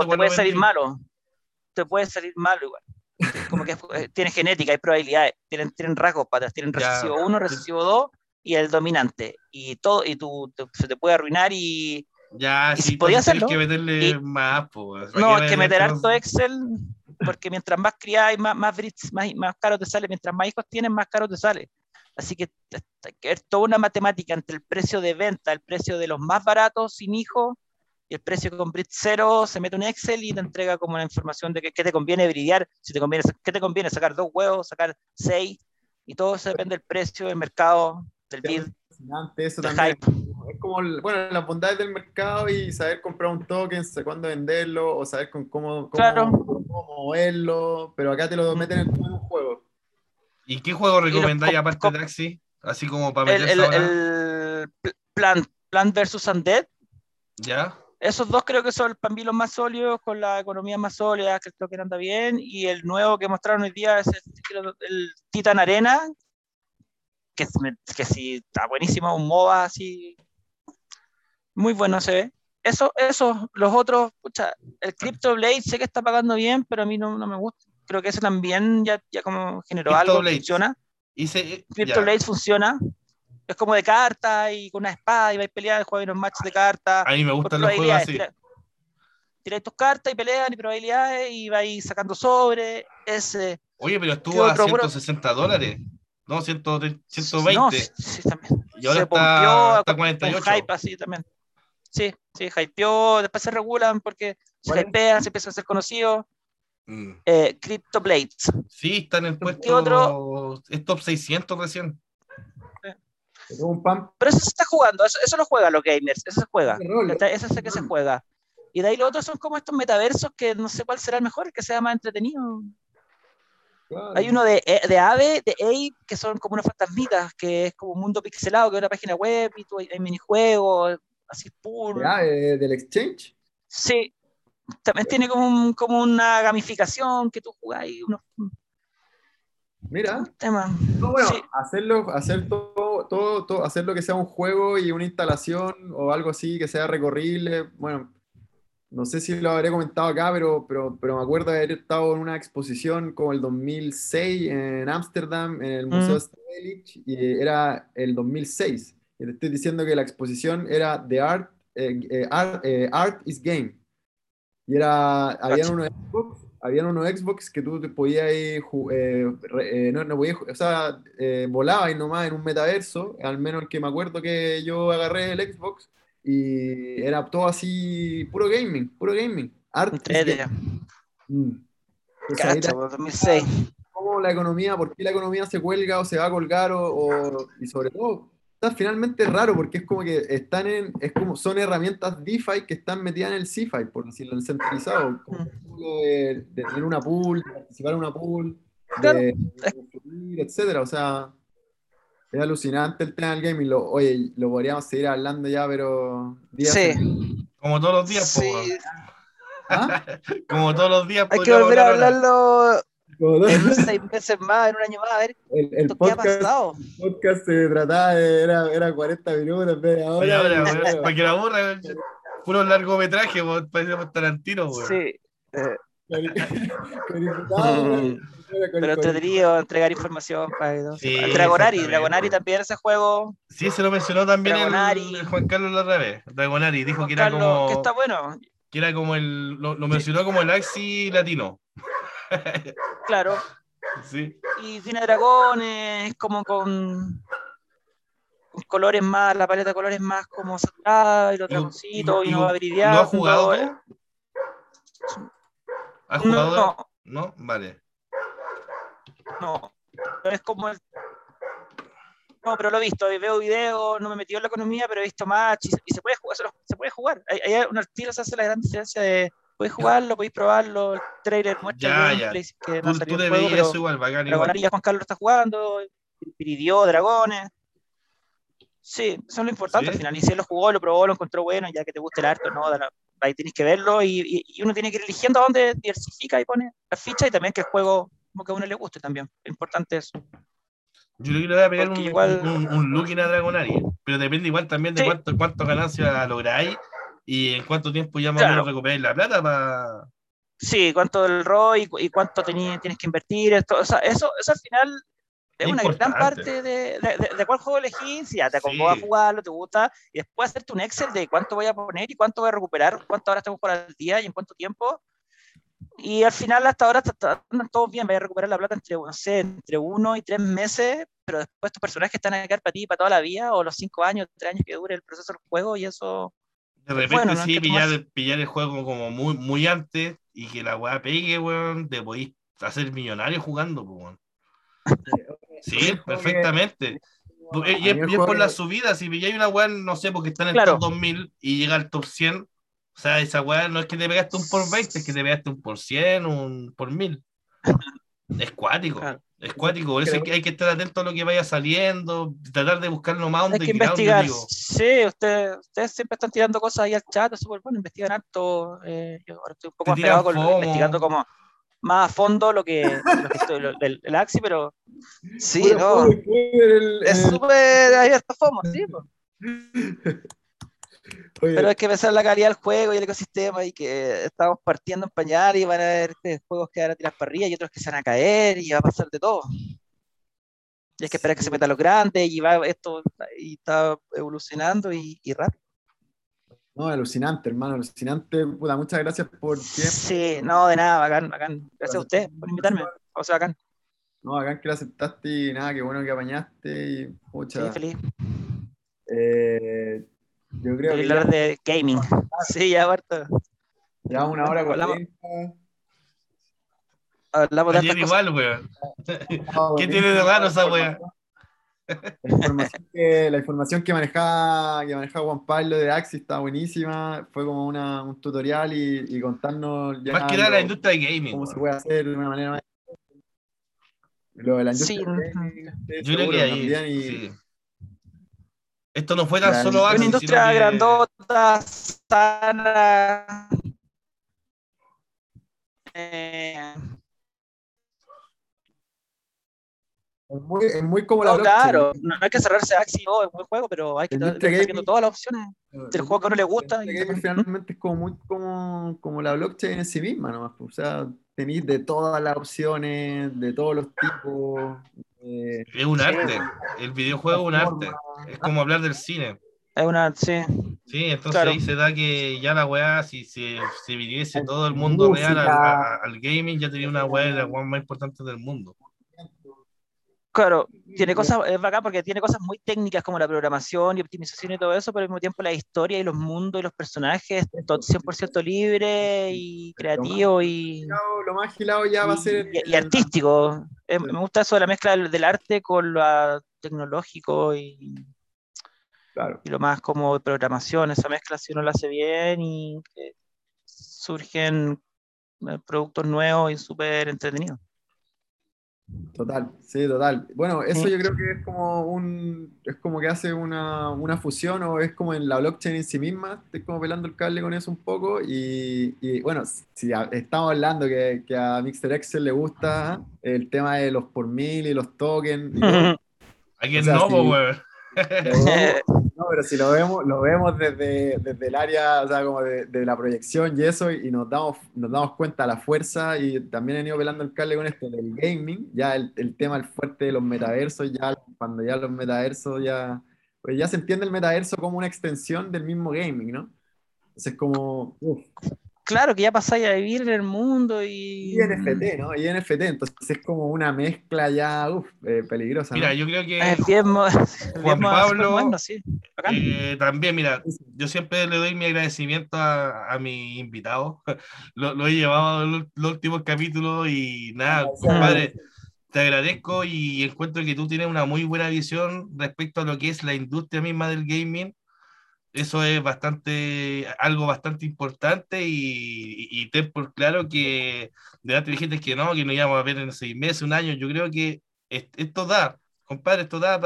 te puede salir malo. Te puede salir malo igual. Como que [LAUGHS] tiene genética, hay probabilidades, tienen, tienen rasgos patas, tienen recesivo 1, recesivo 2 y el dominante. Y todo, y tú se te puede arruinar y. Ya, y si podía hacerlo. que meterle más, pues. No, que meter harto Excel porque mientras más criáis, más, más, más, más caro te sale, mientras más hijos tienes, más caro te sale. Así que hay que ver toda una matemática entre el precio de venta, el precio de los más baratos sin hijos y el precio con Brit cero, se mete un Excel y te entrega como la información de qué te conviene bridear, si te conviene, qué te conviene sacar dos huevos, sacar seis, y todo eso depende del precio, del mercado, del build. Eso también es como, bueno, las bondades del mercado y saber comprar un token, saber cuándo venderlo, o saber con cómo, cómo, moverlo, pero acá te lo meten en un juego. ¿Y qué juego recomendáis aparte de Taxi? Así como para meterse el, el, el Plant, Plant versus Undead. ¿Ya? Esos dos creo que son el los más sólidos, con la economía más sólida, que creo que anda bien. Y el nuevo que mostraron hoy día es el, Titan Arena, que, que sí está buenísimo, un MOBA así. Muy bueno se ve. Eso, eso, los otros, pucha, el Crypto Blade sé que está pagando bien, pero a mí no, no me gusta. Creo que ese también ya, ya como generó algo, funciona. Y se, Crypto Blade funciona es como de cartas y con una espada y vais peleando, jugáis unos matches de cartas. A mí me gustan los juegos así. Tiráis tus cartas y pelean y probabilidades y vais sacando sobre ese. Oye, pero estuvo a 160 dólares. No, 120. No, sí, también. Y ahora se está, está 48. Con hype así también. Sí, sí, hypeó, después se regulan porque se hypean, se empiezan a ser conocidos. Mm. Eh, Crypto Blades. Sí, está en el puesto. Otro? Es top 600 recién. Pero eso se está jugando, eso, eso lo juegan los gamers, eso se juega. Ese es el que se juega. Y de ahí los otros son como estos metaversos que no sé cuál será el mejor, el que sea más entretenido. Claro. Hay uno de, eh, de Ave, de Ape, que son como unas fantasmitas, que es como un mundo pixelado, que es una página web y tú hay, hay minijuegos, así puro. Ya, eh, del exchange. Sí, también tiene como, un- como una gamificación que tú jugás y unos Mira. temas. No, bueno, Sí. hacerlo, hacer todo, todo, todo, hacer lo que sea un juego y una instalación o algo así que sea recorrible. Bueno, no sé si lo habré comentado acá, pero, pero, pero me acuerdo de haber estado en una exposición como el 2006 en Ámsterdam, en el Museo Mm. Stedelijk, y era el 2006. Te estoy diciendo que la exposición era The Art, eh, eh, Art, eh, Art is Game. Y era, habían unos Xbox, habían unos Xbox que tú te podías ir, eh, eh, no, no podías, o sea, eh, volabas nomás en un metaverso, al menos el que me acuerdo que yo agarré el Xbox, y era todo así, puro gaming, puro gaming. Art is Entrete. game. Mm. Cacha, te- pues, 2006. cómo la economía, por qué la economía se cuelga o se va a colgar o, o- y sobre todo, está finalmente raro porque es como que están en, es como, son herramientas DeFi que están metidas en el CeFi, por decirlo, en el centralizado, como de, de tener una pool, de participar en una pool, de, de construir, etcétera, o sea, es alucinante el tema del gaming, lo, oye, lo podríamos seguir hablando ya, pero días Sí. Como todos los días, Sí. ¿Ah? [LAUGHS] Como todos los días. hay que volver a hablar en seis meses más, en un año más, a ver el, el esto qué ha podcast, pasado. podcast se trataba de, era, era 40 minutos en vez de Oye, y- weón, para que la weón, puro largometraje, parecemos Tarantino, weón. Sí. eh, güey. [LAUGHS] Pero entretenido, entregar información para. Sí, Dragonari. Dragonari también ese juego. Sí, se lo mencionó también el, el Juan Carlos la otra vez. Dragonari dijo Juan que era Carlos, como que está bueno, que era como el lo, lo mencionó como el Axi latino. Claro. [LAUGHS] Sí. Y tiene dragones, como con, con colores más, la paleta de colores más como saturada, y los Y- dragoncitos, y, y- no va ¿Lo viridiando. has jugado tú? ¿Has No, jugado? no, No, vale. no. No es como el. No, pero lo he visto, y veo videos, no me he metido en la economía, pero he visto match y se, y se puede jugar, se, puede jugar. Hay, hay un hace la gran diferencia de podéis jugarlo, podéis probarlo, el trailer muestra Ya, el ya. que no Tú, ha tú el juego, pero eso igual, bacán igual. Ya Juan Carlos está jugando, Piridió, Dragones. Sí, eso es lo importante Sí. al final. Y si él lo jugó, lo probó, lo encontró bueno, ya que te guste el arte, no, ahí tienes que verlo y, y- y uno tiene que ir eligiendo dónde diversifica y pone la ficha y también que el juego como que a uno le guste también. Lo importante es Yo creo que le voy a pegar un, igual- un, un look en a Dragonari, pero depende igual también de Sí. cuánto, cuánto ganancia lográis y en cuánto tiempo ya más o Claro. menos recuperáis la plata para. Sí, cuánto del ROI y, y cuánto tení- tienes que invertir. Esto, o sea, eso, eso al final es una gran parte de, de, de- de cuál juego elegís. Si ya te Sí. acomoda a jugarlo, te gusta, y después hacerte un Excel de cuánto voy a poner y cuánto voy a recuperar, cuántas horas tengo por al día y en cuánto tiempo. Y al final, hasta ahora, andan todos bien. Voy a recuperar la plata entre, no sé, entre uno y tres meses, pero después estos personajes están a quedar para ti para toda la vida, o los cinco años, tres años que dure el proceso del juego, y eso. De repente Bueno, no sí, pillar, tomarse- pillar el juego como muy, muy antes y que la weá pegue, weón, te podéis hacer millonario jugando, pues, weón. [LAUGHS] Sí, perfectamente. Y es, y es por la subida, si pilláis una weá, no sé, porque está en el Claro. top 2000 y llega al top 100, o sea, esa weá no es que te pegaste un por 20, es que te pegaste un por 100, un por 1000. Es cuático, Claro. Es cuático, por eso hay que, hay que estar atento a lo que vaya saliendo, tratar de buscar lo más Hay que investigar. digo. Sí, usted- ustedes siempre están tirando cosas ahí al chat, es súper bueno, investigan harto. eh, yo ahora estoy un poco más con FOMO. investigando como más a fondo lo que, lo que estoy, lo- del, del Axi, pero sí, no, juego, el- es el- súper abierto a FOMO, sí, po. [LAUGHS] oye, pero hay que pensar en la calidad del juego y el ecosistema y que estamos partiendo en pañal y van a haber que juegos que van a tirar para arriba y otros que se van a caer y va a pasar de todo. Y hay que esperar que se metan los grandes y va esto y está evolucionando y, y rápido. No, alucinante, hermano, alucinante. Puta, muchas gracias por tiempo. Sí, no, de nada, bacán, bacán. Gracias a usted por invitarme. O sea, bacán. No, acá que lo aceptaste y nada, qué bueno que apañaste y Sí, mucha. feliz. eh, yo creo que ya hablar de gaming. [LAUGHS] Sí, ya, Barto. llevamos una hora Hablamos. cuarenta. Hablamos de Ayer igual, weón. No, [LAUGHS] ¿Qué tiene de raro esa wea? La información que, la información que manejaba, que manejaba Juan Pablo de Axis está buenísima. Fue como una, un tutorial y, y contarnos ya Más que nada lo- la industria de gaming. cómo se weón. puede hacer de una manera más. Lo de la industria Sí. del gaming, Yo creo que ahí. también, y- sí. Esto no fue tan La- solo Axis, Una industria sino que- grandota, sana. Eh, Es muy, es muy como la no, blockchain. claro, no hay que cerrarse a Axie, oh, es buen juego, pero hay que La estar viendo todas las opciones del juego que a uno le gusta. El y- gaming finalmente es como muy como, como la blockchain en sí misma, nomás. pues, O sea, tenéis de todas las opciones, de todos los tipos. Eh, Es un arte. El videojuego es un arte. Es como hablar del cine. Es una, sí, Sí, entonces Claro. ahí se da que ya la weá, si se si viniese todo el mundo Música. real al, a- al gaming, ya tenía una weá de las weas más importantes del mundo. Claro, tiene cosas, es bacán porque tiene cosas muy técnicas como la programación y optimización y todo eso, pero al mismo tiempo la historia y los mundos y los personajes, todo 100% libre y creativo y, Lo- más gilado ya va a ser. y- y artístico. Me gusta eso de la mezcla del, del arte con lo tecnológico y, Claro. y lo más como de programación, esa mezcla si uno la hace bien y que surgen eh, productos nuevos y súper entretenidos. Total, sí, total. Bueno, eso Sí. yo creo que es como un, es como que hace una, una fusión o es como en la blockchain en sí misma, estoy como pelando el cable con eso un poco y, y, bueno, si a- estamos hablando que, que a Mixer Excel le gusta el tema de los por mil y los tokens, y [LAUGHS] ¿A quién O sea, no, sí. [LAUGHS] pero si lo vemos, lo vemos desde, desde el área, o sea, como de, de la proyección y eso, y nos damos, nos damos cuenta de la fuerza, y también he ido pelando el cable con esto del gaming, ya el, el tema el fuerte de los metaversos, ya cuando ya los metaversos ya, pues ya se entiende el metaverso como una extensión del mismo gaming, ¿no? Entonces como, uf, Claro, que ya pasáis a vivir en el mundo y... y NFT, ¿no? Y NFT, entonces es como una mezcla ya, uf, eh, peligrosa, ¿no? Mira, yo creo que Es bien, mo- bien Juan Pablo, sí. Eh, también, mira, yo siempre le doy mi agradecimiento a, a mi invitado. [LAUGHS] Lo, lo he llevado en los, los últimos capítulos y nada, Gracias. compadre, te agradezco y encuentro que tú tienes una muy buena visión respecto a lo que es la industria misma del gaming. Eso es bastante, algo bastante importante y, y, y ten por claro que de antes dijiste que no, que no íbamos a ver en seis meses, un año. Yo creo que est- esto da, compadre, esto da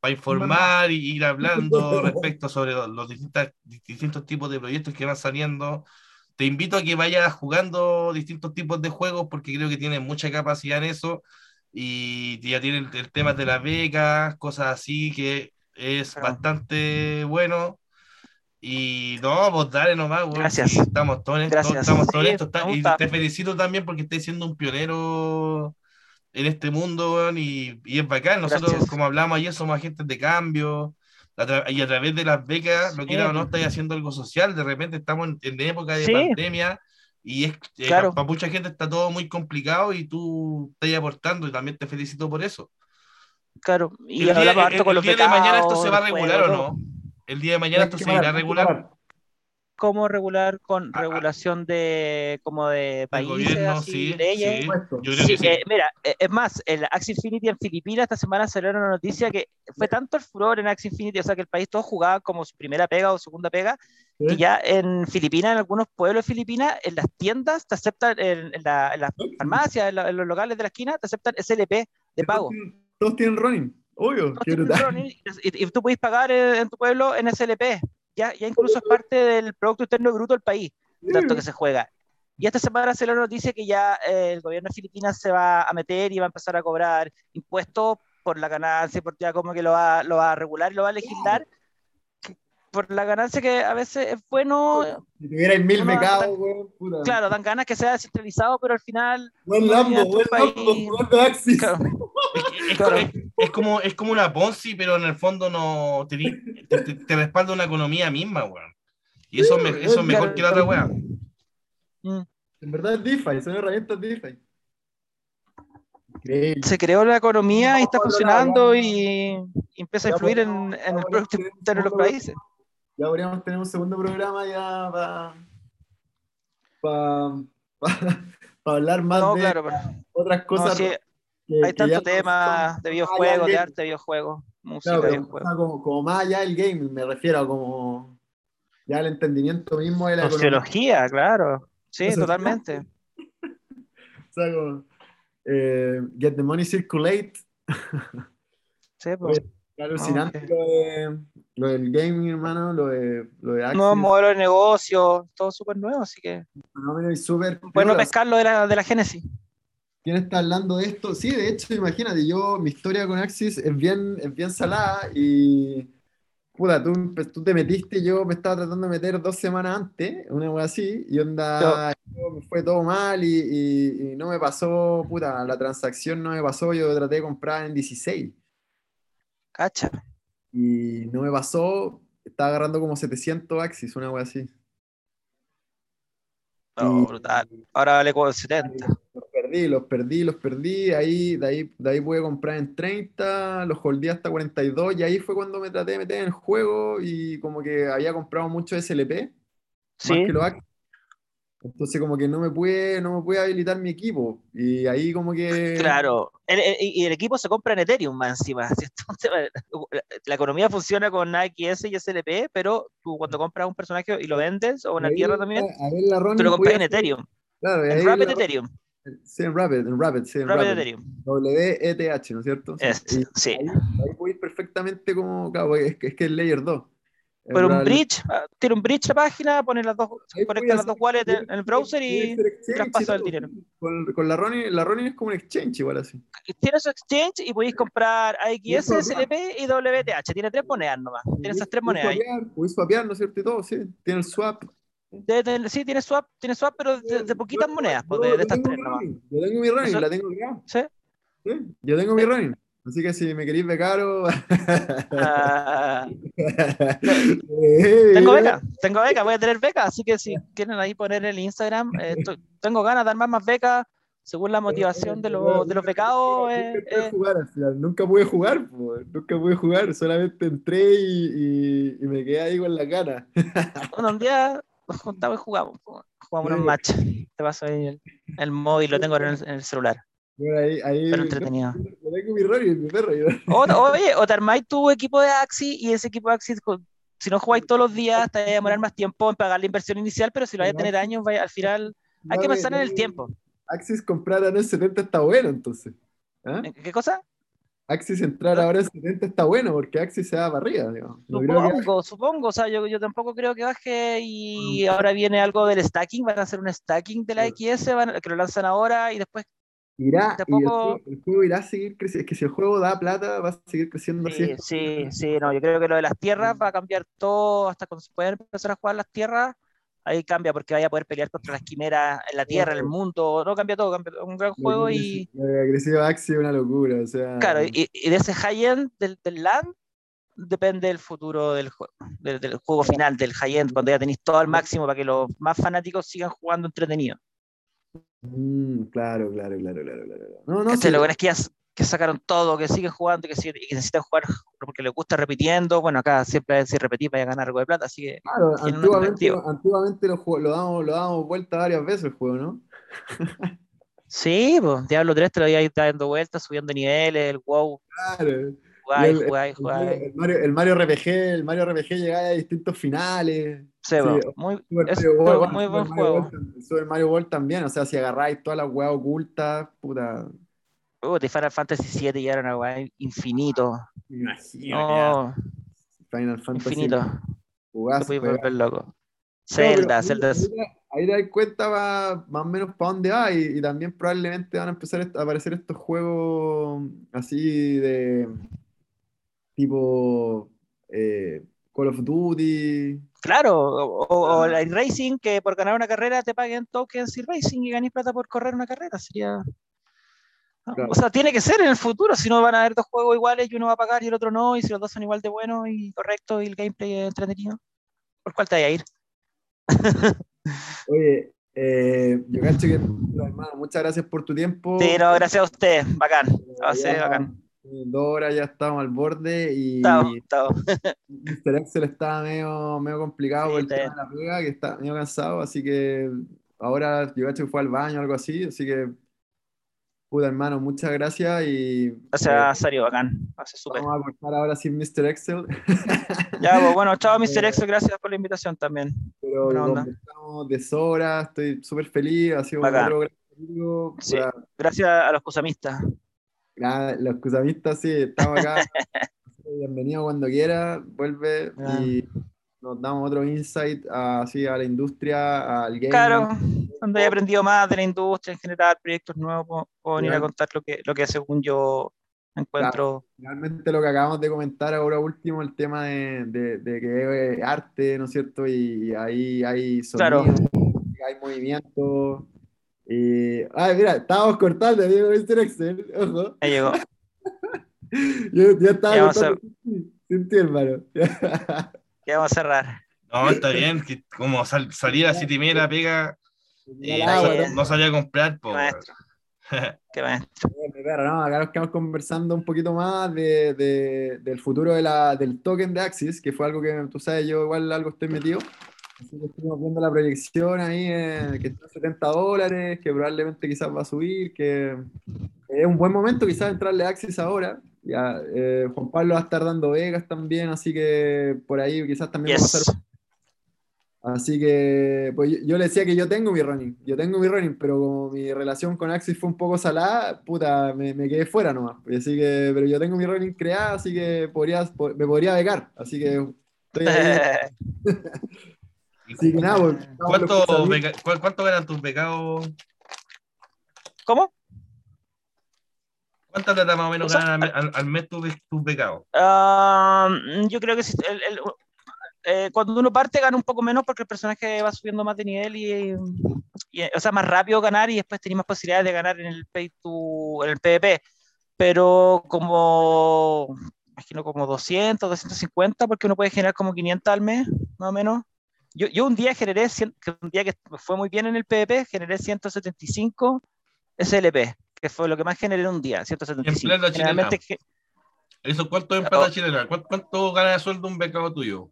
para informar y ir hablando respecto sobre los, los distintas- distintos tipos de proyectos que van saliendo. Te invito a que vayas jugando distintos tipos de juegos porque creo que tienes mucha capacidad en eso y ya tienen el, tema de las becas, cosas así que es bastante bueno. Y no, pues dale nomás, weón, Gracias. estamos todos en esto, estamos todos Sí, esto, está- y te felicito también porque estás siendo un pionero en este mundo, y, y es bacán. Nosotros, Gracias. como hablamos ayer, somos agentes de cambio. a y a través de las becas, lo Sí. quiera o no, estáis haciendo algo social. De repente estamos en, en época de Sí. pandemia y es eh, Claro. para mucha gente está todo muy complicado y tú estás aportando y también te felicito por eso. Claro, y el día, hablamos el- harto con el los día de mañana esto se va a regular o no. El día de mañana esto se irá a regular. ¿Cómo regular con Ah, ah. regulación de como de países, gobierno, así, sí, leyes? sí. Puesto. Yo creo Sí, que sí. eh, mira, eh, es más, el Axie Infinity en Filipinas esta semana salió una noticia que fue tanto el furor en Axie Infinity, o sea que el país todo jugaba como su primera pega o segunda pega, que ya en Filipinas, en algunos pueblos de Filipinas, en las tiendas te aceptan, en, en la- en las farmacias, en, la- en los locales de la esquina, te aceptan SLP de pago. Todos tienen running, obvio, running Y, y tú puedes pagar en, en tu pueblo en SLP. Ya, ya incluso es parte del Producto Interno Bruto del país, tanto que se juega. Y esta semana se la noticia que ya eh, el gobierno de Filipinas se va a meter y va a empezar a cobrar impuestos por la ganancia, por ya como que lo va, lo va a regular y lo va a legislar. Por la ganancia que a veces es bueno, Si tuvierais mil estar- weón, claro, dan ganas que sea descentralizado, pero al final, Buen Lambo, buen Lambo, país- jugando Axis. claro, Es, que- es- Claro. es- es como, es como una Ponzi, pero en el fondo no te, di- te, te- te respalda una economía misma, weón. Y eso, me- eso es mejor que la otra weá. mm, En verdad es DeFi, son herramientas DeFi. Increíble. se creó la economía y está funcionando y, y empieza a influir en, en el Producto Interno de los países. Ya podríamos tener un segundo programa ya para [LAUGHS] hablar más No, de claro, pero- otras no, cosas sí, que- Hay tantos temas de videojuegos, de arte de videojuegos, música Claro, videojuegos. como, como más allá del gaming, me refiero a como ya el entendimiento mismo de la economía. Sociología, claro. Sí, totalmente. [LAUGHS] O sea, como, eh, get the money circulate. [LAUGHS] Sí, pues. Alucinante ok. lo, de- lo del gaming, hermano, lo de, lo de Nuevos modelos de negocio, todo súper nuevo, así que fenómeno y súper bueno piola. pescarlo de la, de la Génesis. ¿Quién está hablando de esto? Sí, de hecho, imagínate, yo, mi historia con Axis es bien, es bien salada y, puta, tú, tú te metiste, yo me estaba tratando de meter dos semanas antes, una wea así, y onda, yo- fue todo mal y, y- y no me pasó, puta, la transacción no me pasó, yo traté de comprar en 16 Cacha. y no me pasó, estaba agarrando como 700 Axis, una wea así. Y- brutal. Ahora vale como 70. Los perdí, los perdí, los perdí. Ahí, de, ahí, de ahí pude comprar en 30, los holdé hasta 42. Y ahí fue cuando me traté de meter en el juego y como que había comprado mucho SLP, más Sí. que Axis. Entonces como que no me pude, no me pude habilitar mi equipo. Y ahí como que... [LAUGHS] Claro, El- el- y el equipo se compra en Ethereum más encima. [LAUGHS] la, economía funciona con AXS y SLP, pero tú cuando compras un personaje y lo vendes, o una tierra también, a ver, la Ronnie tú lo compras en Ethereum, Claro, en Rapid Ethereum, Sí, en Rapid, en Rapid, sí, en Rapid Rapid. Ethereum. WETH, ¿no es cierto? Sí. Es, Y sí. ahí, ahí pude ir perfectamente como, claro, es que es, que es Layer 2. En Pero un bridge, ah, tiene un bridge la página, pone las dos, conecta las dos wallets en, el browser y traspasa el dinero. Con, con la Ronin, la Ronin es como un exchange igual así. tiene su exchange y podéis comprar AXS, SLP y WTH. Tiene tres monedas nomás. Tiene esas tres monedas puedes swapear, ¿no es cierto? Y todo, sí. Tiene el swap. Debe tener- sí, tiene swap, tiene swap, pero de, de poquitas Yo- monedas, pues, yo- de, estas tres nomás. Yo tengo mi Eso- la tengo acá. ¿Sí? Sí, Yo tengo mi Ronin. Así que si me queréis becar o... [LAUGHS] Ah, Eh, tengo beca, tengo beca, voy a tener beca, así que si quieren ahí poner el Instagram, eh, tengo ganas de armar más becas según la motivación de los, de los becados. Nunca eh, eh, nunca pude jugar, po, nunca pude jugar, solamente entré y, y- y me quedé ahí con la cara. bueno, un día [LAUGHS] nos juntamos y jugamos, jugamos unos Sí. match. Te paso ahí el, el móvil, lo tengo en el, en el celular, Bueno, ahí, ahí, pero entretenido. Yo tengo mi mi perro. yo- O, [LAUGHS] oye, o te armáis tu equipo de Axi y ese equipo de Axi, si no jugáis todos los días, te va a demorar más tiempo en pagar la inversión inicial, pero si lo vais a tener años, vaya- al final hay que pensar en el dame- tiempo. Axis comprar ahora en 70 está bueno, entonces. ¿En ¿Qué cosa? Axis entrar ahora en 70 está bueno, porque Axis se va para arriba. digamos. No creo que- Supongo, supongo, o sea, yo, yo tampoco creo que baje y ahora viene algo del stacking, van a hacer un stacking de la XS, van que lo lanzan ahora y después, irá, y el, el juego irá a seguir creciendo. Es que si el juego da plata, va a seguir creciendo sí, así. sí, sí, no, yo creo que lo de las tierras va a cambiar todo, hasta cuando se puedan empezar a jugar las tierras, ahí cambia porque vaya a poder pelear contra las quimeras en la tierra, en el mundo, no cambia todo, cambia todo, un gran juego y... Lo de agresivo Axis es una locura. O sea, Claro, y, y de ese high-end del, del LAN depende el futuro del juego, del, del juego final, del high-end, cuando ya tenéis todo al máximo para que los más fanáticos sigan jugando entretenido. Mm, claro, claro, claro, claro, claro. No, no, ¿Cachai? sí, Lo bueno es que, ya s- que sacaron todo, que siguen jugando, que, siguen- y que necesitan jugar porque les gusta repitiendo. Bueno, acá siempre si repetís vaya a ganar algo de plata, así que claro, antiguamente, antiguamente lo, lo damos, lo damos vuelta varias veces el juego, ¿no? sí, pues Diablo 3 te lo iba dando vueltas, subiendo niveles, el WoW, Claro. jugáis, Y el- Mario, jugáis. el Mario, el Mario RPG, el Mario RPG llegaba a distintos finales. Sí, sí, muy, Super es Mario World, muy Super buen Mario juego. World tam- Super Mario World también, o sea, si agarráis todas las weas ocultas, puta, Puta, y Final Fantasy VII ya era una weá infinito. me imagino. No, Final Fantasy. infinito. Juegazo. volver loco. No, Zelda, ahí- Zelda. Ahí, ahí te das cuenta va- más o menos para dónde va y, y también probablemente van a empezar a aparecer estos juegos así de tipo eh, Call of Duty. Claro, o, o- o el racing que por ganar una carrera te paguen tokens y racing y ganes plata por correr una carrera. Sería. Claro. O sea, tiene que ser en el futuro, si no van a haber dos juegos iguales y uno va a pagar y el otro no, y si los dos son igual de buenos y correctos y el gameplay es entretenido, ¿por cuál te vas a ir? Oye, eh, yo cacho que, hermano, muchas gracias por tu tiempo. Sí, no, gracias a usted, bacán. Va a ser bacán. en Dos horas ya estamos al borde y Estamos, estamos. [LAUGHS] Mr. Excel estaba medio, medio complicado Sí, por el tema de la pega, que está medio cansado, así que ahora yo cacho que fue al baño o algo así, así que puta hermano, muchas gracias y... Gracias, Sario, bacán. Hace súper. Vamos a cortar ahora sin Mr. Excel. [LAUGHS] Ya, pues, bueno, chao, Mr. Excel, gracias por la invitación también. Pero conversamos de sobra, estoy súper feliz, ha sido Bacán. otro gran capítulo. Sí. Gracias a los cosamistas. Nada, los cusamistas, sí, estamos acá. [LAUGHS] Bienvenido cuando quiera, vuelve Ah. y nos damos otro insight así a la industria, al gaming. Claro, donde he aprendido más de la industria en general, proyectos nuevos, puedo, puedo venir a Claro. contar lo que, lo que según yo encuentro. Realmente lo que acabamos de comentar ahora último, el tema de, de- de que es arte, ¿no es cierto? Y ahí hay Claro. sonido, hay movimiento. Y... Ay, mira, estábamos cortando, Diego Mr. Excel, ojo. Ya llegó. [LAUGHS] Yo ya estaba cortando sin ti, hermano. [LAUGHS] Ya vamos a cerrar. No, está bien, que como sal- salir a siete y media la pega, y Ah, no, no salía a comprar, po, Qué maestro. Qué maestro. Bien, Pero no, acá nos quedamos conversando un poquito más de, de- del futuro de la, del token de Axis, que fue algo que tú sabes, yo igual algo estoy metido. Así que estuvimos viendo la proyección ahí, eh, que está a 70 dólares, que probablemente quizás va a subir, que es un buen momento quizás entrarle a Axis ahora. Ya, eh, Juan Pablo va a estar dando Vegas también, así que por ahí quizás también va a Yes. pasar Así que, pues yo, yo le decía que yo tengo mi running, yo tengo mi running, pero como mi relación con Axis fue un poco salada, puta, me, me quedé fuera nomás. Así que, pero yo tengo mi running creada, así que podría, po- me podría becar. Así que estoy ahí. [LAUGHS] Así que nada, pues, ¿Cuánto, ¿Cuánto eran tus becados? ¿Cómo? ¿Cuánta plata más o menos O sea, ganan al, al- mes tus, tus becados? Ah, yo creo que si- el- el- eh, cuando uno parte gana un poco menos porque el personaje va subiendo más de nivel y, y, o sea, más rápido ganar y después tenés más posibilidades de ganar en el pay to, en el PvP. Pero como, imagino como 200, 250, porque uno puede generar como 500 al mes, más o menos. Yo, yo un día generé, un día que fue muy bien en el PvP, generé 175 SLP, que fue lo que más generé en un día, 175. plata chilena. Generalmente ge- ¿Eso cuánto en plata Oh. chilena? ¿Cuánto, cuánto gana de sueldo un becado tuyo?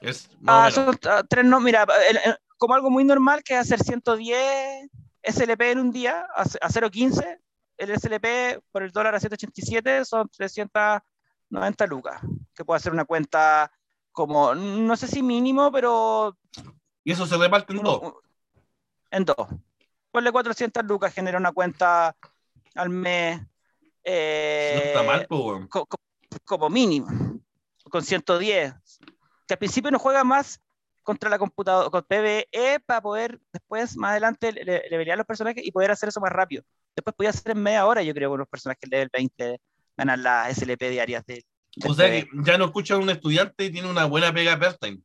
Es Ah, son ah, tres, no, mira, el- el- como algo muy normal que es hacer 110 SLP en un día, a, a 0.15, el SLP por el dólar a 787 son 390 lucas, que puede hacer una cuenta como, no sé si mínimo, pero Y eso se reparte en uno- dos. en dos. Ponle 400 lucas, genera una cuenta al mes. eh, No mal, co- co- como mínimo, con 110. Que al principio no juega más contra la computadora, con PvE, para poder después, más adelante, le, le los personajes y poder hacer eso más rápido. Después podía hacer en media hora, yo creo, con los personajes level 20, ganar las SLP diarias de. O sea que ya no escucha a un estudiante y tiene una buena pega part-time.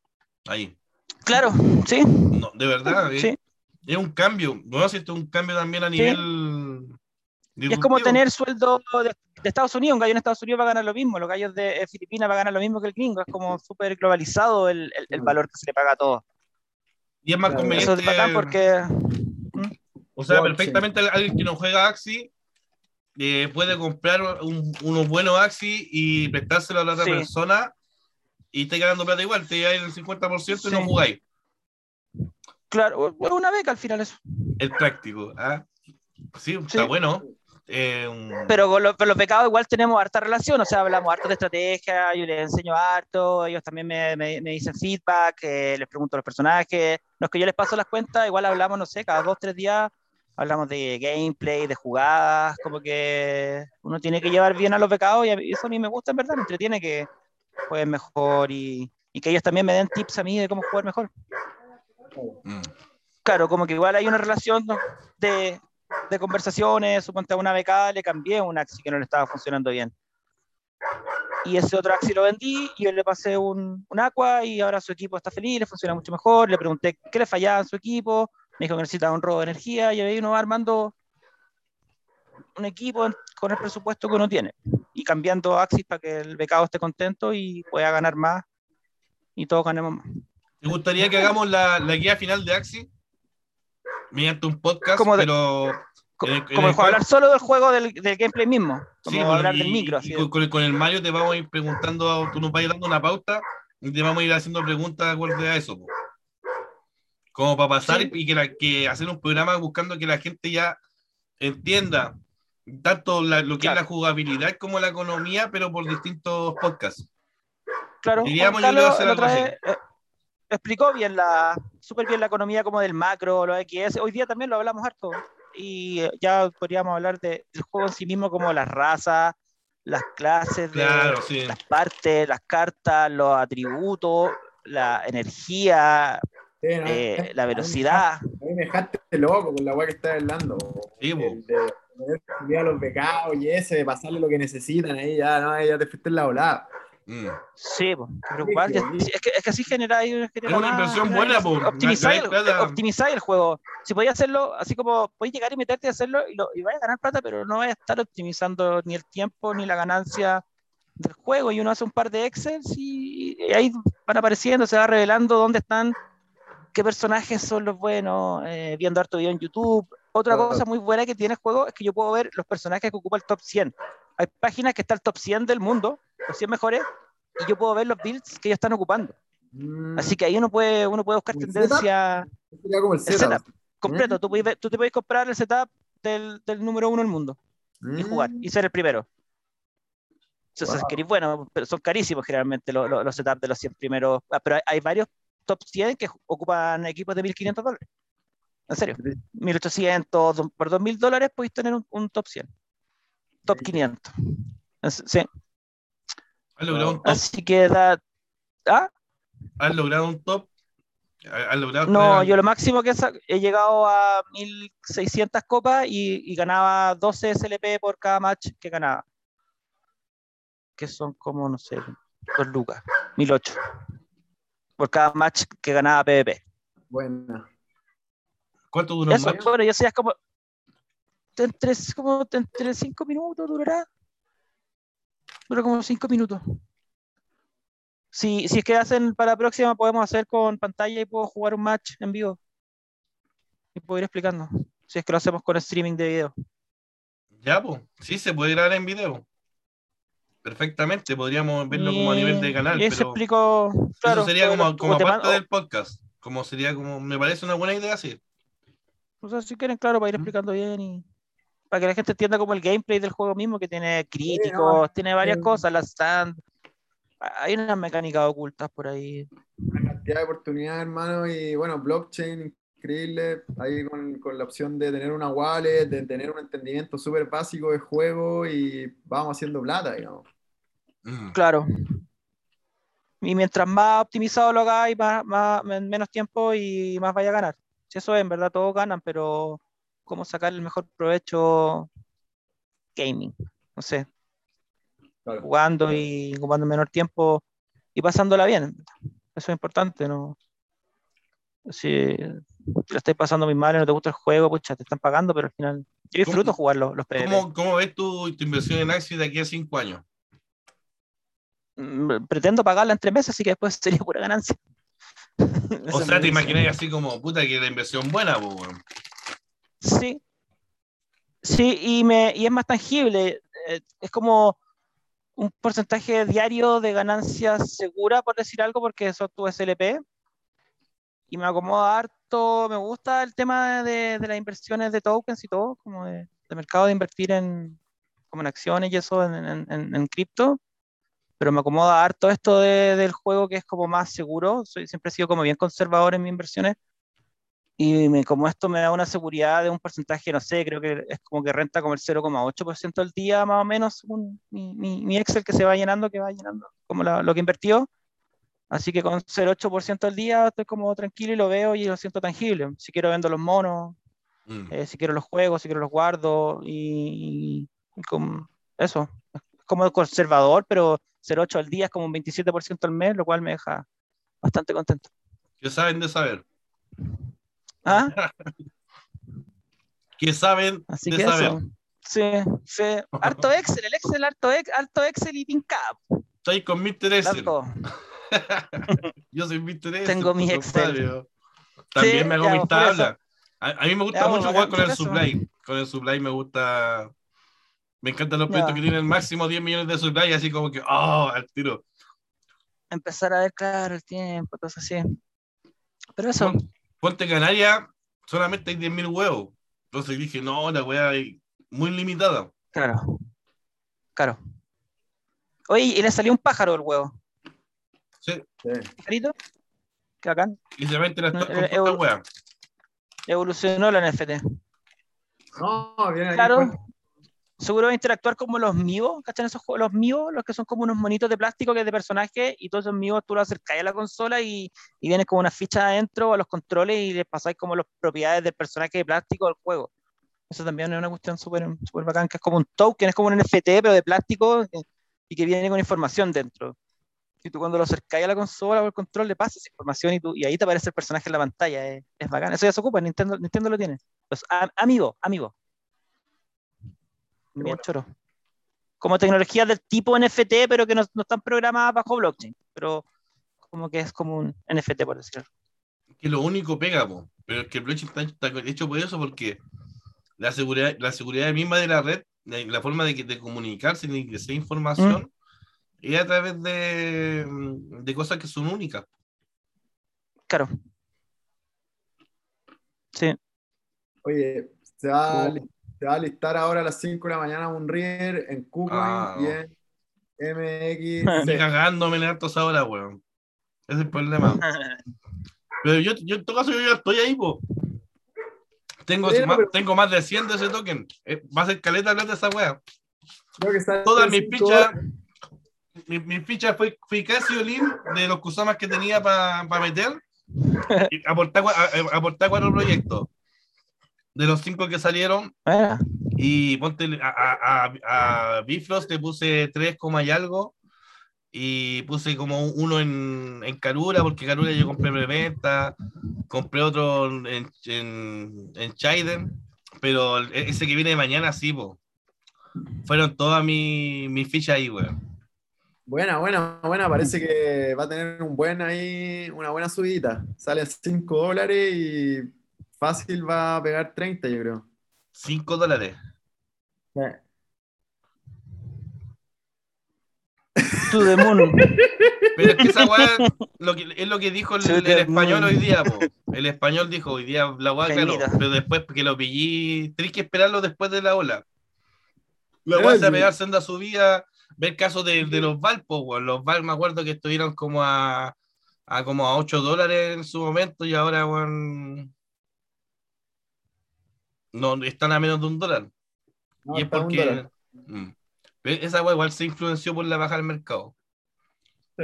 Ahí. Claro, sí, No, de verdad, sí. es un cambio. No sé, esto es un cambio también a Sí. Y es como tener sueldo de, de Estados Unidos. Un gallo en Estados Unidos va a ganar lo mismo. Los gallos de eh, Filipinas va a ganar lo mismo que el gringo. Es como súper globalizado el, el- el Mm. valor que se le paga a todos. Y es más conveniente. Eso es bacán porque. O sea, perfectamente alguien que no juega Axi eh, puede comprar un- unos buenos Axi y prestárselo a la otra Sí. persona y esté ganando plata igual, te lleváis el 50% y no Sí. jugáis. Claro, es una beca al final eso. El práctico. ¿ah? Sí, está Sí. bueno. Eh, un- Pero con, los- con los becados igual tenemos harta relación, o sea, hablamos harto de estrategia, yo les enseño harto, ellos también me, me- me dicen feedback, eh, les pregunto a los personajes, los que yo les paso las cuentas, igual hablamos, no sé, cada dos, tres días, hablamos de gameplay, de jugadas, como que uno tiene que llevar bien a los becados y a mí- eso a mí me gusta, en verdad, me entretiene que jueguen mejor y, y que ellos también me den tips a mí de cómo jugar mejor. Mm. Claro, como que igual hay una relación de, de conversaciones, suponte a una becada le cambié un Axi que no le estaba funcionando bien. Y ese otro Axi lo vendí y yo le pasé un, un Aqua y ahora su equipo está feliz, le funciona mucho mejor. Le pregunté qué le fallaba en su equipo, me dijo que necesitaba un robo de energía y ahí uno va armando un equipo con el presupuesto que uno tiene y cambiando Axis para que el becado esté contento y pueda ganar más y todos ganemos más. ¿Te gustaría que hagamos la, la guía final de Axi? Mediante un podcast, Como de- pero. El- como el juego, cual- hablar solo del juego del, del gameplay mismo, como Sí, hablar y- del micro. Así con, con el, Mario te vamos a ir preguntando, tú nos vas a ir dando una pauta y te vamos a ir haciendo preguntas acorde a eso. po. Como para pasar Sí. y que, la, que hacer un programa buscando que la gente ya entienda tanto la- lo que Claro. es la jugabilidad como la economía, pero por distintos podcasts. Claro, Diríamos, Juan yo Carlos hacer la algo otra vez, eh, explicó bien la, súper bien la economía como del macro, los XS. Hoy día también lo hablamos harto. Y ya podríamos hablar de- del juego en sí mismo como las razas, las clases, de, Claro, sí. las partes, las cartas, los atributos, la energía, Sí, no, eh, la velocidad. A mí me dejaste loco con la weá que estás hablando. Sí. El de poder estudiar a los becados y ese, de pasarle lo que necesitan ahí, ya, no, ahí ya te fuiste en la volada. Mm. Sí, Ya- sí. Es que, es que así genera, genera Es una inversión buena, más- po. Optimizáis el, plata. optimizáis el juego. Si podías hacerlo, así como podéis llegar y meterte y hacerlo y, lo, y vais a ganar plata, pero no vais a estar optimizando ni el tiempo ni la ganancia del juego. Y uno hace un par de Excel y, y ahí van apareciendo, se va revelando dónde están, qué personajes son los buenos, eh, viendo harto video en YouTube. Otra Claro. cosa muy buena que tiene el juego es que yo puedo ver los personajes que ocupa el top 100. Hay páginas que está el top 100 del mundo, los 100 mejores, y yo puedo ver los builds que ellos están ocupando. Mm, Así que ahí uno puede, uno puede buscar ¿El tendencia sería como el el setup. setup completo. Tú, puedes tú te puedes comprar el setup del, del número uno del mundo y jugar Mm, y ser el primero. Entonces, Wow. queréis, bueno, pero son carísimos generalmente los, los, los setups de los 100 primeros. Ah, Pero hay, hay varios top 100 que ocupan equipos de 1500 dólares. En serio, Sí. 1800, do- por 2000 dólares podéis tener un, un top 100. Top Sí. 500. Es- Sí. ¿Has logrado un top? Así que da. ¿Ah? ¿Has logrado un top? ¿Has logrado No, tener- yo lo máximo que he, llegado a 1600 copas y, y ganaba 12 SLP por cada match que ganaba. Que son como, no sé, 2 lucas, 1008. Por cada match que ganaba PvP. Buena. ¿Cuánto dura un Eso, match? bueno, yo sé, es como. Entre, como entre 5 minutos durará. Dura como 5 minutos. Si, si es que hacen para la próxima, podemos hacer con pantalla y puedo jugar un match en vivo. Y puedo ir explicando. Si es que lo hacemos con streaming de video. Ya, pues. Sí, se puede grabar en video. Perfectamente, podríamos verlo como a nivel de Y- canal, se pero explico. Claro, eso sería como, como te aparte mando- del podcast. Como sería como, me parece una buena idea, sí. O sea, si quieren, claro, para ir explicando bien y para que la gente entienda como el gameplay del juego mismo, que tiene críticos, tiene varias sí. cosas, las stand. Hay unas mecánicas ocultas por ahí. Una cantidad de oportunidades, hermano, y bueno, blockchain increíble, ahí con, con la opción de tener una wallet, de tener un entendimiento súper básico de juego y vamos haciendo plata, digamos. Mm. Claro. Y mientras más optimizado lo hagáis, más, más, en menos tiempo y más vaya a ganar. Si eso es, en verdad, todos ganan, pero cómo sacar el mejor provecho gaming. No sé, Claro. jugando y ocupando menor tiempo y pasándola bien. Eso es importante, ¿no? Si la estáis pasando muy mal y no te gusta el juego, pucha, te están pagando, pero al final. Yo disfruto ¿Cómo- jugar los, los PvP. ¿Cómo, cómo ves tu, tu inversión en Axie de aquí a cinco años? Mm, Pretendo pagarla en tres meses, así que después sería pura ganancia. O sea, te imaginas así como, puta, que la inversión buena, pues, weón. Sí. Sí, y, me, y es más tangible. eh, Es como un porcentaje diario de ganancias segura, por decir algo, porque eso tu SLP. Y me acomoda harto. Me gusta el tema de, de las inversiones de tokens y todo, como de, de mercado de invertir en, como en acciones y eso en, en, en- en cripto. Pero me acomoda harto esto de- del juego que es como más seguro. Soy, siempre he sido como bien conservador en mis inversiones. Y me- como esto me da una seguridad de un porcentaje, no sé, creo que es como que renta como el 0,8% al día más o menos, según mi, mi- mi Excel que se va llenando, que va llenando como la- lo que invertió. Así que con 0,8% al día estoy como tranquilo y lo veo y lo siento tangible. Si quiero vendo los monos, Mm. eh, si quiero los juegos, si quiero los guardo y, y con eso. Es como conservador, pero 0,8 al día es como un 27% al mes, lo cual me deja bastante contento. ¿Qué saben de saber? ¿Ah? [LAUGHS] ¿Qué saben Así de que saber? eso. Sí, sí. Harto Excel, el Excel, harto, harto Excel y pincap. Estoy con Mr. Excel. [LAUGHS] Yo soy Mr. Excel. Tengo mi pues, Excel. También Sí, me hago mis pues, tablas. A, a mí me gusta Ya, mucho jugar con el eso. supply. Con el supply me gusta. Me encantan los proyectos Ya. que tienen máximo 10 millones de supply, así como que, oh, al tiro. Empezar a ver, claro, el tiempo, cosas así. Pero eso, Ponte Canaria, solamente hay 10.000 huevos. Entonces dije, no, la weá, hay- muy limitada. Claro. Claro. Oye, y le salió un pájaro el huevo. Sí. Sí. ¿Pajarito? Qué bacán. Y se va a interactuar No, con toda eh, wea. Evolucionó la NFT. No, viene Claro. Seguro va a interactuar como los mivos, ¿cachan esos juegos? Los mivos, los que son como unos monitos de plástico que es de personaje, y todos esos mivos tú los acercáis a la consola y, y vienes como una ficha adentro a los controles y les pasáis como las propiedades del personaje de plástico del juego. Eso también es una cuestión súper súper bacán, que es como un token, es como un NFT, pero de plástico eh, y que viene con información dentro. Y tú cuando lo acercáis a la consola o al control le pasas información y, tú, y ahí te aparece el personaje en la pantalla. Es, es bacán. Eso ya se ocupa, Nintendo, Nintendo lo tiene. Los am- amigos, amigos. Bien bueno. choro. Como tecnologías del tipo NFT, pero que no, no están programadas bajo blockchain. Pero como que es como un NFT, por decirlo. Que lo único pega, po. pero es que el blockchain está, está hecho por eso porque la seguridad, la seguridad misma de la red, la, la forma de, que- de comunicarse, de ingresar información, es a través de, de cosas que son únicas. Claro. Sí. Oye, se va, a Oh. Se va a listar ahora a las 5 de la mañana un River en KuCoin Ah, y en MX. [LAUGHS] Ni cagándome en hartos ahora, weón. Ese es el problema. [LAUGHS] Pero yo, yo en todo caso, yo ya estoy ahí, po. Tengo, Pero, más, pero- tengo más de 100 de ese token. Eh, va a ser caleta de plata esa está Todas mis fichas, mi, mi ficha fue, fui casi olín de los Kusamas que tenía para meter. Y aporté, cua- a- a- aporté cuatro proyectos. De los cinco que salieron, Bueno, y ponte a, a, a, a Bifrost le puse 3, coma y algo. Y puse como uno en, en Carura, porque Carura yo compré preventa. Compré otro en, en, en Chaiden. Pero el- ese que viene mañana, sí, po. Fueron todas mis mis fichas ahí, weón. Buena, buena, buena. Parece que va a tener un buen ahí, una buena subida. Sale a 5 dólares y fácil va a pegar 30, yo creo. 5 dólares. to the moon. [LAUGHS] Pero es que esa weá lo que, es lo que dijo el, español hoy día, po. El español dijo hoy día la weá, claro, pero después que lo pillí, tenés que esperarlo después de la ola. La weá se va a sí. pegar senda subida, ver casos de, de los Valpos. Los Val me acuerdo que estuvieron como a, a como a 8 dólares en su momento y ahora, weón, no, están a menos de un dólar. No, y es porque dólar. mm. esa weá igual se influenció por la baja del mercado. Sí.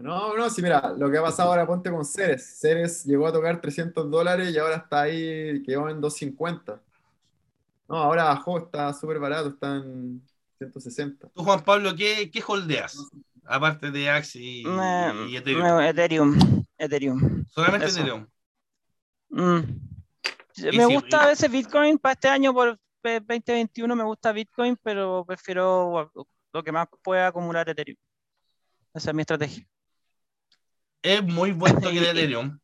No, no, sí, mira, lo que ha pasado ahora, ponte con Ceres. Ceres llegó a tocar 300 dólares y ahora está ahí, quedó en 250. No, ahora bajó, está súper barato, está en 160. Tú, Juan Pablo, ¿qué, qué holdeas? Aparte de Axie y, Me- y Ethereum. me- Ethereum. Ethereum. Solamente eso. Ethereum. Mm. Me si- gusta a veces Bitcoin para este año por pe- 2021 me gusta Bitcoin, pero prefiero lo que más pueda acumular Ethereum. Esa es mi estrategia. Es muy buen toque de [LAUGHS] Ethereum.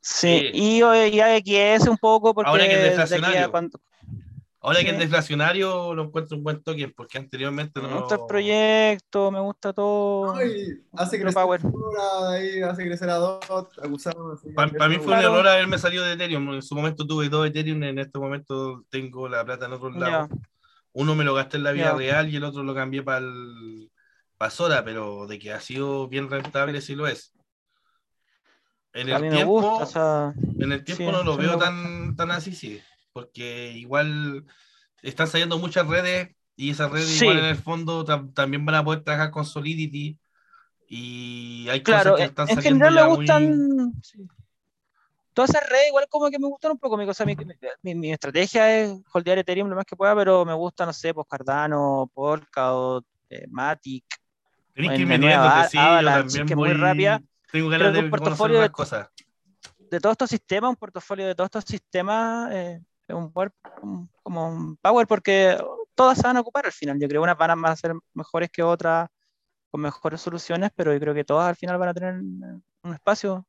Sí, Sí. y, y AXS un poco porque Ahora que es deflacionario. cuando- Ahora que Sí. es deflacionario, lo encuentro un buen toque, porque anteriormente me no. gusta el proyecto, me gusta todo. No, y hace crecer power. a ahí hace crecer a DOT, que Para, eso mí fue un error haberme salido de Ethereum. En su momento tuve dos Ethereum, en este momento tengo la plata en otro lado. Ya. Uno me lo gasté en la vida Ya. real y el otro lo cambié para el para Sora, pero de que ha sido bien rentable sí lo es. En el me tiempo, gusta, o sea, En el tiempo Sí, no lo me veo tan, tan así, sí. Porque igual están saliendo muchas redes y esas redes Sí. igual en el fondo tam- también van a poder trabajar con Solidity. Y hay claro, cosas que están en saliendo general me muy- gustan. sí. Todas esas redes, igual como que me gustan un poco. Mi, cosa, mi, mi- mi estrategia es holdear Ethereum lo más que pueda, pero me gusta, no sé, pues Cardano, Polkadot, eh, Matic. Que ir sí, Avalanche, también que muy rápida. Tengo ganas de portafolio de- cosas. De todos estos sistemas, un portafolio de todos estos sistemas eh, es un power, un- como un power porque todas se van a ocupar al final. Yo creo que unas van a, van a ser mejores que otras, con mejores soluciones, pero yo creo que todas al final van a tener un espacio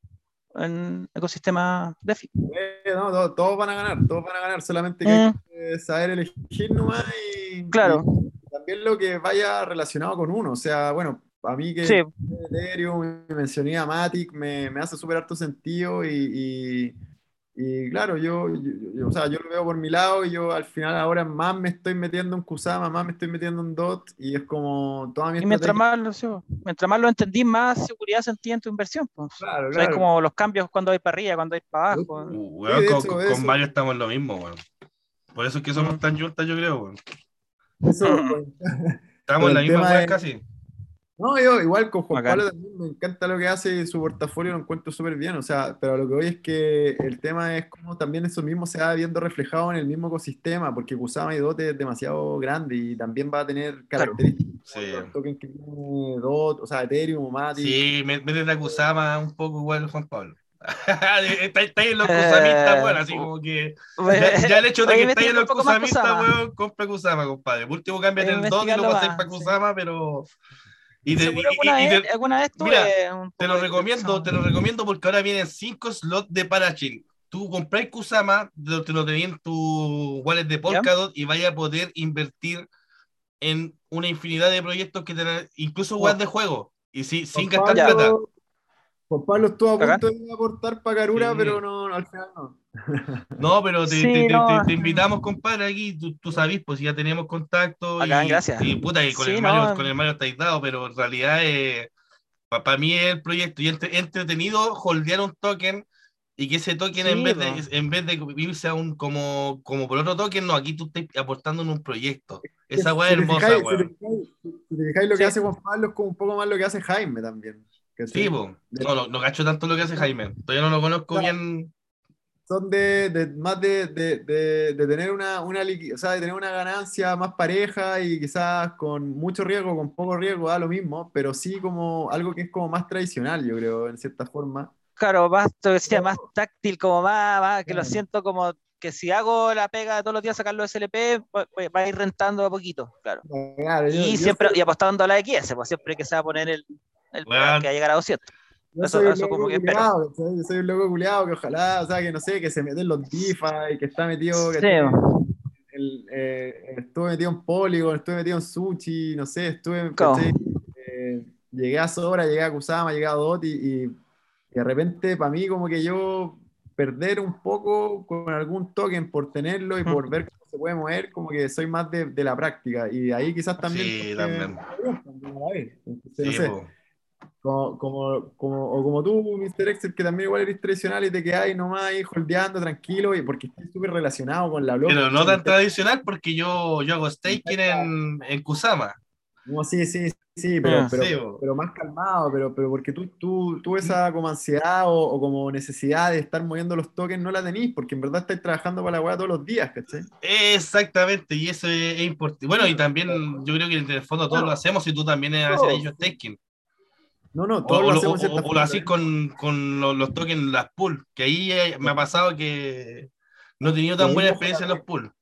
en ecosistema DeFi. Eh, no, to- todos van a ganar, todos van a ganar, solamente que hay Mm, que saber elegir nomás y, claro, y también lo que vaya relacionado con uno. O sea, bueno, a mí que sí, Ethereum mencioné a Matic me, me hace súper harto sentido y, y- Y claro, yo, yo- yo- o sea, yo lo veo por mi lado y yo al final ahora más me estoy metiendo en Kusama, más me estoy metiendo en DOT y es como toda mi Y mientras más, lo, sí, mientras más lo entendí, más seguridad sentí en tu inversión. Pues. Claro, O sea, es claro. como los cambios cuando hay para arriba, cuando hay para abajo. Uh, weón, de con, Mario estamos en lo mismo, weón. Por eso es que somos Mm. tan juntas, yo creo, weón. Eso, [LAUGHS] Estamos en la misma weón es- casi. No, yo igual con Juan Bacán. Pablo también me encanta lo que hace y su portafolio lo encuentro súper bien, o sea, pero lo que voy es que el tema es como también eso mismo se va viendo reflejado en el mismo ecosistema, porque Kusama y DOT es demasiado grande y también va a tener Claro. características Sí. como los tokens que tiene DOT, o sea, Ethereum, Matic. Sí, me- métete a Kusama un poco igual, Juan Pablo. [LAUGHS] está, está en los kusamistas, Eh, weón, así como que. Ya, ya el hecho de que estáis en los kusamistas, weón, compra Kusama, compadre. Por último, cambia Voy a el 2 y lo pasáis para sí. Kusama, pero. Y te, y- alguna, y- y vez, te- alguna vez tuve mira, un te lo recomiendo, te lo recomiendo porque ahora vienen 5 slots de Parachain. Tú compráis Kusama, te lo tenías en tu wallet de Polkadot y vaya a poder invertir en una infinidad de proyectos que te incluso web de juego. Y sí, sin gastar plata. Juan Pablo estuvo a punto de aportar para Karura, Sí. pero no, no, al final no. No, pero te, Sí, te- no. te- te invitamos, compadre, aquí, tú, tú sabes, pues ya tenemos contacto. Bacán, y, gracias. Y puta, y con, Sí, el no. Mario, con el Mario estáis dado, pero en realidad para mí es el proyecto y entre- entretenido holdear un token y que ese token en vez de en vez de irse a un como, como por otro token, no, aquí tú estás aportando en un proyecto. Esa weá es hermosa, fijáis- si te fijáis- lo que hace Juan Pablo es como un poco más lo que hace Jaime también. Sí. No, no, no cacho tanto lo que hace Jaime. Todavía no lo conozco Claro. bien. son de, de- más de, de- de- de tener una, una liqui- o sea, de tener una ganancia más pareja y quizás con mucho riesgo, con poco riesgo, da lo mismo, pero sí como algo que es como más tradicional, yo creo, en cierta forma. Claro, más, te decía, más táctil, como más, más, que lo Claro. siento como que si hago la pega de todos los días sacar los SLP, va, va a ir rentando a poquito, claro. Claro, yo- Y yo siempre, soy- y apostando a la XS, pues siempre que se va a poner el, el Weón. que va a llegar a 200. Yo Eso- soy un eso loco como que. Yo soy un loco culiado que ojalá, o sea, que no sé, que se mete en los DeFi, que está metido, Sí, ¿cachai? El- eh, estuve metido en Polygon, estuve metido en Sushi, no sé, estuve. Eh, llegué a Sora, llegué a Kusama, llegué a Dot y, y- y de repente para mí como que yo perder un poco con algún token por tenerlo y por Mm. ver cómo se puede mover, como que soy más de, de la práctica y ahí quizás también... Sí, también. también a la vez. Entonces, no Sí, sé. po. Como, como, como, o como tú, Mr. Excel, que también igual eres tradicional y te quedáis nomás ahí holdeando tranquilo, y porque estás súper relacionado con la blockchain. Pero no tan tradicional porque yo, yo hago staking en, en Kusama. No, sí, sí, sí, pero, Ah, pero, sí, pero más calmado, pero, pero porque tú, tú, tú esa como ansiedad o, o como necesidad de estar moviendo los tokens no la tenís, porque en verdad estáis trabajando para la weá todos los días, ¿cachai? Exactamente, y eso es, es importante. Bueno, y también yo creo que en el fondo todos Bueno, lo hacemos y tú también haces ellos staking. No, no, O, todos o lo hacemos o- en o forma, ¿eh? con, con los, los tokens, las pool, que ahí eh, me ha pasado que no he tenido tan buena experiencia en JP. los pool.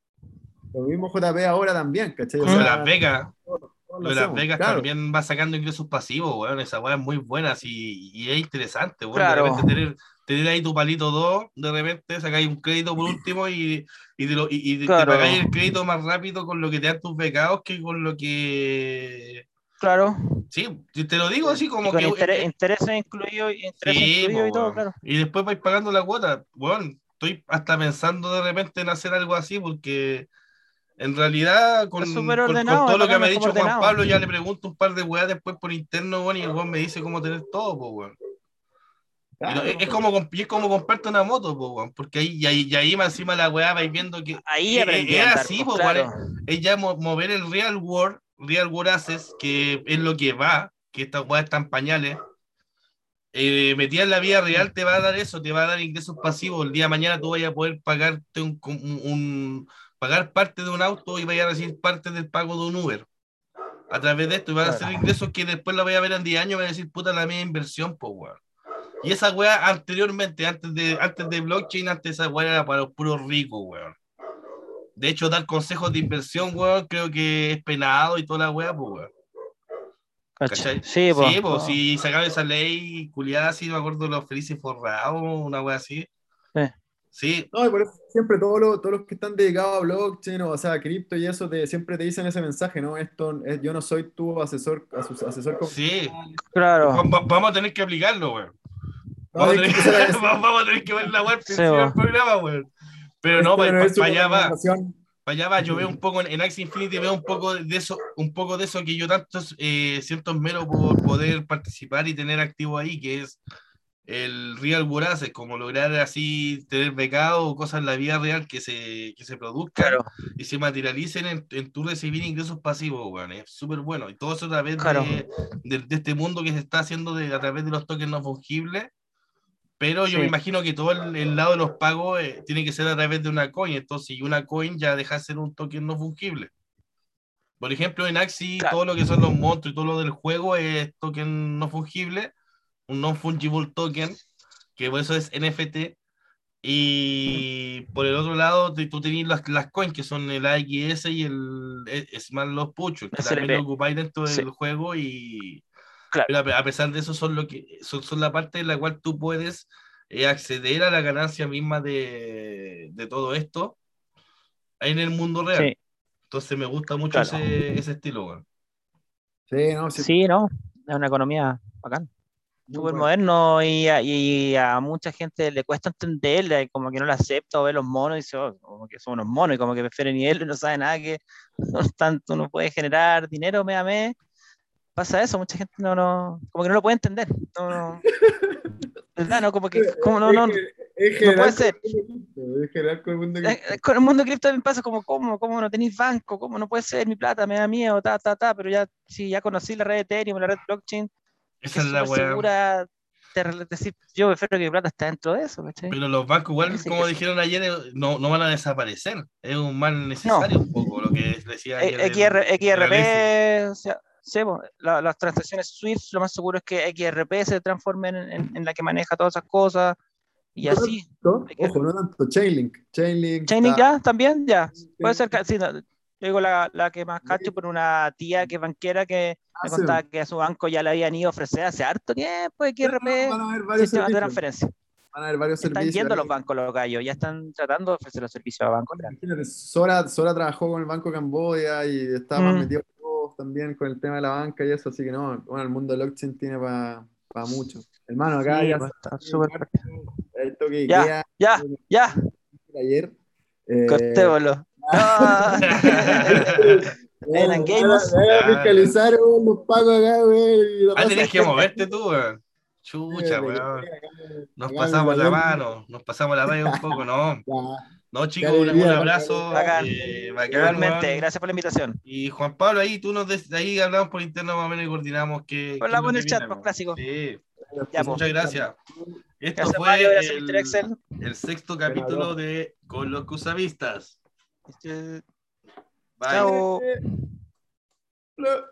Lo mismo JP ahora también, ¿cachai? O Lo de sea, Las Vegas, lo de Las Vegas claro. también va sacando ingresos pasivos, weón. Esa weá es muy buena sí, y es interesante, weón. Claro. De repente tener, tener ahí tu palito 2, de repente sacáis un crédito por último y, y, te, lo- y- y Claro. te pagáis el crédito más rápido con lo que te dan tus becados que con lo que. Claro. Sí, te lo digo así Y como con que. interés- intereses incluidos intereses Sí, incluidos y po, todo, claro. Y después vais pagando la cuota. Bueno, estoy hasta pensando de repente en hacer algo así porque en realidad con, Es con- con ordenado, todo lo que me ha es dicho como Juan ordenado. Pablo, ya le pregunto un par de weas después por interno, weón, y el weón me dice cómo tener todo, pues, weón. Claro, es, es como, es como comprarte una moto, pues, weón, porque ahí, y ahí, y ahí más encima la weá vais viendo que Ahí Eh, aprendí eh, a andar, así, pues, po, claro. es ya mo- mover el real world, real assets, que es lo que va, que estas weas están pañales. Eh, metida en la vida real te va a dar eso, te va a dar ingresos pasivos. El día de mañana tú vayas a poder pagarte un, un- un- pagar parte de un auto y vayas a recibir parte del pago de un Uber. A través de esto, y van a ser ingresos que después la voy a ver en 10 años y voy a decir, puta, la misma inversión, pues, weón. Y esa weá anteriormente, antes de, antes de blockchain, antes esa weá era para los puros ricos, weón. De hecho, dar consejos de inversión, weón, creo que es penado y toda la weá, pues, weón. ¿Cachai? Sí, pues. Sí, pues, si sacaron esa ley culiada, así, me acuerdo de los felices forrados, una weá así. Sí. Sí, No, y por eso siempre todos los, todos los que están dedicados a blockchain o, o sea, cripto y eso, te, siempre te dicen ese mensaje, ¿no? Esto, es- yo no soy tu asesor, asesor sí. Claro. Va- va- vamos a tener que aplicarlo, weón. Vamos, No, [LAUGHS] [LAUGHS] a tener que a vamos a tener ver la web Sí, bo. programa, weón. Pero no, Esto para, su allá va. Para allá va, yo veo un poco en, en Axie Infinity, veo un poco de eso, un poco de eso que yo tanto eh, siento esmero por poder participar y tener activo ahí, que es el Real World Assets, como lograr así tener becado o cosas en la vida real que se, que se produzcan Claro, y se materialicen en, en tu recibir ingresos pasivos, weón. Es súper bueno. Y todo eso a través Claro. de, de- de este mundo que se está haciendo de, a través de los tokens no fungibles. Pero yo Sí. me imagino que todo el, el lado de los pagos eh, tiene que ser a través de una coin. Entonces, y una coin ya deja de ser un token no fungible. Por ejemplo, en Axie, Claro. todo lo que son los monstruos y todo lo del juego es token no fungible, un non-fungible token, que por eso es NFT. Y por el otro lado, tú tenías las, las coins que son el AXS y el e- Smart Los Puchos, que también lo ocupáis dentro Sí. del juego. Y Claro. pero a pe- a pesar de eso, son, lo que, son, son la parte en la cual tú puedes eh, acceder a la ganancia misma de, de todo esto en el mundo real. sí, Entonces me gusta mucho Claro. ese, ese estilo. weón. Sí, no, sí, sí, ¿no? Es una economía bacán. súper bueno. moderno y a, y a mucha gente le cuesta entenderla y como que no la acepta o ve los monos y dice, "Oh, como que son unos monos y como que prefiere nivel y no sabe nada que [LAUGHS] no tanto no puede generar dinero mes a mes. Pasa eso, mucha gente no, no como que no lo puede entender. No, no. [LAUGHS] ¿Verdad? No, como que, como no, no, no puede con ser. el mundo cripto, Es general con el mundo Eh, cripto. Con el mundo cripto también pasa como, ¿cómo? ¿Cómo no tenéis banco? ¿Cómo no puede ser mi plata? Me da miedo, ta, ta, ta, pero ya, si ya conocí la red de Ethereum, la red blockchain, Esa es la segura, te decir, yo prefiero que mi plata está dentro de eso, ¿cachai? Pero los bancos, igual, Ese como que- dijeron ayer, eh, no, no van a desaparecer. Es un mal necesario un poco lo que decía ayer. Eh, el- XR. XRP, o sea, sí, la- las transacciones SWIFT, lo más seguro es que XRP se transforme en, en- en la que maneja todas esas cosas y No así. tanto, Ojo, no tanto. Chainlink. Chainlink. Chainlink está- ya, también, ya. Puede ser, sí, no, yo digo la, la que más cacho por una tía que es banquera que Ah, me sí. contaba que a su banco ya le habían ido a ofrecer hace harto tiempo XRP, Van a haber varios sistemas de transferencia. Van a haber varios Están servicios. yendo ahí. los bancos los gallos, ya están tratando de ofrecer los servicios a bancos Sora, Sora trabajó con el Banco Camboya y está más Mm. metido también con el tema de la banca y eso, así que no, bueno, el mundo de blockchain tiene para mucho. Hermano, acá Sí, ya está súper esto que Ya. Ikea Ya, ya, ayer. Eh, cortémoslo. [LAUGHS] Ah. Eh, Gamers. voy a fiscalizar los pagos acá, güey. Ah, tenés que moverte tú. Chucha, weón. Nos pasamos la mano, nos pasamos la mano un poco, no. No, chicos, un, abrazo. Bacán. eh, bacán, Igualmente, weón. gracias por la invitación. Y Juan Pablo, ahí tú nos des- ahí hablamos por interno más o menos y coordinamos que. Hablamos en el chat, pues, clásico. Sí, Ya, pues. muchas gracias. Esto Gracias, fue Mario, gracias, el, Mr. Excel. el sexto capítulo de Con los Cusavistas. Este, Bye. Chao. Lo-